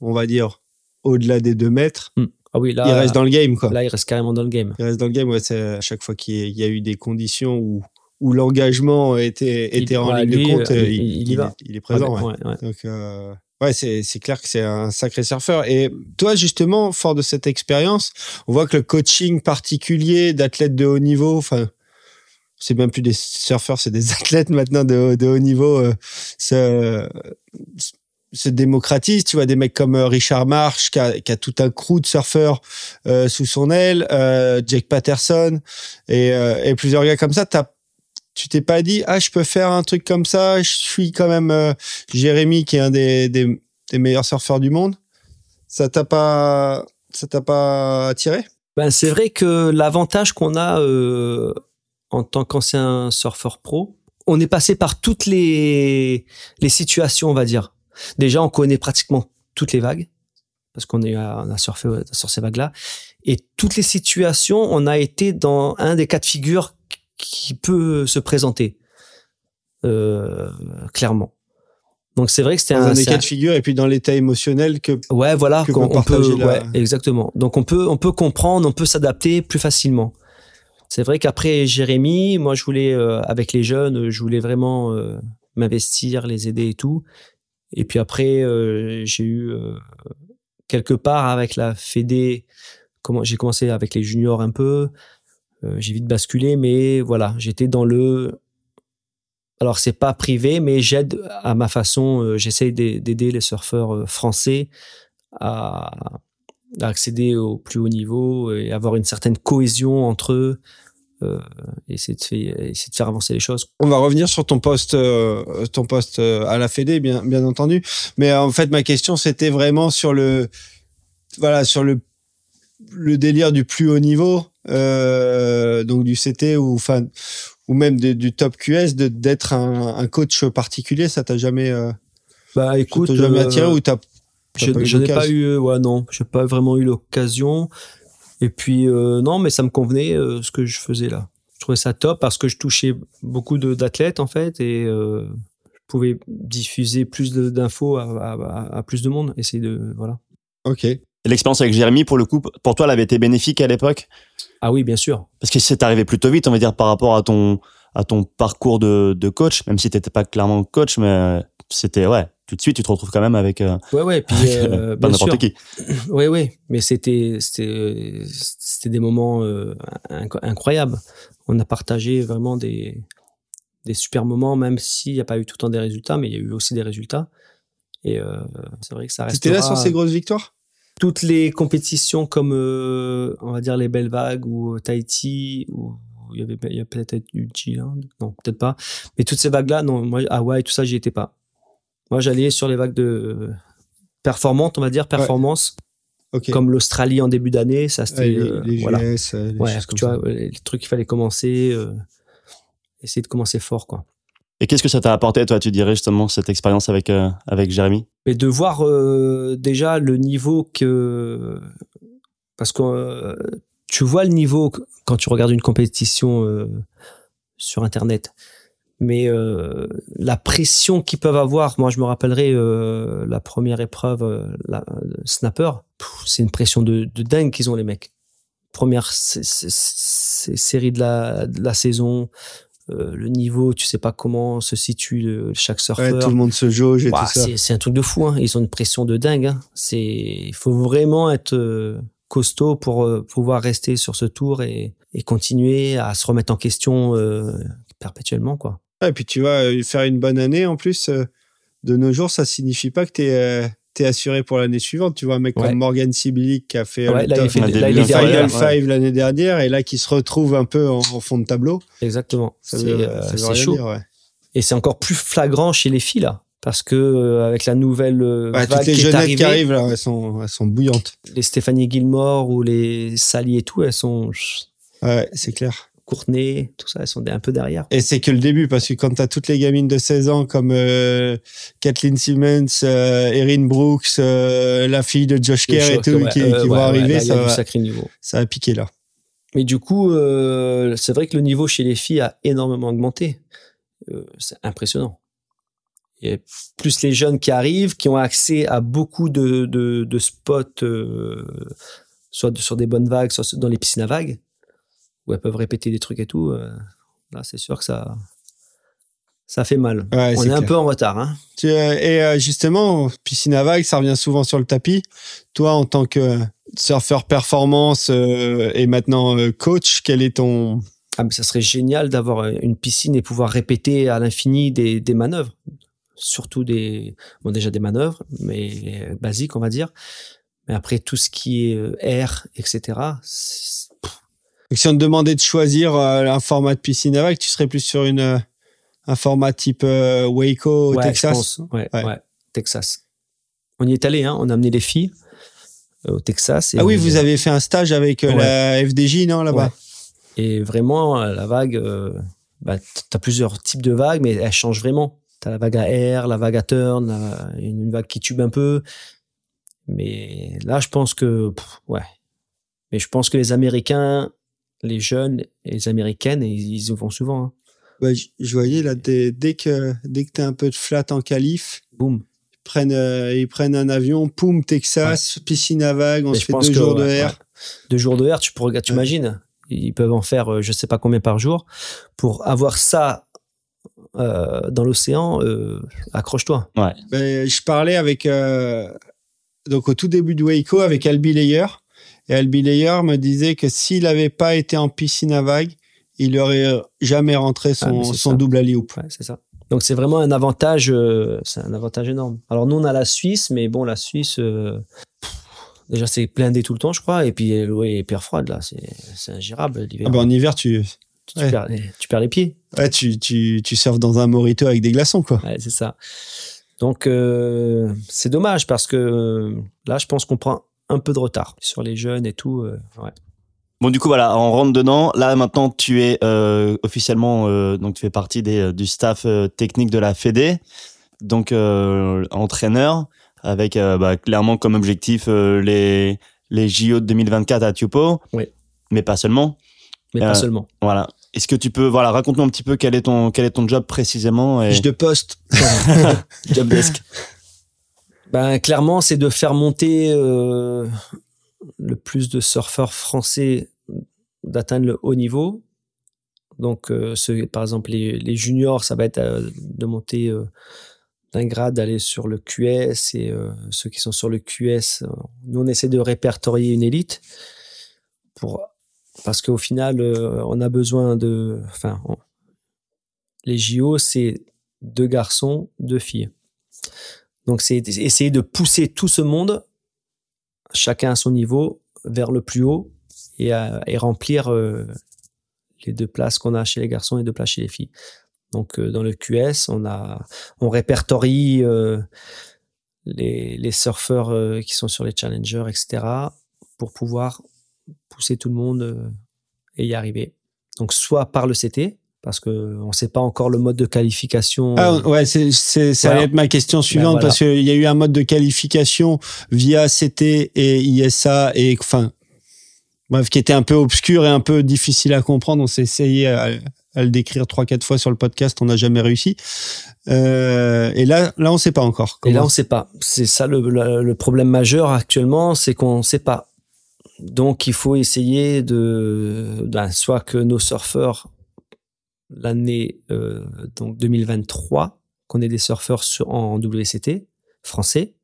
on va dire, au-delà des deux mètres,
Ah oui, là,
il reste dans le game, quoi.
là, il reste carrément dans le game.
Il reste dans le game, ouais, c'est à chaque fois qu'il y a- eu des conditions où, où l'engagement était, était
Il-
en
ouais,
ligne
lui,
de compte,
euh, il- y va.
est, il est présent. ouais.
Ouais.
Donc, ouais, c'est, c'est clair que c'est un sacré surfeur. Et toi, justement, fort de cette expérience, on voit que le coaching particulier d'athlètes de haut niveau, enfin, c'est même plus des surfeurs, c'est des athlètes maintenant de, haut- niveau, euh, se, se démocratise. Tu vois, des mecs comme euh, Richard Marsh, qui a, qui a tout un crew de surfeurs euh, sous son aile, euh, Jake Patterson, et, euh, et plusieurs gars comme ça. T'as tu t'es pas dit ah je peux faire un truc comme ça je suis quand même euh, Jérémy qui est un des, des, des meilleurs surfeurs du monde ça t'a pas ça t'a pas attiré?
Ben, c'est vrai que l'avantage qu'on a euh, en tant qu'ancien surfeur pro, on est passé par toutes les, les situations, on va dire. Déjà, on connaît pratiquement toutes les vagues parce qu'on est on a surfé sur ces vagues-là. Et toutes les situations, on a été dans un des cas de figure qui peut se présenter euh, clairement. Donc c'est vrai que c'était un,
des cas de figure et puis dans l'état émotionnel que
Ouais, voilà, qu'on-
peut
on peut,
la-
ouais, exactement. Donc on peut, on peut comprendre, on peut s'adapter plus facilement. C'est vrai qu'après Jérémy, moi je voulais euh, avec les jeunes, je voulais vraiment euh, m'investir, les aider et tout. Et puis après, euh, j'ai eu quelque part avec la Fédé, comment j'ai commencé avec les juniors un peu. J'ai vite basculé, mais voilà, j'étais dans le. Alors c'est pas privé, mais j'aide à ma façon. J'essaye d'ai- d'aider les surfeurs français à, à accéder au plus haut niveau et avoir une certaine cohésion entre eux. Euh, et essayer de, faire, essayer de faire avancer les choses.
On va revenir sur ton poste, euh, ton poste euh, à la Fédé, bien, bien entendu. Mais euh, en fait, ma question, c'était vraiment sur le, voilà, sur le, le délire du plus haut niveau, euh, donc du CT ou, enfin, ou même de- du top QS, d'être un, un coach particulier. Ça t'a jamais,
Bah écoute,
jamais attiré ou t'as
Je, n'ai pas eu, euh, ouais, non, j'ai pas vraiment eu l'occasion. Et puis, euh, non, mais ça me convenait euh, ce que je faisais là. Je trouvais ça top parce que je touchais beaucoup de- d'athlètes en fait et euh, je pouvais diffuser plus d'infos à, à- à plus de monde. Essayer de, voilà.
Ok.
L'expérience avec Jérémy, pour le coup, pour toi, elle avait été bénéfique à l'époque?
Ah oui, bien sûr.
Parce que c'est arrivé plutôt vite, on va dire, par rapport à ton, à ton parcours de, de coach, même si t'étais pas clairement coach, mais c'était, ouais, tout de suite, tu te retrouves quand même avec, euh,
Ouais, ouais. Puis,
avec,
euh,
pas
bien sûr.
n'importe qui.
Oui, oui, mais c'était c'était c'était des moments euh, inc- incroyables. On a partagé vraiment des des super moments, même s'il n'y a pas eu tout le temps des résultats, mais il y a eu aussi des résultats. Et euh, c'est vrai que ça reste.
T'étais là sur ces grosses victoires?
Toutes les compétitions comme euh, on va dire les belles vagues ou Tahiti ou il y avait il y a peut-être eu G-Land, non peut-être pas. Mais toutes ces vagues là, non, moi Hawaï tout ça j'y étais pas. Moi j'allais sur les vagues de performantes, on va dire performance comme l'Australie en début d'année, ça c'était
les,
euh,
les
voilà.
GS, euh, les
Ouais,
choses comme
tu
ça.
vois, les trucs qu'il fallait commencer, euh, essayer de commencer fort quoi.
Et qu'est-ce que ça t'a apporté, toi, tu dirais, justement, cette expérience avec, euh, avec Jérémy?
Mais de voir euh, déjà le niveau que parce que euh, tu vois le niveau quand tu regardes une compétition euh, sur internet. Mais euh, la pression qu'ils peuvent avoir, moi je me rappellerai euh, la première épreuve, euh, la, le snapper, c'est une pression de, de dingue qu'ils ont les mecs. Première sé- sé- sé- série de la, de la saison, euh, le niveau, tu sais pas comment se situe le- chaque
Ouais,
surfeur.
tout le monde se jauge et tout ça.
c'est, un truc de fou. Hein. Ils ont une pression de dingue. Hein. C'est, il faut vraiment être euh, costaud pour euh, pouvoir rester sur ce tour et, et continuer à se remettre en question euh, perpétuellement, quoi.
Ouais, et puis tu vois, euh, faire une bonne année en plus, euh, de nos jours, ça signifie pas que tu es, assuré pour l'année suivante. Tu vois, un mec
Ouais.
comme Morgan Sibilic qui a fait euh,
Ouais,
le
là, il fait, là, il
Final
ouais.
Five l'année dernière et là qui se retrouve un peu en, en fond de tableau.
Exactement. C'est, euh, chaud.
dire.
Et c'est encore plus flagrant chez les filles là, parce que euh, avec la nouvelle euh, vague
toutes les
qui est arrivée,
qui arrivent là, elles sont, elles sont bouillantes.
les Stéphanie Gilmore ou les Sally et tout, elles sont
Ouais, c'est clair.
Courtenay, tout ça, elles sont un peu derrière.
Et c'est que le début, parce que quand tu as toutes les gamines de 16 ans comme euh, Kathleen Simmons, euh, Erin Brooks, euh, la fille de Josh Kerr et tout,
Ouais,
qui, qui
ouais,
vont
ouais,
arriver,
là,
ça, va,
sacré niveau.
ça va piquer là.
Mais du coup, c'est vrai que le niveau chez les filles a énormément augmenté. C'est impressionnant. Il y a plus les jeunes qui arrivent, qui ont accès à beaucoup de, de, de spots, soit de- sur des bonnes vagues, soit dans les piscines à vagues, où elles peuvent répéter des trucs et tout. euh, là, c'est sûr que ça, ça fait mal.
Ouais,
On est un peu en retard. Hein.
Euh, et euh, justement, piscine à vagues, ça revient souvent sur le tapis. Toi, en tant que surfeur performance et maintenant coach, quel est ton...
Ah, mais ça serait génial d'avoir une piscine et pouvoir répéter à l'infini des, des manœuvres. Surtout des, bon, déjà des manœuvres, mais basiques, on va dire. Mais après, tout ce qui est air, etc. c'est-
Si on te demandait de choisir euh, un format de piscine à vagues, tu serais plus sur une, euh, un format type euh, Waco
Ouais, je
Texas?
pense. Ouais,
Ouais.
Texas. On y est allé, hein. On a amené les filles au Texas. et
Ah oui, vous avez fait un stage avec la FDJ, non, là-bas?
Et vraiment, la vague, euh, bah, t- t'as plusieurs types de vagues, mais elles changent vraiment. T'as la vague à air, la vague à turn, la- une vague qui tube un peu. Mais là, je pense que, pff, ouais. Mais je pense que les Américains, les jeunes et les Américaines, ils, ils y vont souvent. hein.
Ouais, je- je voyais là, dès, dès que dès que t'as un peu de flat en qualif,
Boum.
ils prennent, euh, ils prennent un avion, poum, Texas, piscine à vagues, on
Mais
se
je
fait
pense
deux
que,
jours de
ouais,
air.
ouais. Deux jours de air, tu pourrais, tu
Ouais.
imagines Ils peuvent en faire, euh, je sais pas combien par jour. Pour avoir ça euh, dans l'océan, euh, accroche-toi.
Ben, je parlais avec euh, donc au tout début de Waco avec Albi Layer et Albi Layer me disait que s'il n'avait pas été en piscine à vagues, il aurait jamais rentré
Ah,
son,
ça.
double alley hoop.
Ouais, c'est ça. Donc c'est vraiment un avantage, euh, c'est un avantage énorme. Alors nous on a la Suisse, mais bon la Suisse, euh, pff, déjà c'est blindé tout le temps je crois, et puis l'eau est hyper froide là, c'est ingérable l'hiver.
Ah ben, en hiver, tu,
tu,
ouais.
perds, les- tu perds les pieds.
ouais, tu, tu, tu surfes dans un morito avec des glaçons quoi.
Ouais, c'est ça. Donc euh, c'est dommage parce que là je pense qu'on prend un peu de retard sur les jeunes et tout. euh, ouais.
Bon, du coup, voilà, on rentre dedans. Là, maintenant, tu es euh, officiellement, euh, donc tu fais partie des, du staff euh, technique de la Fédé, donc euh, entraîneur, avec bah, clairement comme objectif les, les JO de 2024 à Tupou.
Oui.
Mais pas seulement.
Mais pas seulement.
Voilà. Est-ce que tu peux, voilà, raconte-nous un petit peu quel est ton, quel est ton job précisément et
Fiche de poste.
job desk.
Ben, clairement, c'est de faire monter euh, le plus de surfeurs français d'atteindre le haut niveau. Donc, euh, par exemple, les, juniors, ça va être euh, de monter d'un grade, d'aller sur le QS. Et ceux qui sont sur le QS, nous, on essaie de répertorier une élite. Pour, parce qu'au final, on a besoin de... Enfin, les JO, c'est deux garçons, deux filles. Donc, c'est essayer de pousser tout ce monde, chacun à son niveau, vers le plus haut et, à- remplir euh, les deux places qu'on a chez les garçons et deux places chez les filles. Donc, euh, dans le QS, on, répertorie euh, les, surfeurs qui sont sur les challengers, etc., pour pouvoir pousser tout le monde et y arriver. Donc, soit par le CT, parce qu'on ne sait pas encore le mode de qualification.
Ah, ouais, c'est, c'est, ça
Voilà.
allait être ma question suivante
voilà.
parce qu'il y a eu un mode de qualification via CT et ISA et enfin, bref, qui était un peu obscur et un peu difficile à comprendre. On s'est essayé à, à le décrire trois, quatre fois sur le podcast, on n'a jamais réussi. Euh, et là, là, on sait pas encore.
Et là, on sait pas. C'est ça le, le- le problème majeur actuellement, c'est qu'on ne sait pas. Donc, il faut essayer de, ben, soit que nos surfeurs, l'année euh, donc 2023, qu'on ait des surfeurs sur, en WCT français,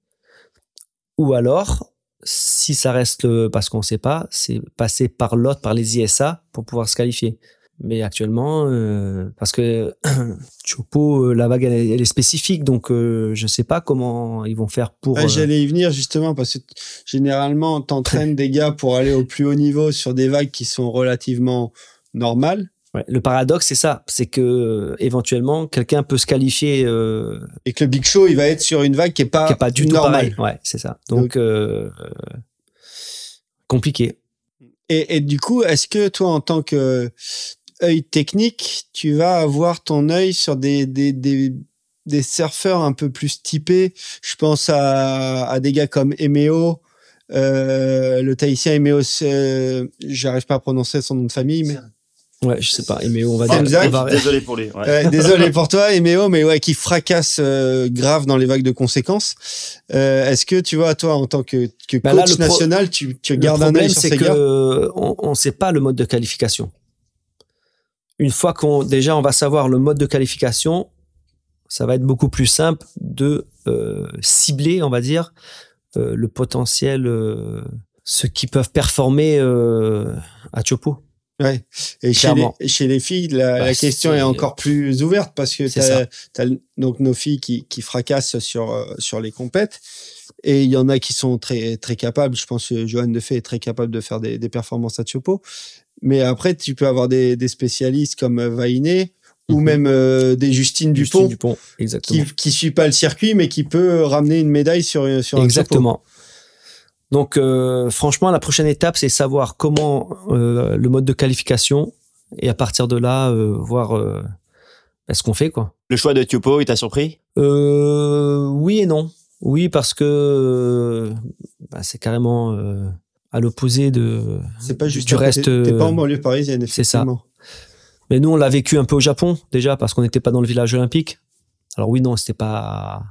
ou alors, si ça reste le- parce qu'on ne sait pas, c'est passer par l'autre, par les ISA, pour pouvoir se qualifier. Mais actuellement, euh, parce que Chopo, euh, la vague, elle, est- elle est spécifique, donc euh, je ne sais pas comment ils vont faire pour.
Ah,
euh,
J'allais y venir justement parce que généralement, t'entraînes des gars pour aller au plus haut niveau sur des vagues qui sont relativement normales
ouais. Le paradoxe, c'est ça, c'est que euh, éventuellement, quelqu'un peut se qualifier euh,
et que le Big Show, il va être sur une vague qui est pas,
qui n'est pas du tout
normale.
Ouais, c'est ça. Donc, euh, euh, compliqué.
Et, et du coup, est-ce que toi, en tant que œil technique, tu vas avoir ton œil sur des, des, des, des surfeurs un peu plus typés? Je pense à, à des gars comme Emeo, euh, le Tahitien Emeo, euh, j'arrive pas à prononcer son nom de famille, mais
Ouais, je sais pas. Mais on va dire.
Hamza,
on va-
Désolé pour lui. ouais.
Désolé pour toi, Emeo, mais ouais, qui fracasse euh, grave dans les vagues de conséquences. Euh, Est-ce que tu vois, toi, en tant que, que
Bah
coach
là, le pro-
national, tu, tu
Le
gardes un œil
problème,
sur
c'est
ces
que
gars
euh, on ne sait pas le mode de qualification. Une fois qu'on déjà on va savoir le mode de qualification, ça va être beaucoup plus simple de euh, cibler, on va dire, euh, le potentiel, euh, ceux qui peuvent performer euh, à Chopo.
Ouais. Et chez les, chez les filles, la,
Bah,
la question est encore plus ouverte parce que
ça.
t'as donc nos filles qui, qui fracassent sur, euh, sur les compètes. Et il y en a qui sont très, très capables. Je pense que Johan Defay est très capable de faire des, des performances à Tiopo. Mais après, tu peux avoir des, des spécialistes comme euh, Vainé ou
Mhm.
même euh, des Justine
Justine
Dupont,
Dupont, exactement.
qui, qui suit pas le circuit, mais qui peut ramener une médaille sur, sur un.
Exactement. Donc, euh, franchement, la prochaine étape, c'est savoir comment euh, le mode de qualification et à partir de là, euh, voir euh, bah, ce qu'on fait quoi.
Le choix de Tiopo, il t'a surpris?
Euh, oui et non. Oui parce que euh, bah, c'est carrément euh, à l'opposé de.
C'est pas juste
du
à côté-
reste.
T'es pas en banlieue parisienne,
c'est ça. Mais nous, on l'a vécu un peu au Japon, déjà, parce qu'on n'était pas dans le village olympique. Alors oui, non, c'était pas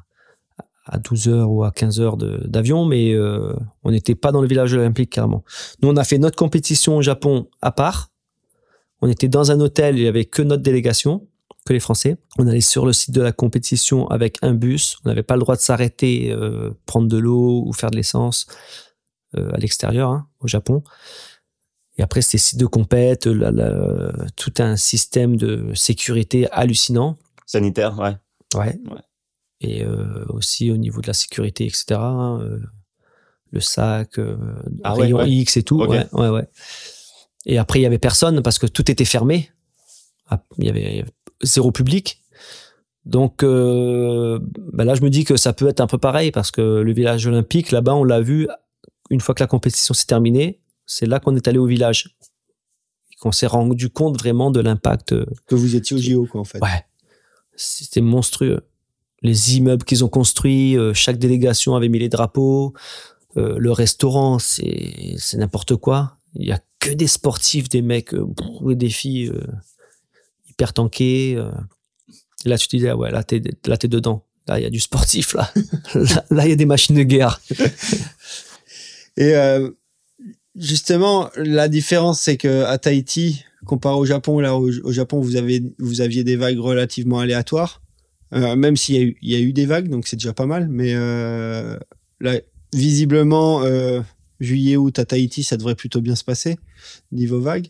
à, à 12 heures ou à 15 heures d'avion, mais euh, on n'était pas dans le village olympique, carrément. Nous, on a fait notre compétition au Japon à part. On était dans un hôtel, il y avait que notre délégation, que les Français. On allait sur le site de la compétition avec un bus. On n'avait pas le droit de s'arrêter, euh, prendre de l'eau ou faire de l'essence euh, à l'extérieur, hein, au Japon. Et après, c'était site de compète, la- la- tout un système de sécurité hallucinant.
Sanitaire, ouais.
Ouais.
Ouais.
Et euh, aussi au niveau de la sécurité, etc. hein, euh, le sac, euh,
Ah
rayon
ouais.
X et tout. Ouais, ouais, ouais. Et après, il y avait personne parce que tout était fermé. Ah, Il y avait zéro public. Donc euh, bah là, je me dis que ça peut être un peu pareil parce que le village olympique, là-bas, on l'a vu une fois que la compétition s'est terminée. C'est là qu'on est allé au village. Qu'on s'est rendu compte vraiment de l'impact
Que vous étiez au JO, quoi, en fait.
Ouais. C'était monstrueux. Les immeubles qu'ils ont construits, euh, chaque délégation avait mis les drapeaux. Euh, le restaurant, c'est n'importe quoi. Il y a que des sportifs, des mecs euh, des filles hyper tankés. Et là, tu te disais, ah ouais, là, t'es dedans. Là, il y a du sportif, là. là, il y a des machines de guerre.
Et justement, la différence, c'est que à Tahiti, comparé au Japon, là, au, au Japon, vous, avez, vous aviez des vagues relativement aléatoires, même s'il y, a eu- il y a eu des vagues, donc c'est déjà pas mal. Mais euh, là, visiblement, euh, juillet, août à Tahiti, ça devrait plutôt bien se passer, niveau vagues.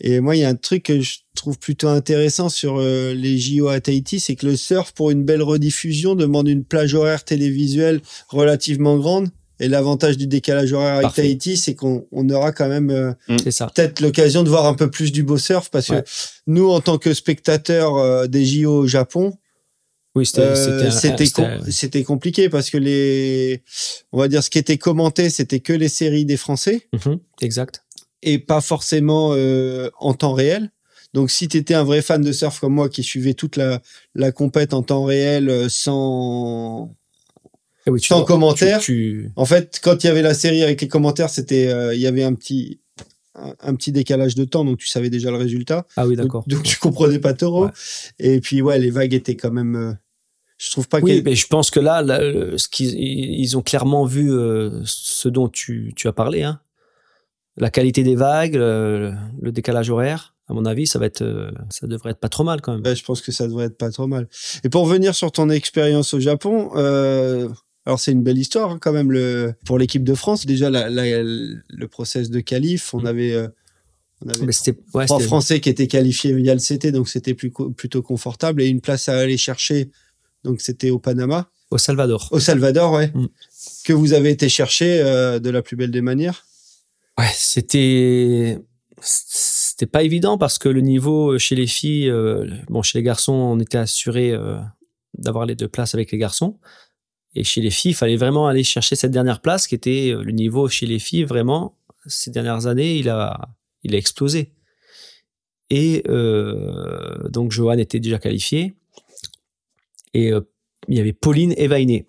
Et moi, il y a un truc que je trouve plutôt intéressant sur euh, les JO à Tahiti, c'est que le surf, pour une belle rediffusion, demande une plage horaire télévisuelle relativement grande. Et l'avantage du décalage horaire avec
Parfait.
Tahiti, c'est qu'on on aura quand même euh,
ça.
peut-être l'occasion de voir un peu plus du beau surf parce
Ouais.
que nous, en tant que spectateurs euh, des JO au Japon,
Oui, c'était
euh,
c'était
com- compliqué parce que les, on va dire, ce qui était commenté, c'était que les séries des Français
Mhm, exact.
et pas forcément euh, en temps réel. Donc, si tu étais un vrai fan de surf comme moi qui suivait toute la, la compète en temps réel euh, sans,
oui, tu
sans
dois-
commentaire,
tu- tu-
en fait, quand il y avait la série avec les commentaires, c'était, euh, il y avait un petit, un, un petit décalage de temps, donc tu savais déjà le résultat.
Ah oui,
Donc,
d'accord.
donc tu comprenais pas.
Ouais.
Et puis ouais, les vagues étaient quand même. euh, je trouve pas
Oui, mais je pense que là, là, le- ce qu'ils ils ont clairement vu euh, ce dont tu, tu as parlé, hein. la qualité des vagues, le, le décalage horaire. À mon avis, ça va être, euh, ça devrait être pas trop mal quand même.
Ouais, je pense que ça devrait être pas trop mal. Et pour revenir sur ton expérience au Japon, euh, alors c'est une belle histoire hein, quand même le, pour l'équipe de France. Déjà la, la- le process de qualif, on avait, euh, on avait
ouais,
trois Français qui étaient qualifiés via le CT, donc c'était plus, plutôt confortable et une place à aller chercher. Donc c'était au Panama,
au Salvador.
au Salvador, ouais,
Mm.
que vous avez été chercher euh, de la plus belle des manières.
Ouais, c'était, c'était pas évident parce que le niveau chez les filles, euh, bon, chez les garçons, on était assuré euh, d'avoir les deux places avec les garçons. Et chez les filles, il fallait vraiment aller chercher cette dernière place qui était euh, le niveau chez les filles, vraiment, ces dernières années, il a, il a explosé. Et euh, donc, Johan était déjà qualifié. Et euh, il y avait Pauline et Vainé.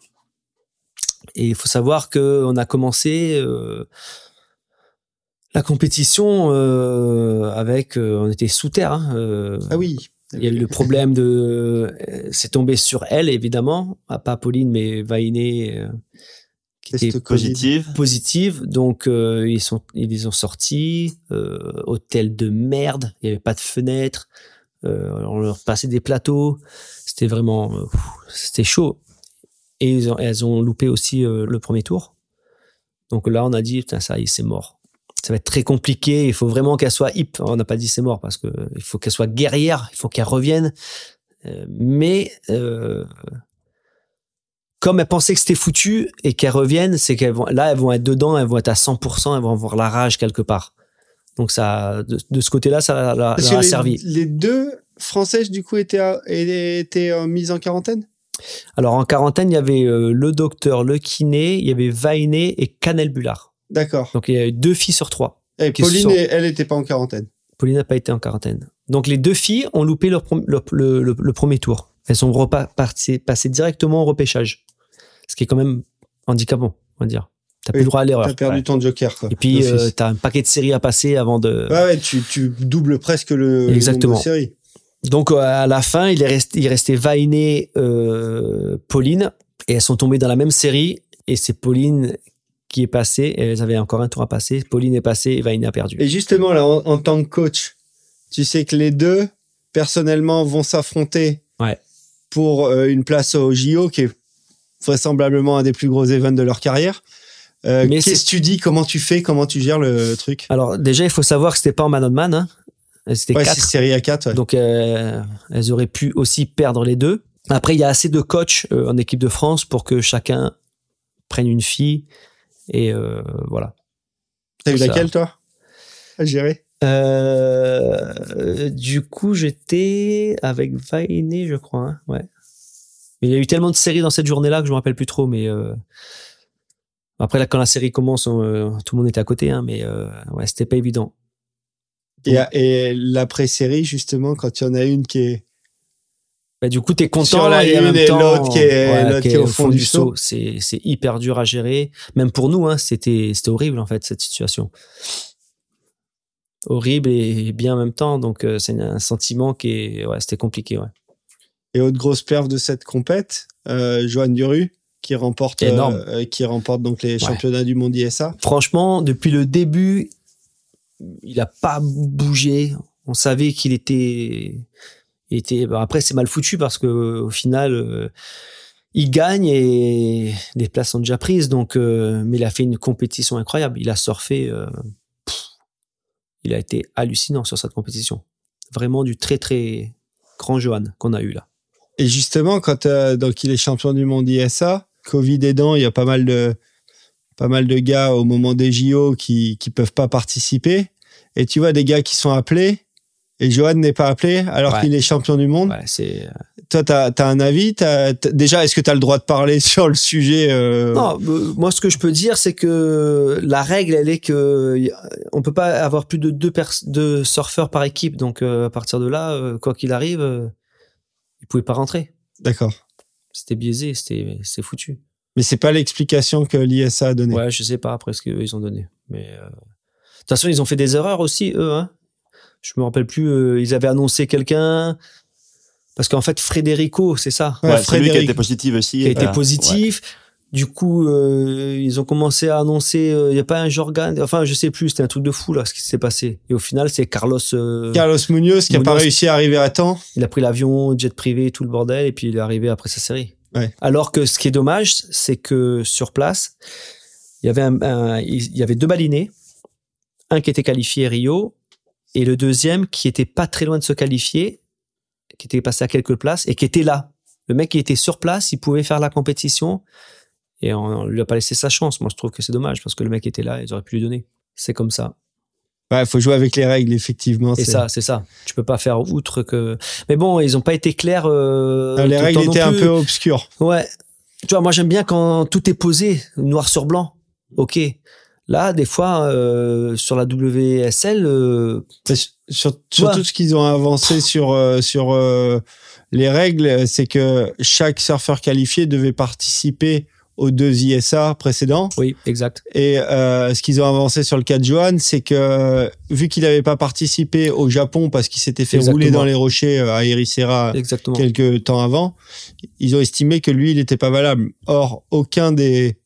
Et il faut savoir qu'on a commencé euh, la compétition euh, avec. on était sous terre. hein,
Ah oui.
il y a eu le problème de. C'est tombé sur elle, évidemment. Pas Pauline, mais Vainé, euh, qui était.
Positive.
positive. Donc, euh, ils, sont, ils les ont sortis. Euh, hôtel de merde. Il n'y avait pas de fenêtre. Euh, on leur passait des plateaux. C'était vraiment. euh, C'était chaud. Et ils ont- elles ont loupé aussi euh, le premier tour. Donc là, on a dit, putain, ça y est, c'est mort. Ça va être très compliqué. Il faut vraiment qu'elle soit hip. On n'a pas dit c'est mort parce que il faut qu'elle soit guerrière. Il faut qu'elle revienne. Mais comme elles pensaient que c'était foutu et qu'elles reviennent, c'est qu'elles vont là, elles vont être dedans, elles vont être à 100%, elles vont avoir la rage quelque part. Donc ça, de, de ce côté-là, ça leur a- servi.
les deux Françaises, du coup, étaient, à- étaient euh, mises en quarantaine?
Alors en quarantaine, il y avait euh, le docteur, le kiné, il y avait Vainé et Canel Bullard.
D'accord.
Donc il y a eu deux filles sur trois.
Et
se
Pauline,
sont-
elle n'était pas en quarantaine.
Pauline n'a pas été en quarantaine. Donc les deux filles ont loupé leur le, le- le- le premier tour. Elles sont repa- parti- passées directement au repêchage. Ce qui est quand même handicapant, on va dire. T'as plus le droit à l'erreur.
T'as perdu
Ouais.
ton joker, quoi.
Et puis,
d'office.
euh, t'as un paquet de séries à passer avant de.
ouais, ouais, tu, tu doubles presque le, le
Exactement.
nombre de séries.
Donc euh, à la fin, il est resté, il restait Vainé, euh, Pauline, et elles sont tombées dans la même série. Et c'est Pauline qui est passée. Et elles avaient encore un tour à passer. Pauline est passée et Vainé a perdu.
Et justement, là, en, en tant que coach, tu sais que les deux, personnellement, vont s'affronter
Ouais.
pour euh, une place au JO, qui est vraisemblablement un des plus gros events de leur carrière. Euh,
Mais
Qu'est-ce que tu dis? Comment tu fais? Comment tu gères le truc?
Alors déjà, il faut savoir que c'était pas en man on man. Hein. C'était
Ouais,
quatre.
série à 4.
Donc euh, elles auraient pu aussi perdre les deux. Après, il y a assez de coachs euh, en équipe de France pour que chacun prenne une fille. Et voilà.
T'as eu laquelle, toi? À gérer?
Du coup, j'étais avec Vainé, je crois. hein, Ouais. Mais il y a eu tellement de séries dans cette journée-là que je me rappelle plus trop. Mais après, là, quand la série commence, on, euh, tout le monde était à côté. Hein, mais euh, ouais, c'était pas évident.
Et, et l'après-série, justement, quand il y en a une qui est.
Bah, du coup, t'es content
Sur la
et en
une
même
et l'autre qui est- l'autre qui est au fond du seau.
C'est c'est hyper dur à gérer. Même pour nous, hein, c'était c'était horrible en fait cette situation. Horrible et bien en même temps. Donc euh, c'est un sentiment qui est ouais, c'était compliqué. Ouais.
Et autre grosse perf de cette compète, euh, Joanne Duru, qui remporte, euh, qui remporte donc les championnats du monde ISA.
Franchement, depuis le début, il a pas bougé. On savait qu'il était il était. bon, après, c'est mal foutu parce que au final. euh, il gagne et les places sont déjà prises. Donc, euh, mais il a fait une compétition incroyable. Il a surfé. euh, pff, il a été hallucinant sur cette compétition. Vraiment du très très grand Johan qu'on a eu là.
Et justement, quand euh, donc il est champion du monde ISA, Covid aidant, il y a pas mal de pas mal de gars au moment des JO qui qui peuvent pas participer. Et tu vois des gars qui sont appelés et Johan n'est pas appelé alors
Ouais.
qu'il est champion du monde.
Ouais, c'est
Toi, t'as as un avis? T'as- t'as- Déjà, est-ce que tu as le droit de parler sur le sujet euh,
Non, euh, moi ce que je peux dire c'est que la règle elle est que on peut pas avoir plus de deux, pers- deux surfeurs par équipe donc euh, à partir de là euh, quoi qu'il arrive euh, ils pouvaient pas rentrer.
D'accord.
C'était biaisé, c'était c'est foutu.
Mais c'est pas l'explication que l'ISA a donnée.
Ouais, je sais pas après ce qu'ils ont donné mais euh, de toute façon ils ont fait des erreurs aussi eux hein. Je me rappelle plus euh, ils avaient annoncé quelqu'un parce qu'en fait Federico, c'est ça.
Ouais,
Ouais, qui a été positif aussi.
qui a été
Voilà.
positif. Du coup, euh, ils ont commencé à annoncer, il n'y a pas un Jorgan, enfin, je sais plus, c'était un truc de fou, là, ce qui s'est passé. Et au final, c'est Carlos, euh,
Carlos Munoz qui a pas réussi à arriver à temps.
il a pris l'avion, jet privé, tout le bordel, et puis il est arrivé après sa série.
Ouais.
Alors que ce qui est dommage, c'est que sur place, il y avait un, un- il y avait deux balinés, un qui était qualifié Rio, et le deuxième qui était pas très loin de se qualifier, qui était passé à quelques places, et qui était là. Le mec qui était sur place, il pouvait faire la compétition, et on, on lui a pas laissé sa chance. Moi, je trouve que c'est dommage, parce que le mec était là, ils auraient pu lui donner. C'est comme ça.
Ouais, faut jouer avec les règles, effectivement.
Et
c'est-
ça, c'est ça. Tu peux pas faire outre que. Mais bon, ils ont pas été clairs. euh,
Ah, les règles étaient un peu obscures.
Ouais. Tu vois, moi j'aime bien quand tout est posé, noir sur blanc. Ok. Là, des fois, euh, sur la WSL, euh,
Sur, sur- surtout ce qu'ils ont avancé sur, sur les règles, c'est que chaque surfeur qualifié devait participer aux deux ISA précédents.
oui, exact.
Et euh, ce qu'ils ont avancé sur le cas de Johan, c'est que vu qu'il n'avait pas participé au Japon parce qu'il s'était fait
Exactement.
rouler dans les rochers euh, à Ericeira
Exactement.
quelques temps avant, ils ont estimé que lui, il n'était pas valable. Or, aucun des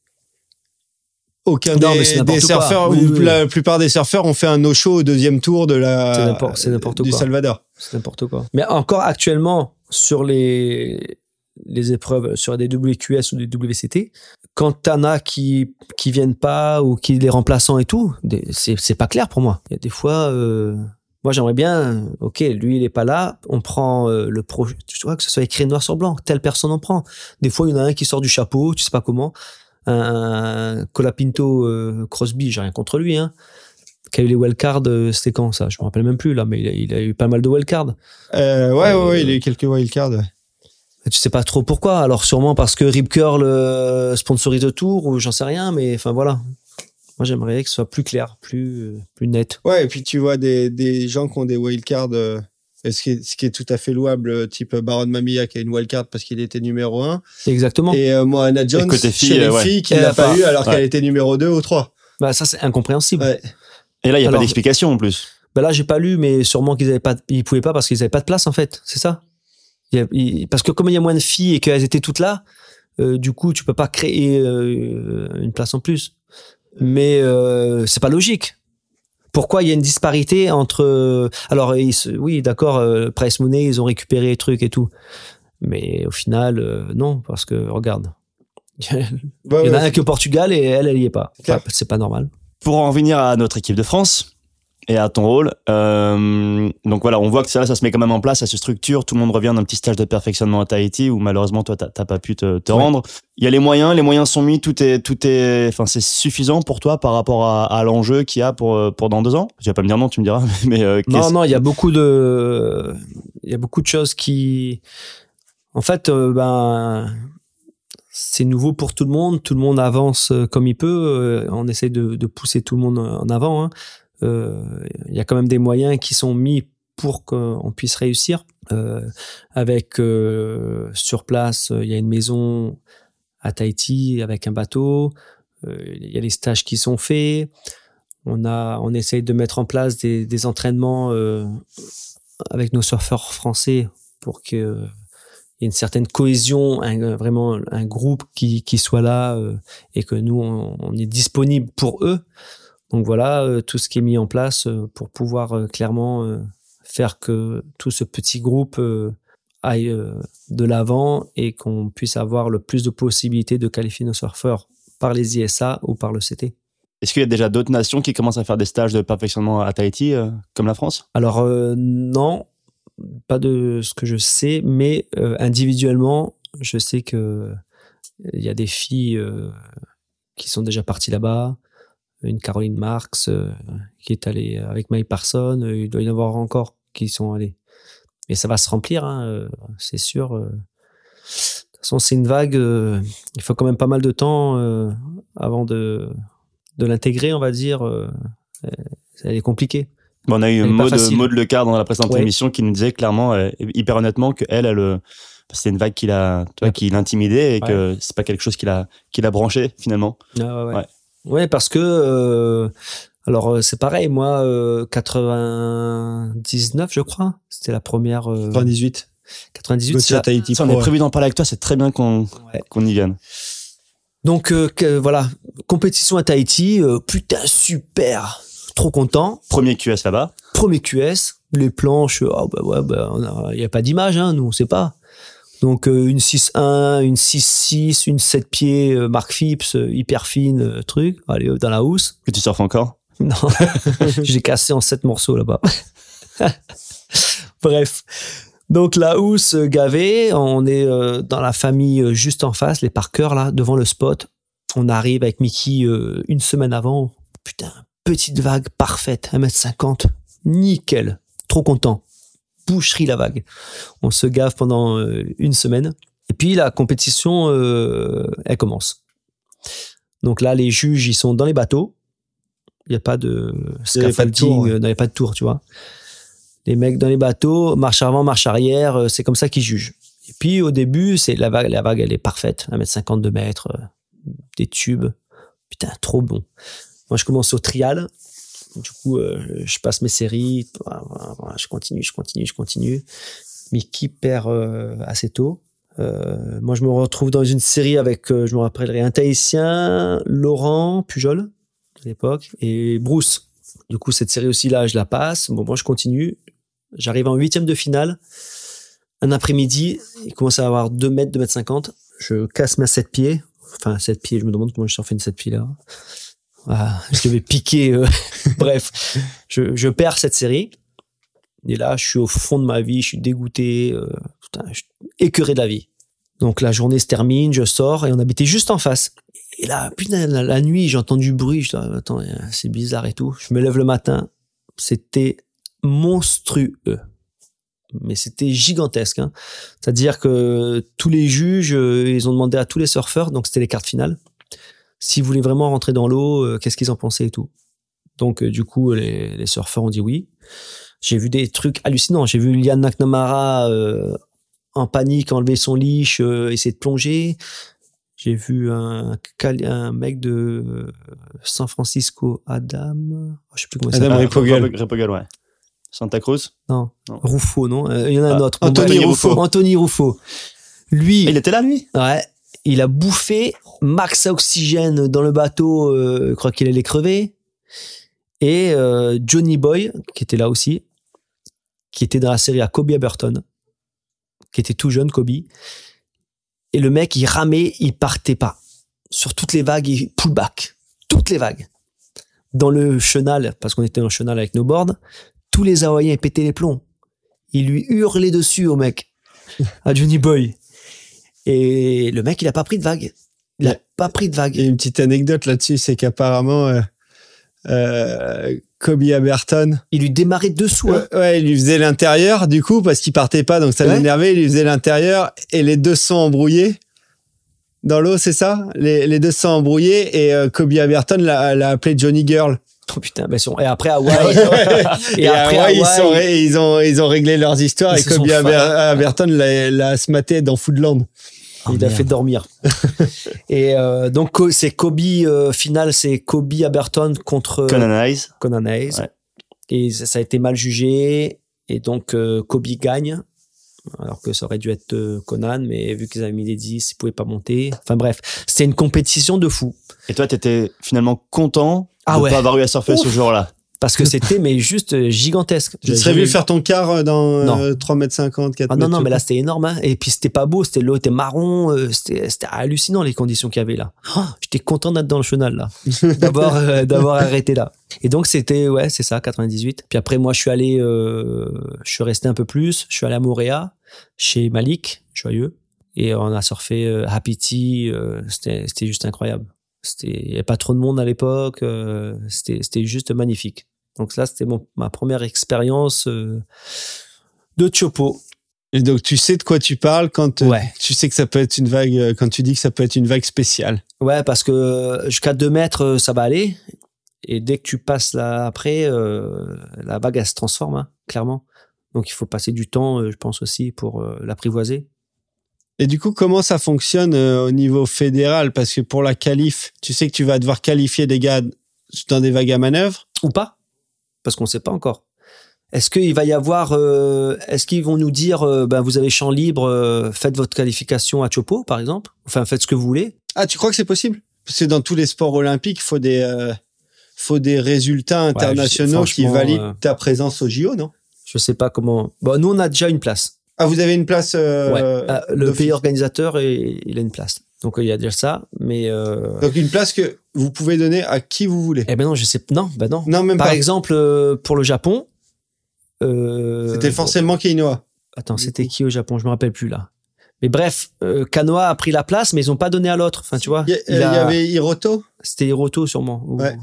aucun
Non,
des, surfeurs,
Oui,
ou
oui,
la plupart des surfeurs ont fait un no-show au deuxième tour de
C'est
la
n'importe- c'est n'importe
du
quoi.
Salvador.
C'est n'importe quoi. Mais encore actuellement, sur les, les épreuves, sur des WQS ou des WCT, quand t'en as qui, qui viennent pas ou qui les remplaçants et tout, c'est pas clair pour moi. Il y a des fois, euh, moi j'aimerais bien, ok, lui il est pas là, on prend euh, le pro, tu vois, que ce soit écrit noir sur blanc, telle personne en prend. Des fois, il y en a un qui sort du chapeau, tu sais pas comment. Un, un Colapinto euh, Crosby, j'ai rien contre lui, hein. Qui a eu les wildcards, c'était quand ça? Je me rappelle même plus là, mais il a, il a eu pas mal de wildcards.
Euh, ouais, ouais,
Euh,
ouais, il a eu quelques wildcards.
Tu sais pas trop pourquoi. Alors sûrement parce que Rip Curl euh, sponsorise le tour ou j'en sais rien, mais enfin voilà. Moi j'aimerais que ce soit plus clair, plus euh, plus net.
Ouais, et puis tu vois des, des gens qui ont des wildcards euh, ce qui est, ce qui est tout à fait louable, type Baron Mamia qui a une wildcard parce qu'il était numéro 1.
Exactement.
Et euh, Moana Jones,
côté fille,
chez les
ouais.
filles, qui l'a
a
pas
pas-
eu alors
ouais.
qu'elle était numéro 2 ou 3.
Bah, ça, c'est incompréhensible.
Ouais.
Et là, il n'y a pas d'explication en plus.
Bah là, j'ai pas lu, mais sûrement qu'ils avaient pas, ils pouvaient pas parce qu'ils avaient pas de place en fait. C'est ça? Il y a- il- parce que comme il y a moins de filles et qu'elles étaient toutes là, euh, du coup, tu peux pas créer euh, une place en plus. Mais euh, c'est pas logique. Pourquoi il y a une disparité entre alors ils se- oui d'accord euh, Price Money ils ont récupéré les trucs et tout. Mais au final euh, non parce que regarde. Il y en a
ouais,
un qui est au Portugal et elle elle y est pas. c'est pas normal.
Pour en revenir à notre équipe de France et à ton rôle, euh, donc voilà, on voit que ça, ça se met quand même en place, ça se structure, tout le monde revient d'un petit stage de perfectionnement à Tahiti où malheureusement toi t'as pas pu te, te
Ouais.
rendre. Il y a les moyens, les moyens sont mis, tout est, tout est, enfin c'est suffisant pour toi par rapport à, à l'enjeu qu'il y a pour, euh, pour dans deux ans? Tu vas pas me dire non, tu me diras, mais euh,
Non, non, il y a beaucoup de, il y a beaucoup de choses qui, en fait, euh, ben, c'est nouveau pour tout le monde. Tout le monde avance comme il peut. on essaie de, de pousser tout le monde en avant. hein. Euh, Il y a quand même des moyens qui sont mis pour qu'on puisse réussir. Euh, avec euh, sur place, il y a une maison à Tahiti avec un bateau. Il y a les stages qui sont faits. On a, on essaye de mettre en place des, entraînements avec nos surfeurs français pour que euh, il y ait une certaine cohésion, vraiment un groupe qui, soit là et que nous on, on est disponible pour eux. Donc voilà euh, tout ce qui est mis en place euh, pour pouvoir euh, clairement faire que tout ce petit groupe aille de l'avant et qu'on puisse avoir le plus de possibilités de qualifier nos surfeurs par les ISA ou par le CT.
Est-ce qu'il y a déjà d'autres nations qui commencent à faire des stages de perfectionnement à Tahiti, comme la France?
Alors non, pas de ce que je sais, mais individuellement, je sais que il y a des filles qui sont déjà parties là-bas. Une Caroline Marx euh, qui est allée avec May Parson. euh, Il doit y en avoir encore qui sont allés. Et ça va se remplir, hein, euh, c'est sûr. De toute façon, c'est une vague. il faut quand même pas mal de temps avant de, de l'intégrer, on va dire. elle est compliquée.
On a eu Maud, Lecard dans la précédente
Ouais.
émission qui nous disait clairement, hyper honnêtement, que elle, elle, c'était une vague qui l'a,
Ouais.
qui l'intimidait et que c'est pas quelque chose qui l'a, qui l'a branché finalement.
Ah ouais, ouais.
Ouais.
Parce que euh, alors euh, c'est pareil, moi euh, 99 je crois, c'était la première euh,
98.
98 c'est
Gauthier
la-
Tahiti
Ça, on est
ouais.
prévu d'en parler avec toi, c'est très bien qu'on,
Ouais.
qu'on y vienne.
Donc euh, que- voilà, compétition à Tahiti, euh, putain super, trop content.
Premier QS là-bas.
Premier QS, les planches, ah bah ouais, bah il y a pas d'image hein, nous on sait pas. Donc euh, une 6-1, une 6-6, une 7 pieds euh, Mark Phipps, euh, hyper fine, truc, allez dans la housse.
Que tu surfes encore?
Non, j'ai cassé en sept morceaux là-bas. Bref. Donc la housse gavée, on est dans la famille juste en face, les parkers là, devant le spot. On arrive avec Mickey une semaine avant. Putain, petite vague parfaite, 1m50. Nickel. Trop content. Boucherie la vague. On se gave pendant euh, une semaine. Et puis la compétition, euh, elle commence. Donc là, les juges, ils sont dans les bateaux. Il n'y a pas de scaffolding, euh, il n'y avait pas de tour, tu vois. Les mecs dans les bateaux, marche avant, marche arrière, c'est comme ça qu'ils jugent. Et puis au début, c'est la vague, la vague, elle est parfaite, 1m50 de mètres, des tubes. Putain, trop bon. Moi, je commence au trial. Du coup, euh, je passe mes séries, je continue, je continue, je continue. Mickey perd euh, assez tôt. Euh, moi, je me retrouve dans une série avec, je me rappellerai, un Tahitien, Laurent Pujol, à l'époque, et Bruce. Du coup, cette série aussi, là, je la passe. Bon, moi, je continue. J'arrive en huitième de finale. Un après-midi, il commence à avoir 2 mètres, 2 mètres 50. Je casse ma 7 pieds. Enfin, 7 pieds, je me demande comment je surfais une 7 pieds là. Ah, je devais piquer. euh, Bref, je, perds cette série. Et là, je suis au fond de ma vie, je suis dégoûté, euh, putain, écœuré de la vie. Donc la journée se termine, je sors et on habitait juste en face. Et là, putain, la, la nuit, j'ai entendu du bruit. Je dis, attends, c'est bizarre et tout. Je me lève le matin, c'était monstrueux. Mais c'était gigantesque. Hein. C'est-à-dire que tous les juges, euh, ils ont demandé à tous les surfeurs, donc c'était les cartes finales, s'ils voulaient vraiment rentrer dans l'eau, euh, qu'est-ce qu'ils en pensaient et tout. Donc euh, du coup, les, les surfeurs ont dit oui. J'ai vu des trucs hallucinants. J'ai vu Liane McNamara euh, en panique enlever son leash, euh, essayer de plonger. J'ai vu un, un mec de euh, San Francisco, Adam. oh, je sais plus comment
Adam.
Rip- Ripogal, ouais. Santa Cruz?
Non,
Non.
Ruffo, non Euh, Il y en a un
Ah,
autre.
Anthony. Ruffo.
Anthony Ruffo. Lui,
Il était là, lui?
Ouais, il a bouffé max oxygène dans le bateau, euh, je crois qu'il allait crever. Et euh, Johnny Boy, qui était là aussi, qui était dans la série à Kobe Aberton, qui était tout jeune, Kobe. Et le mec, il ramait, il partait pas. Sur toutes les vagues, il pull back. Toutes les vagues. Dans le chenal, parce qu'on était en chenal avec nos boards, tous les Hawaïens ils pétaient les plombs. Il lui hurlait dessus au mec, à Johnny Boy. Et le mec, il a pas pris de vague. Il a pas pris de
Il y a
vague.
une petite anecdote là-dessus, c'est qu'apparemment, euh, euh, Kobe Aberton,
Il lui démarrait dessous. hein.
ouais, ouais, il lui faisait l'intérieur, du coup, parce qu'il partait pas, donc ça
Ouais.
l'énervait, il lui faisait l'intérieur, et les deux sont embrouillés. Dans l'eau, c'est ça? Les, les deux sont embrouillés, et euh, Kobe Aberton l'a appelé Johnny Girl.
Oh putain, ben, son- et après Hawaï.
et,
et après
après, ils,
Hawaï,
sont ré- ils, ont, ils ont réglé leurs histoires,
Ils
et Kobe Aber- Aberton l'a smaté dans Foodland.
Il a
merde.
fait dormir. et euh, donc c'est Kobe euh, final, c'est Kobe Aberton contre
Conan Hayes.
Conan Hayes.
Ouais.
Et ça, ça a été mal jugé. Et donc euh, Kobe gagne. Alors que ça aurait dû être euh, Conan, mais vu qu'ils avaient mis les 10, ils pouvaient pas monter. Enfin bref, c'était une compétition de fou.
Et toi, t'étais finalement content
Ah
de
ouais.
pas avoir eu à surfer ce jour-là.
Parce que c'était mais juste euh, gigantesque.
Tu serais vu faire ton quart euh, dans
Non.
euh, 3m50, 4
Ah non, non, mais là, c'était énorme. Hein. Et puis, c'était pas beau. C'était l'eau était marron. euh, c'était c'était hallucinant, les conditions qu'il y avait là. Oh, J'étais content d'être dans le chenal, là. D'avoir euh, d'avoir arrêté là. Et donc, c'était, ouais, c'est ça, 98. Puis après, moi, je suis allé, euh, je suis resté un peu plus. Je suis allé à Moréa, chez Malik, joyeux. Et on a surfé euh, Happy Tea. euh, c'était c'était juste incroyable. C'était, il y avait pas trop de monde à l'époque. euh, c'était c'était juste magnifique. Donc là, c'était mon, ma première expérience euh, de Chopo.
Et donc, tu sais de quoi tu parles quand euh,
Ouais.
tu sais que ça peut être une vague, quand tu dis que ça peut être une vague spéciale?
Ouais, parce que jusqu'à 2 mètres, ça va aller. Et dès que tu passes là après, euh, la vague, elle se transforme, hein, clairement. Donc il faut passer du temps, je pense aussi, pour l'apprivoiser.
Et du coup, comment ça fonctionne euh, au niveau fédéral? Parce que pour la qualif, tu sais que tu vas devoir qualifier des gars dans des vagues à manœuvre?
Ou pas Parce qu'on ne sait pas encore. Est-ce qu'il va y avoir... euh, Est-ce qu'ils vont nous dire, euh, ben, vous avez champ libre, euh, faites votre qualification à Chopo, par exemple? Enfin, faites ce que vous voulez.
Ah, tu crois que c'est possible? Parce que dans tous les sports olympiques, il faut des, faut des résultats
sais,
internationaux qui valident ta présence au JO, non?
Je sais pas comment... Bon, nous, on a déjà une place.
Ah, vous avez une place euh,
Ouais. Ah, le pays organisateur, il il a une place. Donc il y a déjà ça, mais... euh,
Donc une place que vous pouvez donner à qui vous voulez.
Eh ben non, je sais... Non, ben non.
Non, même
Par
pas.
exemple, euh, pour le Japon. euh,
C'était forcément Keinoa.
Attends, c'était qui au Japon? Je me rappelle plus là. Mais bref, euh, Kanoa a pris la place, mais ils ont pas donné à l'autre. Enfin, tu vois.
Il y,
il
il y
a-
avait Hiroto?
C'était Hiroto sûrement.
Ouais.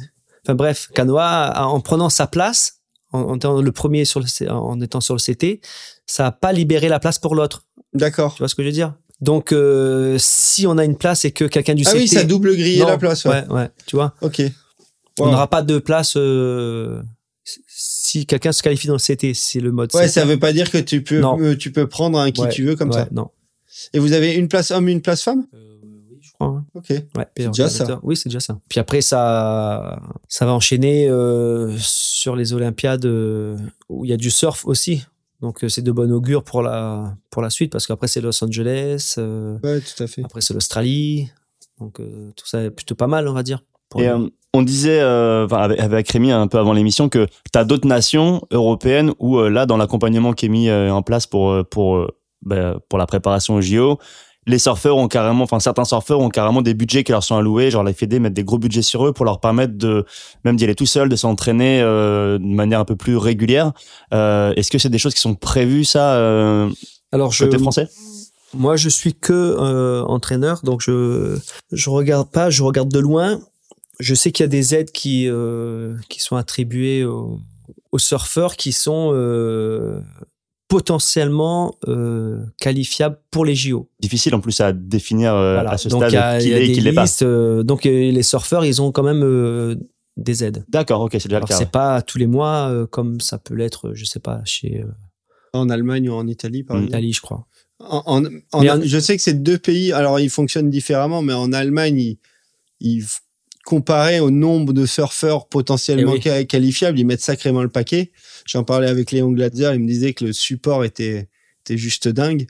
Enfin bref, Kanoa, en prenant sa place, en, en étant le premier sur le, en étant sur le CT, ça a pas libéré la place pour l'autre.
D'accord.
Tu vois ce que je veux dire? Donc, euh, si on a une place et que quelqu'un du
Ah
CT,
oui, ça double grillé
Non,
la place. Ouais.
ouais, ouais, tu vois.
Ok.
On n'aura pas de place euh, si quelqu'un se qualifie dans le CT, c'est le mode.
Ouais,
CT.
ça veut pas dire que tu peux, euh, tu peux prendre un qui
Ouais,
tu veux comme
ouais,
ça.
Non.
Et vous avez une place homme, une place femme?
Oui, je crois. hein.
Ok.
Ouais,
C'est déjà ça.
Oui, c'est déjà ça. Puis après, ça, ça va enchaîner euh, sur les Olympiades euh, où il y a du surf aussi. Donc euh, c'est de bon augure pour la pour la suite parce qu'après c'est Los Angeles, euh,
Ouais, tout à fait.
après c'est l'Australie. Donc euh, tout ça est plutôt pas mal, on va dire. pour
Et euh, on disait euh, avec, avec Rémi un peu avant l'émission que tu as d'autres nations européennes où euh, là, dans l'accompagnement qui est mis euh, en place pour, pour, euh, bah, pour la préparation au JO, les surfeurs ont carrément, enfin certains surfeurs ont carrément des budgets qui leur sont alloués, genre la FED mettent des gros budgets sur eux pour leur permettre de même d'y aller tout seul, de s'entraîner euh, de manière un peu plus régulière. Euh, Est-ce que c'est des choses qui sont prévues ça euh,
Alors je,
côté français?
Moi je suis que euh, entraîneur, donc je je regarde pas, je regarde de loin. Je sais qu'il y a des aides qui qui sont attribuées aux, aux surfeurs qui sont potentiellement euh, qualifiables pour les JO.
Difficile en plus à définir euh,
Voilà.
à ce
donc
stade
il y a,
qui
il y a
l'est et
des
qui l'est pas.
euh, donc euh, les surfeurs, ils ont quand même euh, des aides.
D'accord, ok, c'est déjà le
Alors
cas.
c'est pas tous les mois euh, comme ça peut l'être, je sais pas, chez euh,
En Allemagne ou en Italie, par
Mm.
exemple.
Italie, je crois.
En, en- en-
en-
je sais que c'est deux pays. Alors, ils fonctionnent différemment, mais en Allemagne, ils, ils comparé au nombre de surfeurs potentiellement
Eh oui.
qualifiables, ils mettent sacrément le paquet. J'en parlais avec Léon Glatzer, il me disait que le support était, était juste dingue.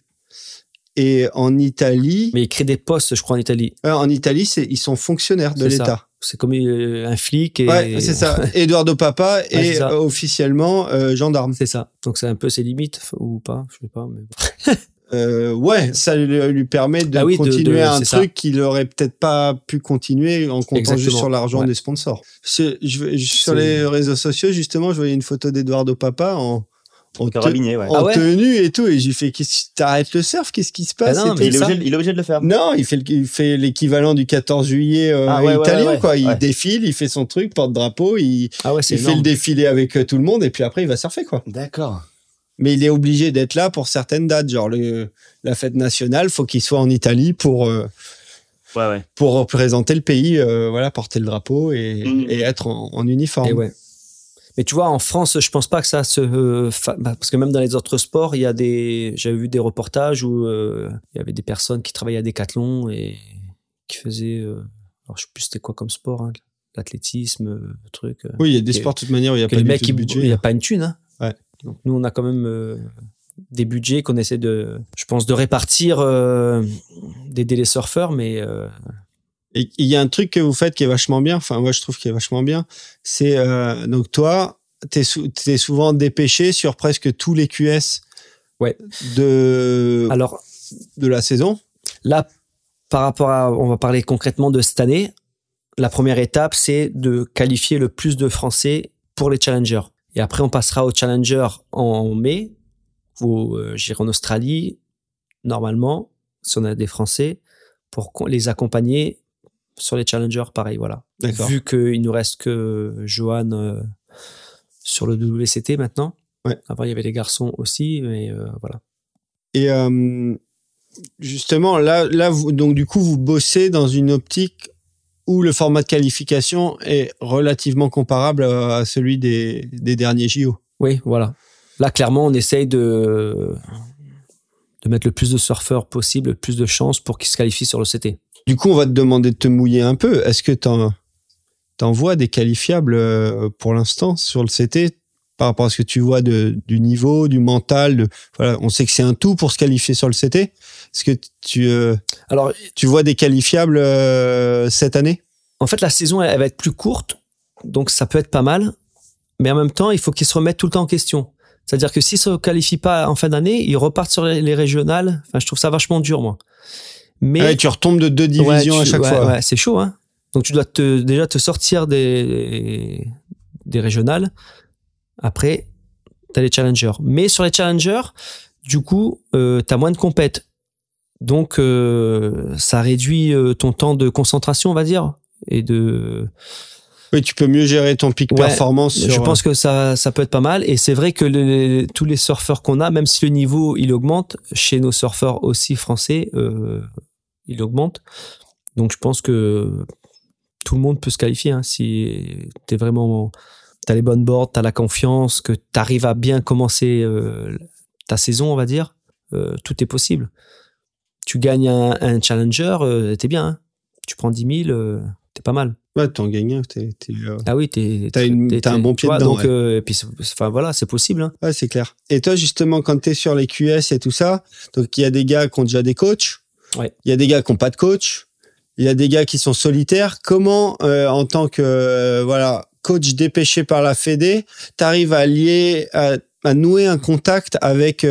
Et en Italie,
Mais ils créent des postes, je crois, en Italie.
euh, en Italie, c'est ils sont fonctionnaires de l'État.
C'est comme euh, un flic et
Ouais, c'est ça. Eduardo Papa est euh, officiellement euh, gendarme.
C'est ça. Donc c'est un peu ses limites ou pas, je sais pas. Mais.
Euh, ouais, ça lui, permet de
Ah oui, de-
continuer
de-
un truc qu'il aurait peut-être pas pu continuer en comptant
Exactement.
juste sur l'argent
Ouais.
des sponsors. Je- je- je- sur les réseaux sociaux, justement, je voyais une photo d'Eduardo Papa en, en, te-
Carabinier, ouais.
en
Ah ouais
tenue et tout, et j'ai fait qu'est-ce t'arrêtes le surf, qu'est-ce qui se passe
Ah non, mais
il, est obligé, il est obligé de le faire.
Non, il fait le- il fait l'équivalent du 14 juillet euh,
Ah ouais,
italien,
ouais, ouais.
quoi. Il
Ouais.
défile, il fait son truc, porte-drapeau, il,
Ah
il fait le défilé avec euh, tout le monde, et puis après, il va surfer, quoi.
D'accord.
Mais il est obligé d'être là pour certaines dates. Genre le, la fête nationale, faut qu'il soit en Italie pour euh,
Ouais, ouais.
pour représenter le pays, euh, voilà, porter le drapeau et,
Mhm.
et être en, en uniforme.
Et ouais. Mais tu vois, en France, je pense pas que ça se. euh, fa- bah, parce que même dans les autres sports, il y a des. J'avais vu des reportages où euh, il y avait des personnes qui travaillaient à Decathlon et qui faisaient. euh, alors, je sais plus c'était quoi comme sport, hein, l'athlétisme, euh, truc.
Oui, il y a des
Et-
sports de toute manière où il n'y a pas de budget.
il n'y a pas une thune. Hein. Donc nous, on a quand même euh, des budgets qu'on essaie de, je pense, de répartir, euh, d'aider les surfeurs, mais euh,
Et il y a un truc que vous faites qui est vachement bien. Enfin, moi, je trouve qui est vachement bien. C'est euh, donc toi, t'es sou- t'es souvent dépêché sur presque tous les QS.
Ouais.
De
alors
de la saison?
là, par rapport à, on va parler concrètement de cette année. La première étape, c'est de qualifier le plus de Français pour les challengers. Et après, on passera aux challengers en mai, ou euh, j'irai en Australie, normalement, si on a des Français, pour les accompagner sur les challengers, pareil, voilà.
D'accord.
Vu qu'il nous reste que Johan euh, sur le WCT maintenant.
Ouais.
Avant, il y avait les garçons aussi, mais euh, voilà.
Et justement, là, là vous, donc du coup, vous bossez dans une optique où le format de qualification est relativement comparable à celui des, des derniers JO.
Oui, voilà. Là, clairement, on essaye de, de mettre le plus de surfeurs possible, le plus de chances pour qu'ils se qualifient sur le CT.
Du coup, on va te demander de te mouiller un peu. Est-ce que t'en t'envoies des qualifiables euh, pour l'instant sur le CT par rapport à ce que tu vois de, du niveau, du mental de, voilà, On sait que c'est un tout pour se qualifier sur le CT. Est-ce que tu, euh,
Alors,
tu vois des qualifiables euh, cette année?
en fait, la saison, elle, elle va être plus courte, donc ça peut être pas mal. Mais en même temps, il faut qu'ils se remettent tout le temps en question. C'est-à-dire que s'ils se qualifient pas en fin d'année, ils repartent sur les, les régionales. Enfin, je trouve ça vachement dur, moi. Mais
Ouais, Tu retombes de deux divisions
Ouais,
à chaque
ouais,
fois.
c'est chaud, hein. Donc tu dois te, déjà te sortir des, des régionales. Après, tu as les challengers. Mais sur les challengers, du coup, euh, tu as moins de compètes. Donc, euh, ça réduit euh, ton temps de concentration, on va dire. Et de.
Oui, tu peux mieux gérer ton pic
Ouais,
performance. Sur, euh,
Je pense que ça, ça peut être pas mal. Et c'est vrai que tous les surfeurs qu'on a, même si le niveau il augmente, chez nos surfeurs aussi français, euh, il augmente. Donc je pense que tout le monde peut se qualifier hein, si t'es vraiment, t'as les bonnes boards, t'as la confiance, que t'arrives à bien commencer euh, ta saison, on va dire. euh, tout est possible. Tu gagnes un, un challenger, euh, t'es bien. hein. Tu prends 10 000, euh, t'es pas mal.
Ouais, t'en gagnes un. t'es- t'es, euh,
Ah oui, t'es,
T'as
t'es-
un
t'es-
bon pied
vois,
dedans,
Donc,
ouais.
euh, et puis, c'est- enfin voilà, c'est possible. Hein.
Ouais, c'est clair. Et toi, justement, quand tu es sur les QS et tout ça, donc il y a des gars qui ont déjà des coachs,
Ouais.
il y a des gars qui n'ont pas de coach, il y a des gars qui sont solitaires. Comment, en tant que voilà coach dépêché par la Fédé, tu arrives à lier, à, à nouer un contact avec,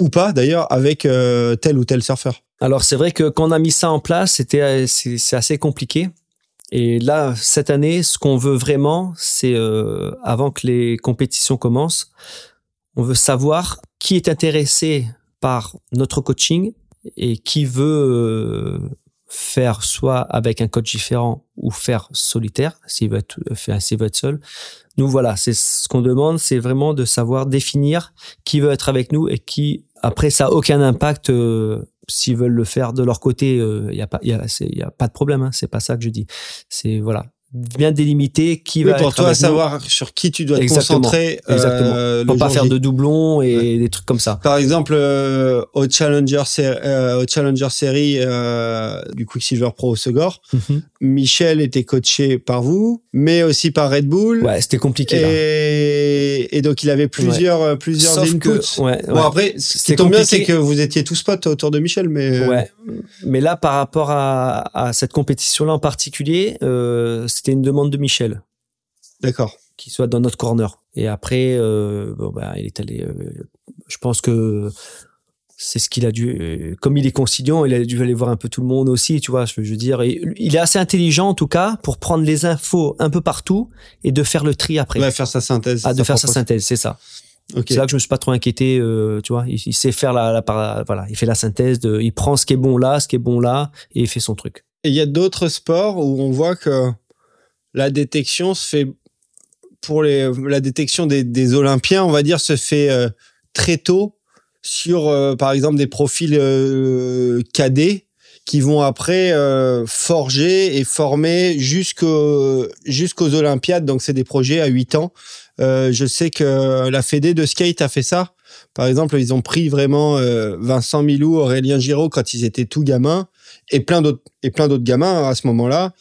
ou pas d'ailleurs, avec euh, tel ou tel surfeur
Alors c'est vrai que quand on a mis ça en place, c'était euh, c'est assez compliqué. Et là, cette année, ce qu'on veut vraiment, c'est euh, avant que les compétitions commencent, on veut savoir qui est intéressé par notre coaching et qui veut euh, faire soit avec un coach différent ou faire solitaire s'il veut s'il veut être seul. Nous voilà, c'est ce qu'on demande, c'est vraiment de savoir définir qui veut être avec nous et qui après ça a aucun impact euh, s'ils veulent le faire de leur côté, il y a pas, il y a, y a pas de problème. Hein, c'est pas ça que je dis. C'est voilà, bien délimiter qui
Oui,
va
pour
être
toi,
nous.
savoir sur qui tu dois te
Exactement.
concentrer. euh,
Exactement.
le
pour pas faire
J.
de doublons et des trucs comme ça.
Par exemple, euh, au Challenger, euh, au Challenger Series euh, du Quicksilver Pro au Segor, Michel était coaché par vous, mais aussi par Red Bull.
Ouais, c'était compliqué. là.
Et, donc il avait plusieurs, euh, plusieurs
Sauf que-
inputs.
ouais,
Bon
ouais.
après, ce qui tombe bien, c'est que vous étiez tous potes autour de Michel, mais euh,
Ouais. Mais là, par rapport à, à cette compétition-là en particulier, euh, c'était une demande de Michel
d'accord.
qu'il soit dans notre corner. Et après, euh, bon, bah, il est allé. euh, je pense que c'est ce qu'il a dû. euh, comme il est conciliant, il a dû aller voir un peu tout le monde aussi, tu vois. Je veux dire, il est assez intelligent en tout cas pour prendre les infos un peu partout et de faire le tri après.
Va faire sa synthèse.
Ah, de faire sa synthèse, c'est ça. C'est là que je me suis pas trop inquiété, euh, tu vois. Il, il sait faire la, voilà, il fait la synthèse de, il prend ce qui est bon là, ce qui est bon là, et il fait son truc.
Et il y a d'autres sports où on voit que la détection se fait pour les la détection des, des Olympiens, on va dire, se fait euh, très tôt sur, euh, par exemple, des profils euh, cadets qui vont après forger et former jusqu'au jusqu'aux Olympiades. Donc c'est des projets à 8 ans. Je sais que la Fédé de skate a fait ça. Par exemple, ils ont pris vraiment Vincent Milou, Aurélien Giraud quand ils étaient tout gamins et plein d'autres gamins à ce moment-là.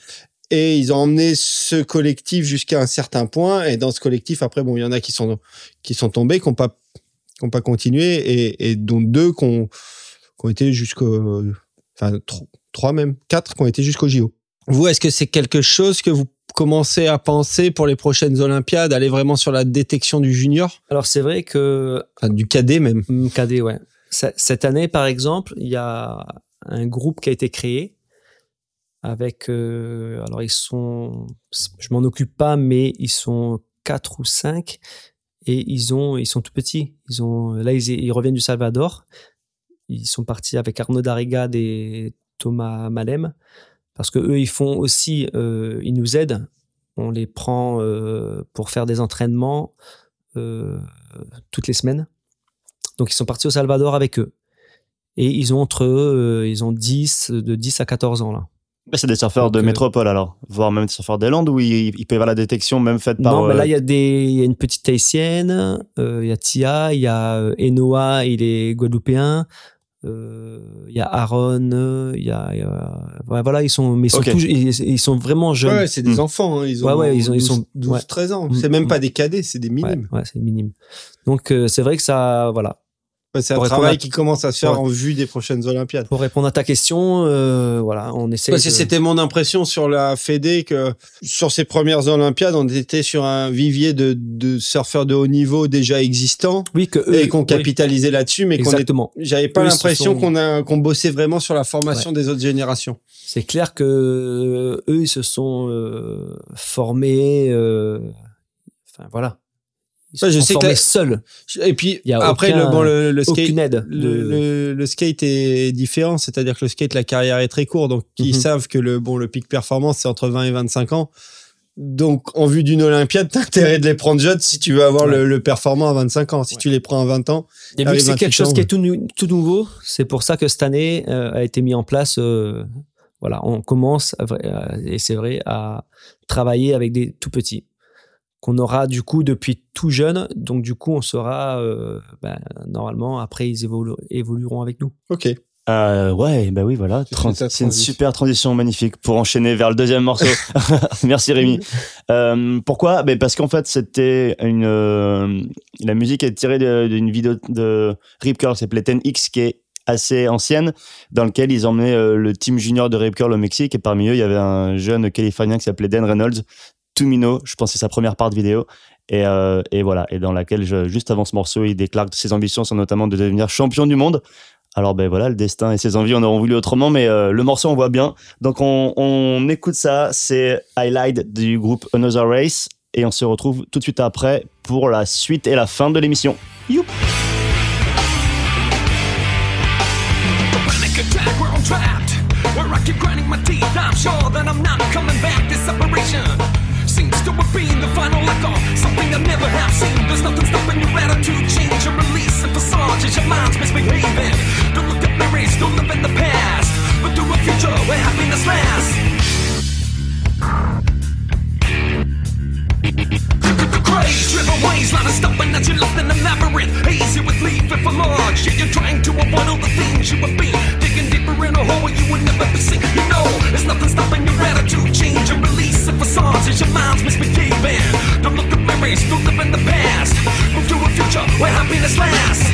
Et ils ont emmené ce collectif jusqu'à un certain point. Et dans ce collectif, après, bon, il y en a qui sont qui sont tombés, qui n'ont pas qui ont pas continué, et, et dont deux qui ont, qui ont été jusqu'au, enfin tro- trois même, quatre qui ont été jusqu'au JO. Vous, est-ce que c'est quelque chose que vous commencez à penser pour les prochaines Olympiades, aller vraiment sur la détection du junior,
Alors c'est vrai que
enfin, du cadet même.
hum, cadet, ouais. Cette année, par exemple, il y a un groupe qui a été créé avec, euh, alors ils sont, je m'en occupe pas, mais ils sont quatre ou cinq et ils ont, ils sont tout petits. Ils ont, là ils, reviennent du Salvador. Ils sont partis avec Arnaud Darrigade et Thomas Malem parce que eux ils font aussi, euh, ils nous aident. On les prend euh, pour faire des entraînements euh, toutes les semaines. Donc ils sont partis au Salvador avec eux. Et ils ont entre eux, euh, ils ont 10, de 10 à 14 ans là.
C'est des surfeurs
Donc,
de
euh,
métropole alors, voire même des surfeurs des Landes où il, il peut y avoir la détection même faite par.
non, mais
euh,
là, il y, a des, il y a une petite Tahitienne, euh, il y a Tia, il y a euh, Enoa, il est guadeloupéen, euh, il y a Aaron, euh, il y a. il y a- ouais, voilà, ils sont, mais ils sont,
Ok.
tous- ils, ils sont vraiment jeunes.
Ouais, c'est des
Mm.
enfants. hein, Ils ont,
Ouais, ouais, ils ont- ils
12,
sont-
12,
ouais.
13 ans.
Mm.
C'est même
Mm.
pas des cadets, c'est des
Ouais,
minimes.
ouais, c'est minime. Donc, euh, c'est vrai que ça, voilà.
C'est un travail
à-
qui commence à se faire
Ouais.
en vue des prochaines Olympiades.
Pour répondre à ta question, euh, voilà, on essaie.
Parce que
de-
c'était mon impression sur la Fédé que sur ces premières Olympiades, on était sur un vivier de, de surfeurs de haut niveau déjà existants
Oui, que eux,
et qu'on
oui,
capitalisait là-dessus, mais qu'on est-
Exactement.
j'avais pas l'impression
sont-
qu'on a qu'on bossait vraiment sur la formation des autres générations.
C'est clair que euh, eux, ils se sont euh, formés. euh, Enfin, voilà. Ils se
Ouais, je
sont
sais que la-
seuls.
Et puis
Il y a
après
aucun-
le bon le, le skate
aide.
le,
de-
le- le skate est différent, c'est-à-dire que le skate, la carrière est très courte, donc ils
Mhm.
savent que le bon le pic performance c'est entre 20 et 25 ans. Donc en vue d'une Olympiade, t'as intérêt de les prendre jeunes si tu veux avoir le,
Ouais.
le performant à 25 ans. Si tu les prends à 20 ans,
Et vu que c'est
28
quelque chose qui est tout, nou- tout nouveau, c'est pour ça que cette année euh, a été mis en place. euh, voilà, on commence, à euh, et c'est vrai, à travailler avec des tout petits qu'on aura du coup depuis tout jeune. Donc du coup, on sera euh, ben, normalement après ils évolu- évolueront avec nous.
ok.
Euh, ouais, bah oui, voilà. C'est une super transition magnifique pour enchaîner vers le deuxième morceau. Merci Rémi. Euh, pourquoi? Ben Parce qu'en fait, c'était une. euh, la musique est tirée de- d'une vidéo de Rip Curl qui s'appelait 10X, qui est assez ancienne, dans lequel ils emmenaient euh, le team junior de Rip Curl au Mexique. Et parmi eux, il y avait un jeune Californien qui s'appelait Dan Reynolds, Tumino, je pense c'est sa première part de vidéo. Et, euh, et voilà, et dans laquelle, juste avant ce morceau, il déclare que ses ambitions sont notamment de devenir champion du monde. Alors ben voilà, le destin et ses envies, on aurait voulu autrement, mais euh, le morceau on voit bien. Donc on, on écoute ça, c'est Highlight du groupe Another Race, et on se retrouve tout de suite après pour la suite et la fin de l'émission. Youp
seems to have been the final echo. Something I never have seen. There's nothing stopping your attitude change and release and facade. as your mind's misbehaving. Don't look at memories, don't live in the past. But do a future where happiness lasts ways, not stopping as you're lost in a labyrinth. Hazy with leaf if I'm large. Yeah, you're trying to avoid all the things you have been. Digging deeper in a hole you would never be seen. You know, there's nothing stopping your attitude. Change and release the facades as your mind's misbehaving. Don't look at memories, don't live in the past. Move to a future where happiness lasts.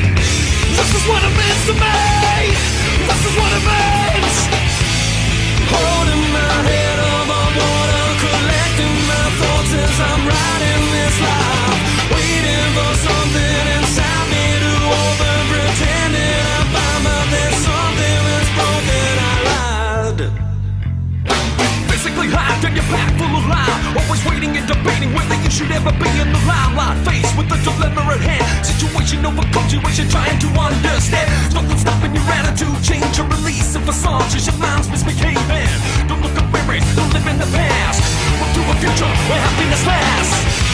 This is what it means to me. This is what it means. Holding my head Don't look at memories, don't live in the past. Move to a future where happiness lasts.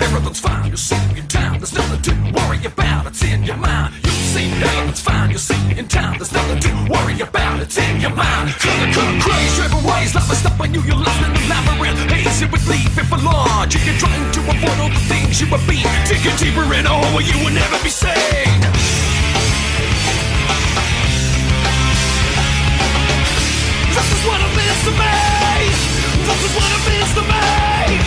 Everything's fine, You're in town. There's nothing to worry about. It's in your mind. You see everything's fine, You'll see in time. There's nothing to worry about. It's in your mind. Color, color, crazy, driven ways. Love is stopping you. You're lost in the labyrinth. Hazy with leaf and for large. You're trying to avoid all the things you have been. Digging deeper in oh, a hole where you will never be seen. This is what it means to me. This is what it means to me.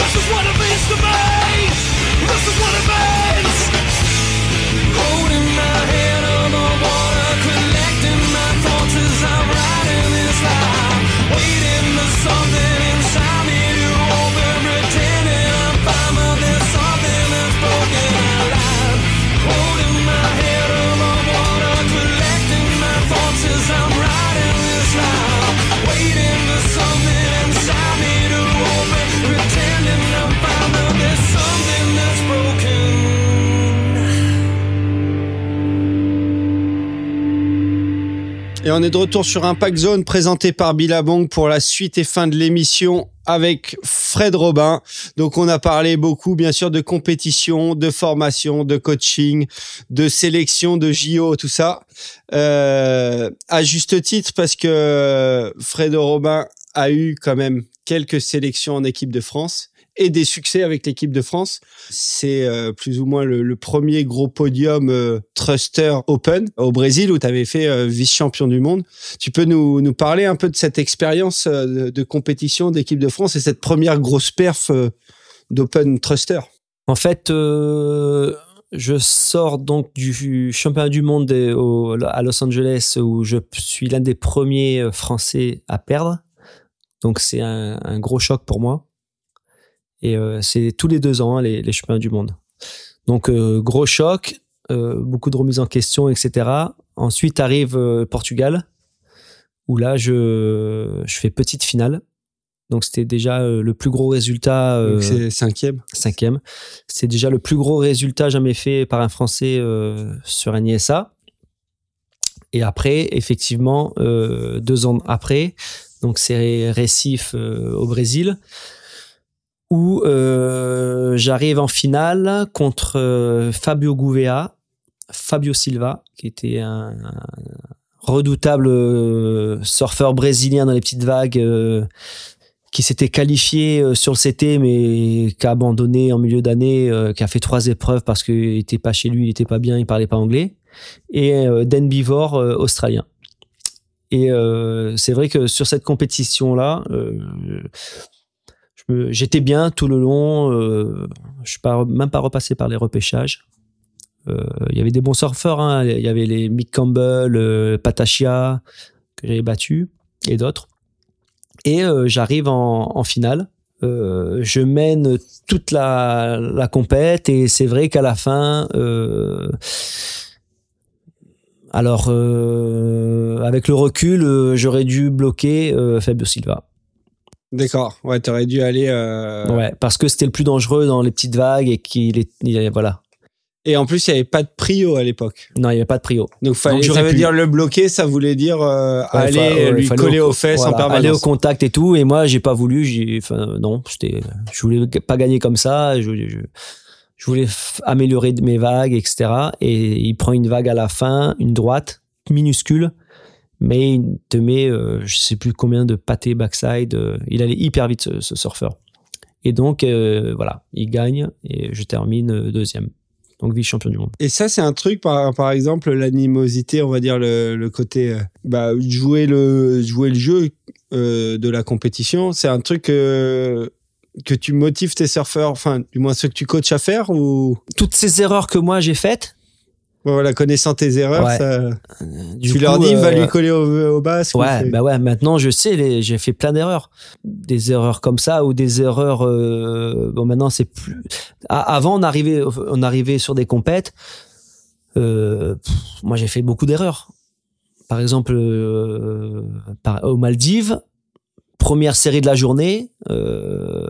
This is what it means to me. This is what it means.
Et on est de retour sur Impact Zone présenté par Billabong pour la suite et fin de l'émission avec Fred Robin. Donc on a parlé beaucoup bien sûr de compétition, de formation, de coaching, de sélection, de JO, tout ça. Euh, à juste titre parce que Fred Robin a eu quand même quelques sélections en équipe de France et des succès avec l'équipe de France. C'est euh, plus ou moins le, premier gros podium euh, Truster Open au Brésil où tu avais fait euh, vice-champion du monde. Tu peux nous, parler un peu de cette expérience de, compétition d'équipe de France et cette première grosse perf d'Open Truster
En fait, je sors donc du championnat du monde à Los Angeles où je suis l'un des premiers Français à perdre. Donc c'est un gros choc pour moi. Et euh, c'est tous les deux ans hein, les, les championnats du monde. Donc euh, gros choc, euh, beaucoup de remises en question, etc. Ensuite arrive Portugal où là je, je fais petite finale. Donc c'était déjà le plus gros résultat. euh,
c'est cinquième.
cinquième. C'est déjà le plus gros résultat jamais fait par un Français euh, sur un ISA. Et après, effectivement, euh, deux ans après, donc c'est Recife euh, au Brésil, où euh, j'arrive en finale contre euh, Fabio Gouveia, Fabio Silva, qui était un, redoutable euh, surfeur brésilien dans les petites vagues, euh, qui s'était qualifié euh, sur le CT, mais qui a abandonné en milieu d'année, euh, qui a fait trois épreuves parce qu'il était pas chez lui, il était pas bien, il parlait pas anglais, et Dan Bivor, australien. Et c'est vrai que sur cette compétition-là, j'étais bien tout le long. Euh, je suis pas, même pas repassé par les repêchages. Euh, Il y avait des bons surfeurs. hein. Il y avait les Mick Campbell, euh, Patachia que j'avais battu et d'autres. Et euh, j'arrive en, finale. Je mène toute la, compète et c'est vrai qu'à la fin, alors avec le recul, j'aurais dû bloquer euh, Fabio Silva.
D'accord. Ouais, t'aurais dû aller. euh,
Ouais, parce que c'était le plus dangereux dans les petites vagues et qu'il est, il est- voilà.
Et en plus, il n'y avait pas de prio à l'époque.
Non, il n'y avait pas de prio.
Donc, fallait,
Donc,
ça veut
pu.
dire le bloquer, ça voulait dire euh,
Ouais,
aller lui
fallait
coller
au-
aux fesses en permanence.
Aller au contact et tout. Et moi, j'ai pas voulu. J'ai, enfin, non, c'était, je voulais pas gagner comme ça. Je, je, je voulais améliorer mes vagues, etc. Et il prend une vague à la fin, une droite minuscule, mais il te met, euh, je sais plus combien de pâtés backside. euh, il allait hyper vite ce, ce surfeur. Et donc, euh, voilà, il gagne et je termine deuxième. Donc vice champion du monde.
Et ça, c'est un truc, par, par exemple, l'animosité, on va dire le, le côté bah, jouer, le, jouer le jeu euh, de la compétition, c'est un truc euh, que tu motives tes surfeurs, enfin, du moins ceux que tu coaches à faire ou?
Toutes ces erreurs que moi j'ai faites,
Voilà, connaissant tes erreurs,
Ouais.
ça-
du
tu
coup,
leur dis, va
euh,
lui coller au, au basque. ou
Ouais, bah ouais, maintenant je sais, j'ai fait plein d'erreurs. Des erreurs comme ça ou des erreurs. euh, bon, maintenant c'est plus. Avant, on arrivait, on arrivait sur des compètes. euh, pff, moi, j'ai fait beaucoup d'erreurs. Par exemple, euh, par- aux Maldives, première série de la journée, euh,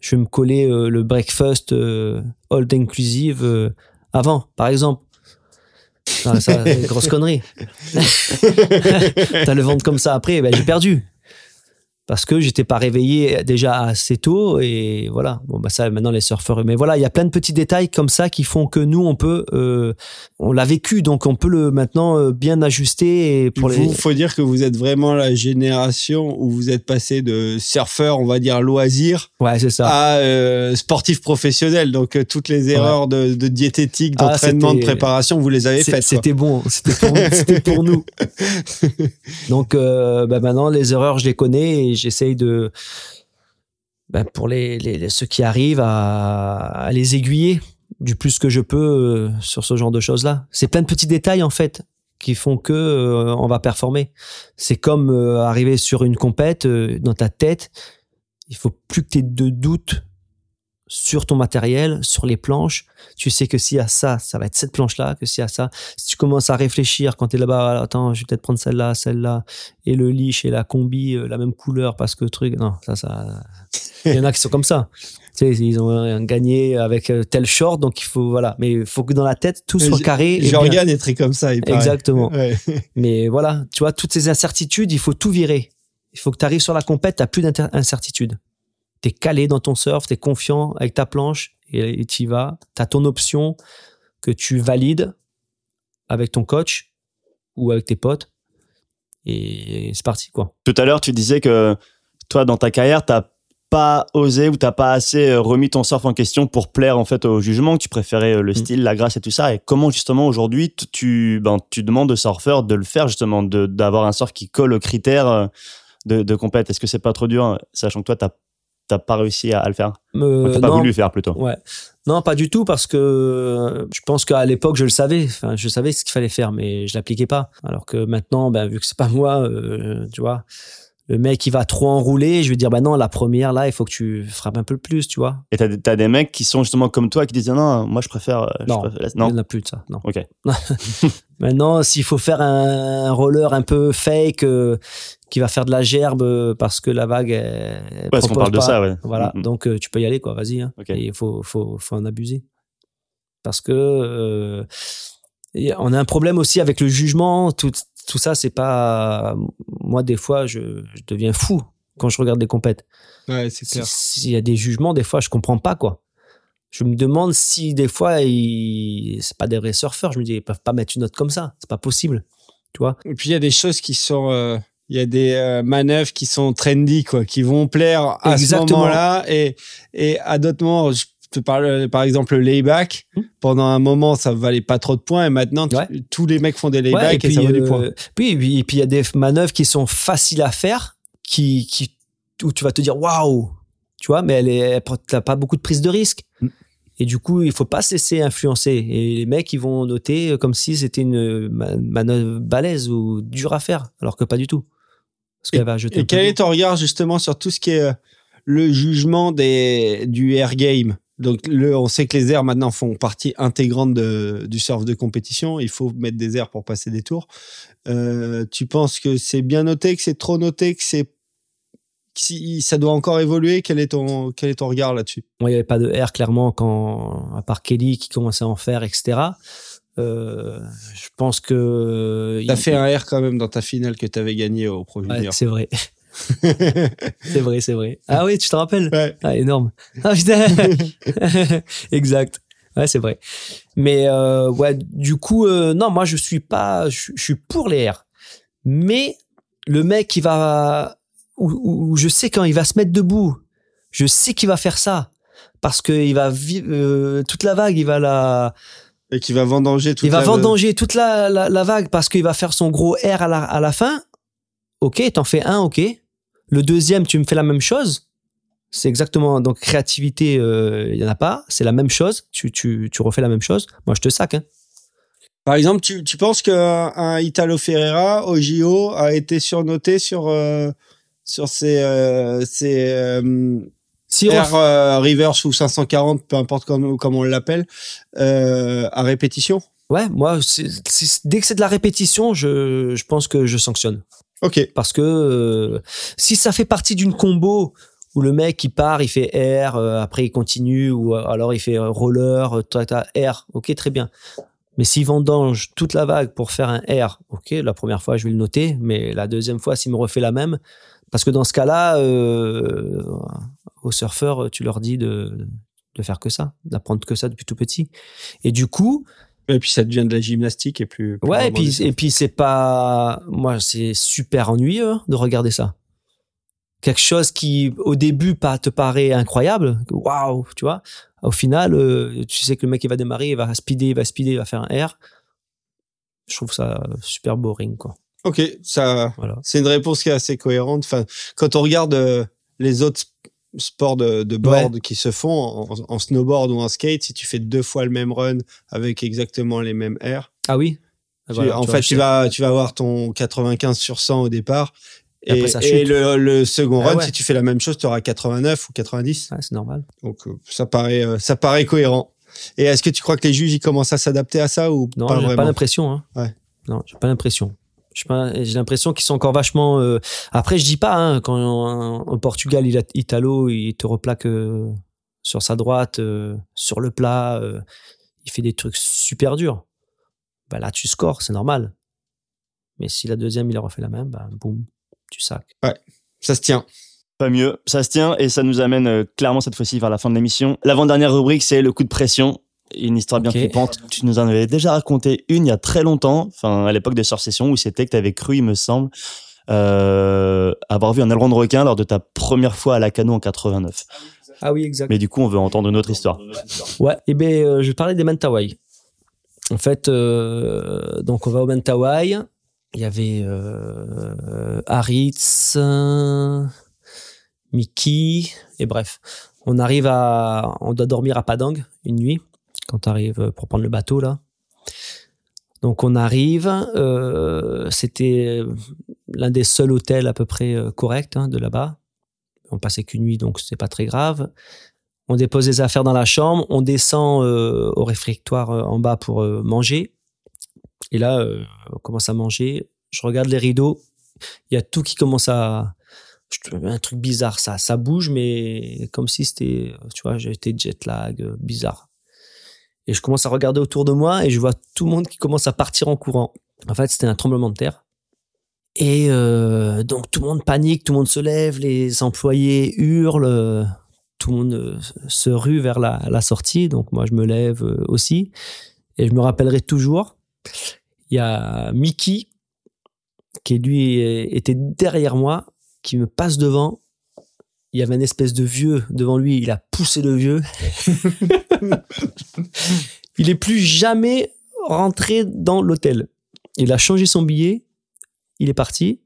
je vais me coller euh, le breakfast euh, all inclusive euh, avant, par exemple. Ah, ça, une grosse connerie. T'as le ventre comme ça après, ben, j'ai perdu. Parce que j'étais pas réveillé déjà assez tôt et voilà. Bon, bah ça, maintenant les surfeurs. Mais voilà, il y a plein de petits détails comme ça qui font que nous, on peut, euh, on l'a vécu, donc on peut le maintenant euh, bien ajuster et pour
vous,
les.
faut dire que vous êtes vraiment la génération où vous êtes passé de surfeur, on va dire loisir,
Ouais, c'est ça.
à euh, sportif professionnel. Donc toutes les erreurs de, de diététique,
Ah,
d'entraînement, de préparation, vous les avez faites.
C'était bon, c'était pour, pour nous. Donc bah, maintenant les erreurs je les connais et j'essaye de bah, pour les, ceux qui arrivent à, les aiguiller du plus que je peux euh, sur ce genre de choses là. C'est plein de petits détails en fait qui font que euh, on va performer. C'est comme euh, arriver sur une compète dans ta tête, il faut plus que tu aies de doute sur ton matériel, sur les planches. Tu sais que s'il y a ça, ça va être cette planche-là, que s'il y a ça. Si tu commences à réfléchir quand tu es là-bas, attends, je vais peut-être prendre celle-là, celle-là, et le leash et la combi, euh, la même couleur, parce que truc. Non, ça, ça. Il y en a qui sont comme ça. Tu sais, ils ont gagné avec euh, tel short, donc il faut, voilà. Mais il faut que dans la tête, tout soit carré.
Jorgan est très comme ça. Il.
Exactement.
Ouais.
Mais voilà, tu vois, toutes ces incertitudes, il faut tout virer. Il faut que tu arrives sur la compète, tu plus d'incertitude. Tu es calé dans ton surf, tu es confiant avec ta planche et tu y vas. Tu as ton option que tu valides avec ton coach ou avec tes potes. Et c'est parti, quoi.
Tout à l'heure, tu disais que toi, dans ta carrière, t'as pas osé ou t'as pas assez euh, remis ton surf en question pour plaire en fait au jugement, que tu préférais euh, le
Mm.
style, la grâce et tout ça. Et comment justement aujourd'hui tu ben, tu demandes aux surfeurs de le faire justement, d'avoir un surf qui colle aux critères euh, de, de compète? Est-ce que c'est pas trop dur, sachant que toi t'as t'as pas réussi à, à le faire,
Euh,
t'as pas
non,
voulu le faire plutôt.
Ouais. Non, pas du tout, parce que euh, je pense qu'à l'époque, je le savais. Enfin, je savais ce qu'il fallait faire, mais je l'appliquais pas. Alors que maintenant, ben, vu que c'est pas moi, euh, tu vois, le mec, il va trop enrouler. Je vais dire, bah non, la première, là, il faut que tu frappes un peu plus, tu vois.
Et t'as t'as des mecs qui sont justement comme toi qui disent non, moi je préfère. euh, je
Non.
préfère la-
Il
non.
n'y en a plus de ça, non.
Ok.
Maintenant, s'il faut faire un, un roller un peu fake, euh, qui va faire de la gerbe euh, parce que la vague, elle, elle
Parce qu'on parle de ça, ouais.
Voilà,
Mm, mm.
donc euh, tu peux y aller, quoi, vas-y. Hein. Il faut, faut, faut en abuser. Parce que euh, on a un problème aussi avec le jugement, tout, tout ça, c'est pas. Moi, des fois, je, je deviens fou quand je regarde des compètes.
Ouais, c'est clair.
S'il y a des jugements, des fois, je comprends pas, quoi. Je me demande si des fois, ils... c'est pas des vrais surfeurs. Je me dis, ils peuvent pas mettre une note comme ça. C'est pas possible. Tu vois?
Et puis il y a des choses qui sont. euh, Il y a des euh, manœuvres qui sont trendy, quoi, qui vont plaire à
Exactement.
ce moment-là. Et, et à d'autres moments, je te parle euh, par exemple le layback.
Hmm.
Pendant un moment, ça valait pas trop de points. Et maintenant, tu-
Ouais.
tous les mecs font des
Ouais,
laybacks et, ça vaut du
euh,
point.
puis, et puis, il y a des manœuvres qui sont faciles à faire, qui, qui, où tu vas te dire waouh, tu vois, mais elle est, t'as pas beaucoup de prise de risque.
Mm.
Et du coup, il faut pas se laisser influencer. Et les mecs, ils vont noter comme si c'était une ma- manœuvre balèze ou dure à faire, alors que pas du tout. Parce
Et quel est ton regard justement sur tout ce qui est euh, le jugement des, du air game? Donc, le, on sait que les airs maintenant font partie intégrante de- du surf de compétition. Il faut mettre des airs pour passer des tours. Euh, tu penses que c'est bien noté, que c'est trop noté, que c'est si ça doit encore évoluer, quel est ton, quel est ton regard là-dessus?
Moi, il n'y avait pas de R clairement quand, à part Kelly qui commençait à en faire, etc. Euh, je pense que.
T'as
il-
fait un R quand même dans ta finale que t'avais gagné au Pro
Ouais, c'est vrai. c'est vrai, c'est vrai. Ah oui, tu te rappelles
Ouais.
Ah, énorme. Ah, putain. exact. Ouais, c'est vrai. Mais euh, ouais, du coup, euh, non, moi je suis pas, je, je suis pour les R. Mais le mec qui va, où, je sais quand il va se mettre debout, je sais qu'il va faire ça parce que il va vi- euh, toute la vague, il va la,
Et qui va vendanger tout
il va vendanger toute la, la, la vague parce qu'il va faire son gros R à la, à la fin. Ok, t'en fais un, ok. Le deuxième, tu me fais la même chose. C'est exactement donc créativité, euh, il y en a pas. C'est la même chose. Tu, tu, tu refais la même chose. Moi, je te sac. Hein.
Par exemple, tu, tu penses qu'un un Italo Ferreira au JO a été surnoté sur, euh, sur ses, euh, ses euh,
Si on
R euh, reverse ou 540, peu importe comment, comment on l'appelle, euh, à répétition?
Ouais, moi, dès que c'est de la répétition, je, je pense que je sanctionne.
Ok.
Parce que euh, si ça fait partie d'une combo où le mec il part, il fait R, euh, après il continue, ou alors il fait roller, euh, tac, tac, R, ok, très bien. Mais s'il vendange toute la vague pour faire un R, ok, la première fois je vais le noter, mais la deuxième fois s'il me refait la même, parce que dans ce cas-là, euh, aux surfeurs, tu leur dis de, de faire que ça, d'apprendre que ça depuis tout petit. Et du coup,
Et puis ça devient de la gymnastique et plus. plus
Ouais, et puis, et puis c'est pas. Moi, c'est super ennuyeux hein, de regarder ça. Quelque chose qui, au début, pas te paraît incroyable. Waouh, tu vois. Au final, euh, tu sais que le mec, il va démarrer, il va speeder, il va speeder, il va faire un R. Je trouve ça super boring, quoi.
Ok, ça,
Voilà.
c'est une réponse qui est assez cohérente. Enfin, quand on regarde euh, les autres sp- sports de, de board qui se font en, en snowboard ou en skate, si tu fais deux fois le même run avec exactement les mêmes airs,
Ah oui?
Tu-
Voilà,
en
tu
fait, tu vas, tu vas avoir ton 95 sur 100 au départ.
Et
le, le second
Ah
run,
ouais.
si tu fais la même chose, tu auras 89 ou 90.
Ouais, c'est normal.
Donc, euh, ça paraît, euh, ça paraît cohérent. Et est-ce que tu crois que les juges ils commencent à s'adapter à ça ou
Non,
pas
j'ai
vraiment?
pas l'impression. Hein.
Ouais.
Non, j'ai pas l'impression. J'ai pas- j'ai l'impression qu'ils sont encore vachement. euh, Après, je dis pas hein, quand en- au Portugal, il a Italo, il te replaque euh, sur sa droite, euh, sur le plat, euh, il fait des trucs super durs. Bah là, tu scores, c'est normal. Mais si la deuxième, il a refait la même, bah boum, tu sacs.
Ça se tient.
Pas mieux, ça se tient et ça nous amène euh, clairement cette fois-ci vers la fin de l'émission. L'avant-dernière rubrique, c'est le coup de pression. Une histoire bien
Ok.
flippante. Tu nous en avais déjà raconté une il y a très longtemps, enfin à l'époque des Sessions, où c'était que tu avais cru, il me semble, euh, avoir vu un aileron de requin lors de ta première fois à la cano en 89.
Ah oui, exact.
Mais du coup, on veut entendre une autre histoire.
Ouais, et ben euh, je parlais des Mentawai. En fait, euh, donc on va au Mentawai. Il y avait euh, Haritz, Mickey, et bref. On arrive à. On doit dormir à Padang une nuit, quand tu arrives pour prendre le bateau là. Donc on arrive, euh, c'était l'un des seuls hôtels à peu près euh, corrects hein, de là-bas. On passait qu'une nuit, donc c'est pas très grave. On dépose les affaires dans la chambre, on descend euh, au réfectoire euh, en bas pour euh, manger. Et là, euh, on commence à manger. Je regarde les rideaux. Il y a tout qui commence à. Un truc bizarre, ça, ça bouge, mais comme si c'était, tu vois, j'étais jet lag, euh, bizarre. Et je commence à regarder autour de moi et je vois tout le monde qui commence à partir en courant. En fait, c'était un tremblement de terre. Et euh, donc tout le monde panique, tout le monde se lève, les employés hurlent, euh, tout le monde euh, se rue vers la, la sortie. Donc moi, je me lève aussi. Et je me rappellerai toujours, il y a Mickey, qui lui était derrière moi, qui me passe devant. Il y avait une espèce de vieux devant lui, il a poussé le vieux. il est plus jamais rentré dans l'hôtel. Il a changé son billet, il est parti.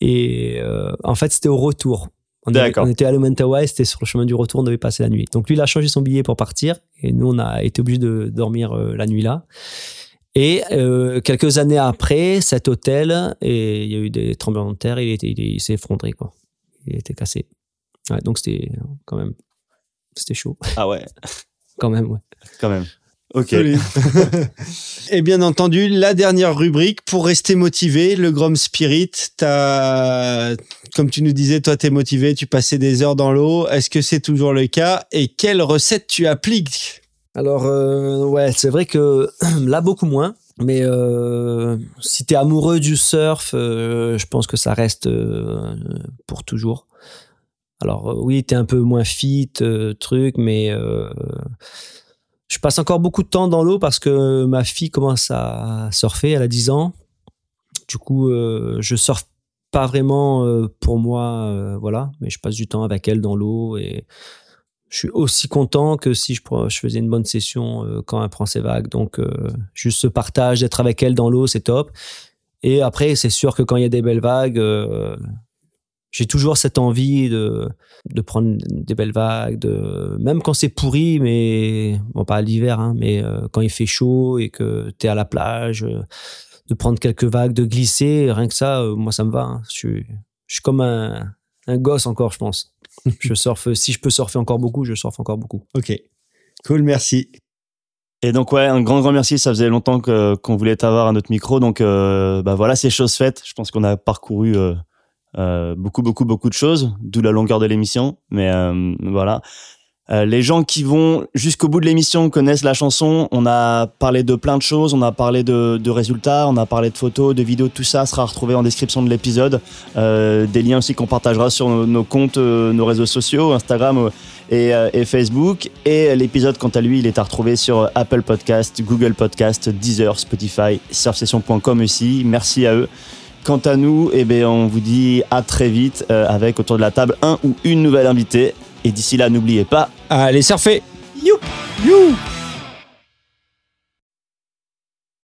Et euh, en fait, c'était au retour. On, avait- on était à Mentawai, c'était sur le chemin du retour, on devait passer la nuit. Donc lui, il a changé son billet pour partir. Et nous, on a été obligés de dormir euh, la nuit là. Et euh, quelques années après, cet hôtel, et il y a eu des tremblements de terre, il, était- il, il s'est effondré, quoi. Il était cassé. Ouais, donc c'était quand même, c'était chaud,
Ah ouais,
quand même, ouais.
quand même. Ok.
Et bien entendu, la dernière rubrique pour rester motivé, le Grom Spirit. T'as Comme tu nous disais, toi, t'es motivé, tu passais des heures dans l'eau. Est-ce que c'est toujours le cas Et quelle recette tu appliques?
Alors, euh, ouais, c'est vrai que là, beaucoup moins. Mais euh, si t'es amoureux du surf, euh, je pense que ça reste euh, pour toujours. Alors, euh, oui, t'es un peu moins fit, truc, mais je passe encore beaucoup de temps dans l'eau parce que ma fille commence à surfer, elle a 10 ans. Du coup, je surfe pas vraiment pour moi, voilà, mais je passe du temps avec elle dans l'eau et je suis aussi content que si je, faisais une bonne session euh, quand elle prend ses vagues. Donc, euh, juste ce partage d'être avec elle dans l'eau, c'est top. Et après, c'est sûr que quand il y a des belles vagues, euh, j'ai toujours cette envie de, de prendre des belles vagues, de, même quand c'est pourri, mais bon, pas l'hiver, hein, mais quand il fait chaud et que tu es à la plage, de prendre quelques vagues, de glisser, rien que ça, moi, ça me va. hein. Je, suis, comme un gosse encore, je pense. je surfe, si je peux surfer encore beaucoup, je surfe encore beaucoup.
Ok. Cool, merci.
Et donc ouais, un grand grand merci. Ça faisait longtemps que qu'on voulait t'avoir à notre micro, donc euh, bah voilà, c'est chose faite. Je pense qu'on a parcouru euh, euh, beaucoup beaucoup beaucoup de choses, d'où la longueur de l'émission. Mais euh, voilà, Euh, les gens qui vont jusqu'au bout de l'émission connaissent la chanson. On a parlé de plein de choses, on a parlé de, résultats, on a parlé de photos, de vidéos, tout ça sera retrouvé en description de l'épisode. Euh, des liens aussi qu'on partagera sur nos, nos comptes, euh, nos réseaux sociaux, Instagram. euh, et, et Facebook. Et l'épisode, quant à lui, il est à retrouver sur Apple Podcast, Google Podcast, Deezer, Spotify, surfsession.com aussi. Merci à eux. Quant à nous, eh ben, on vous dit à très vite avec autour de la table un ou une nouvelle invitée. Et d'ici là, n'oubliez pas,
Allez, surfer. You You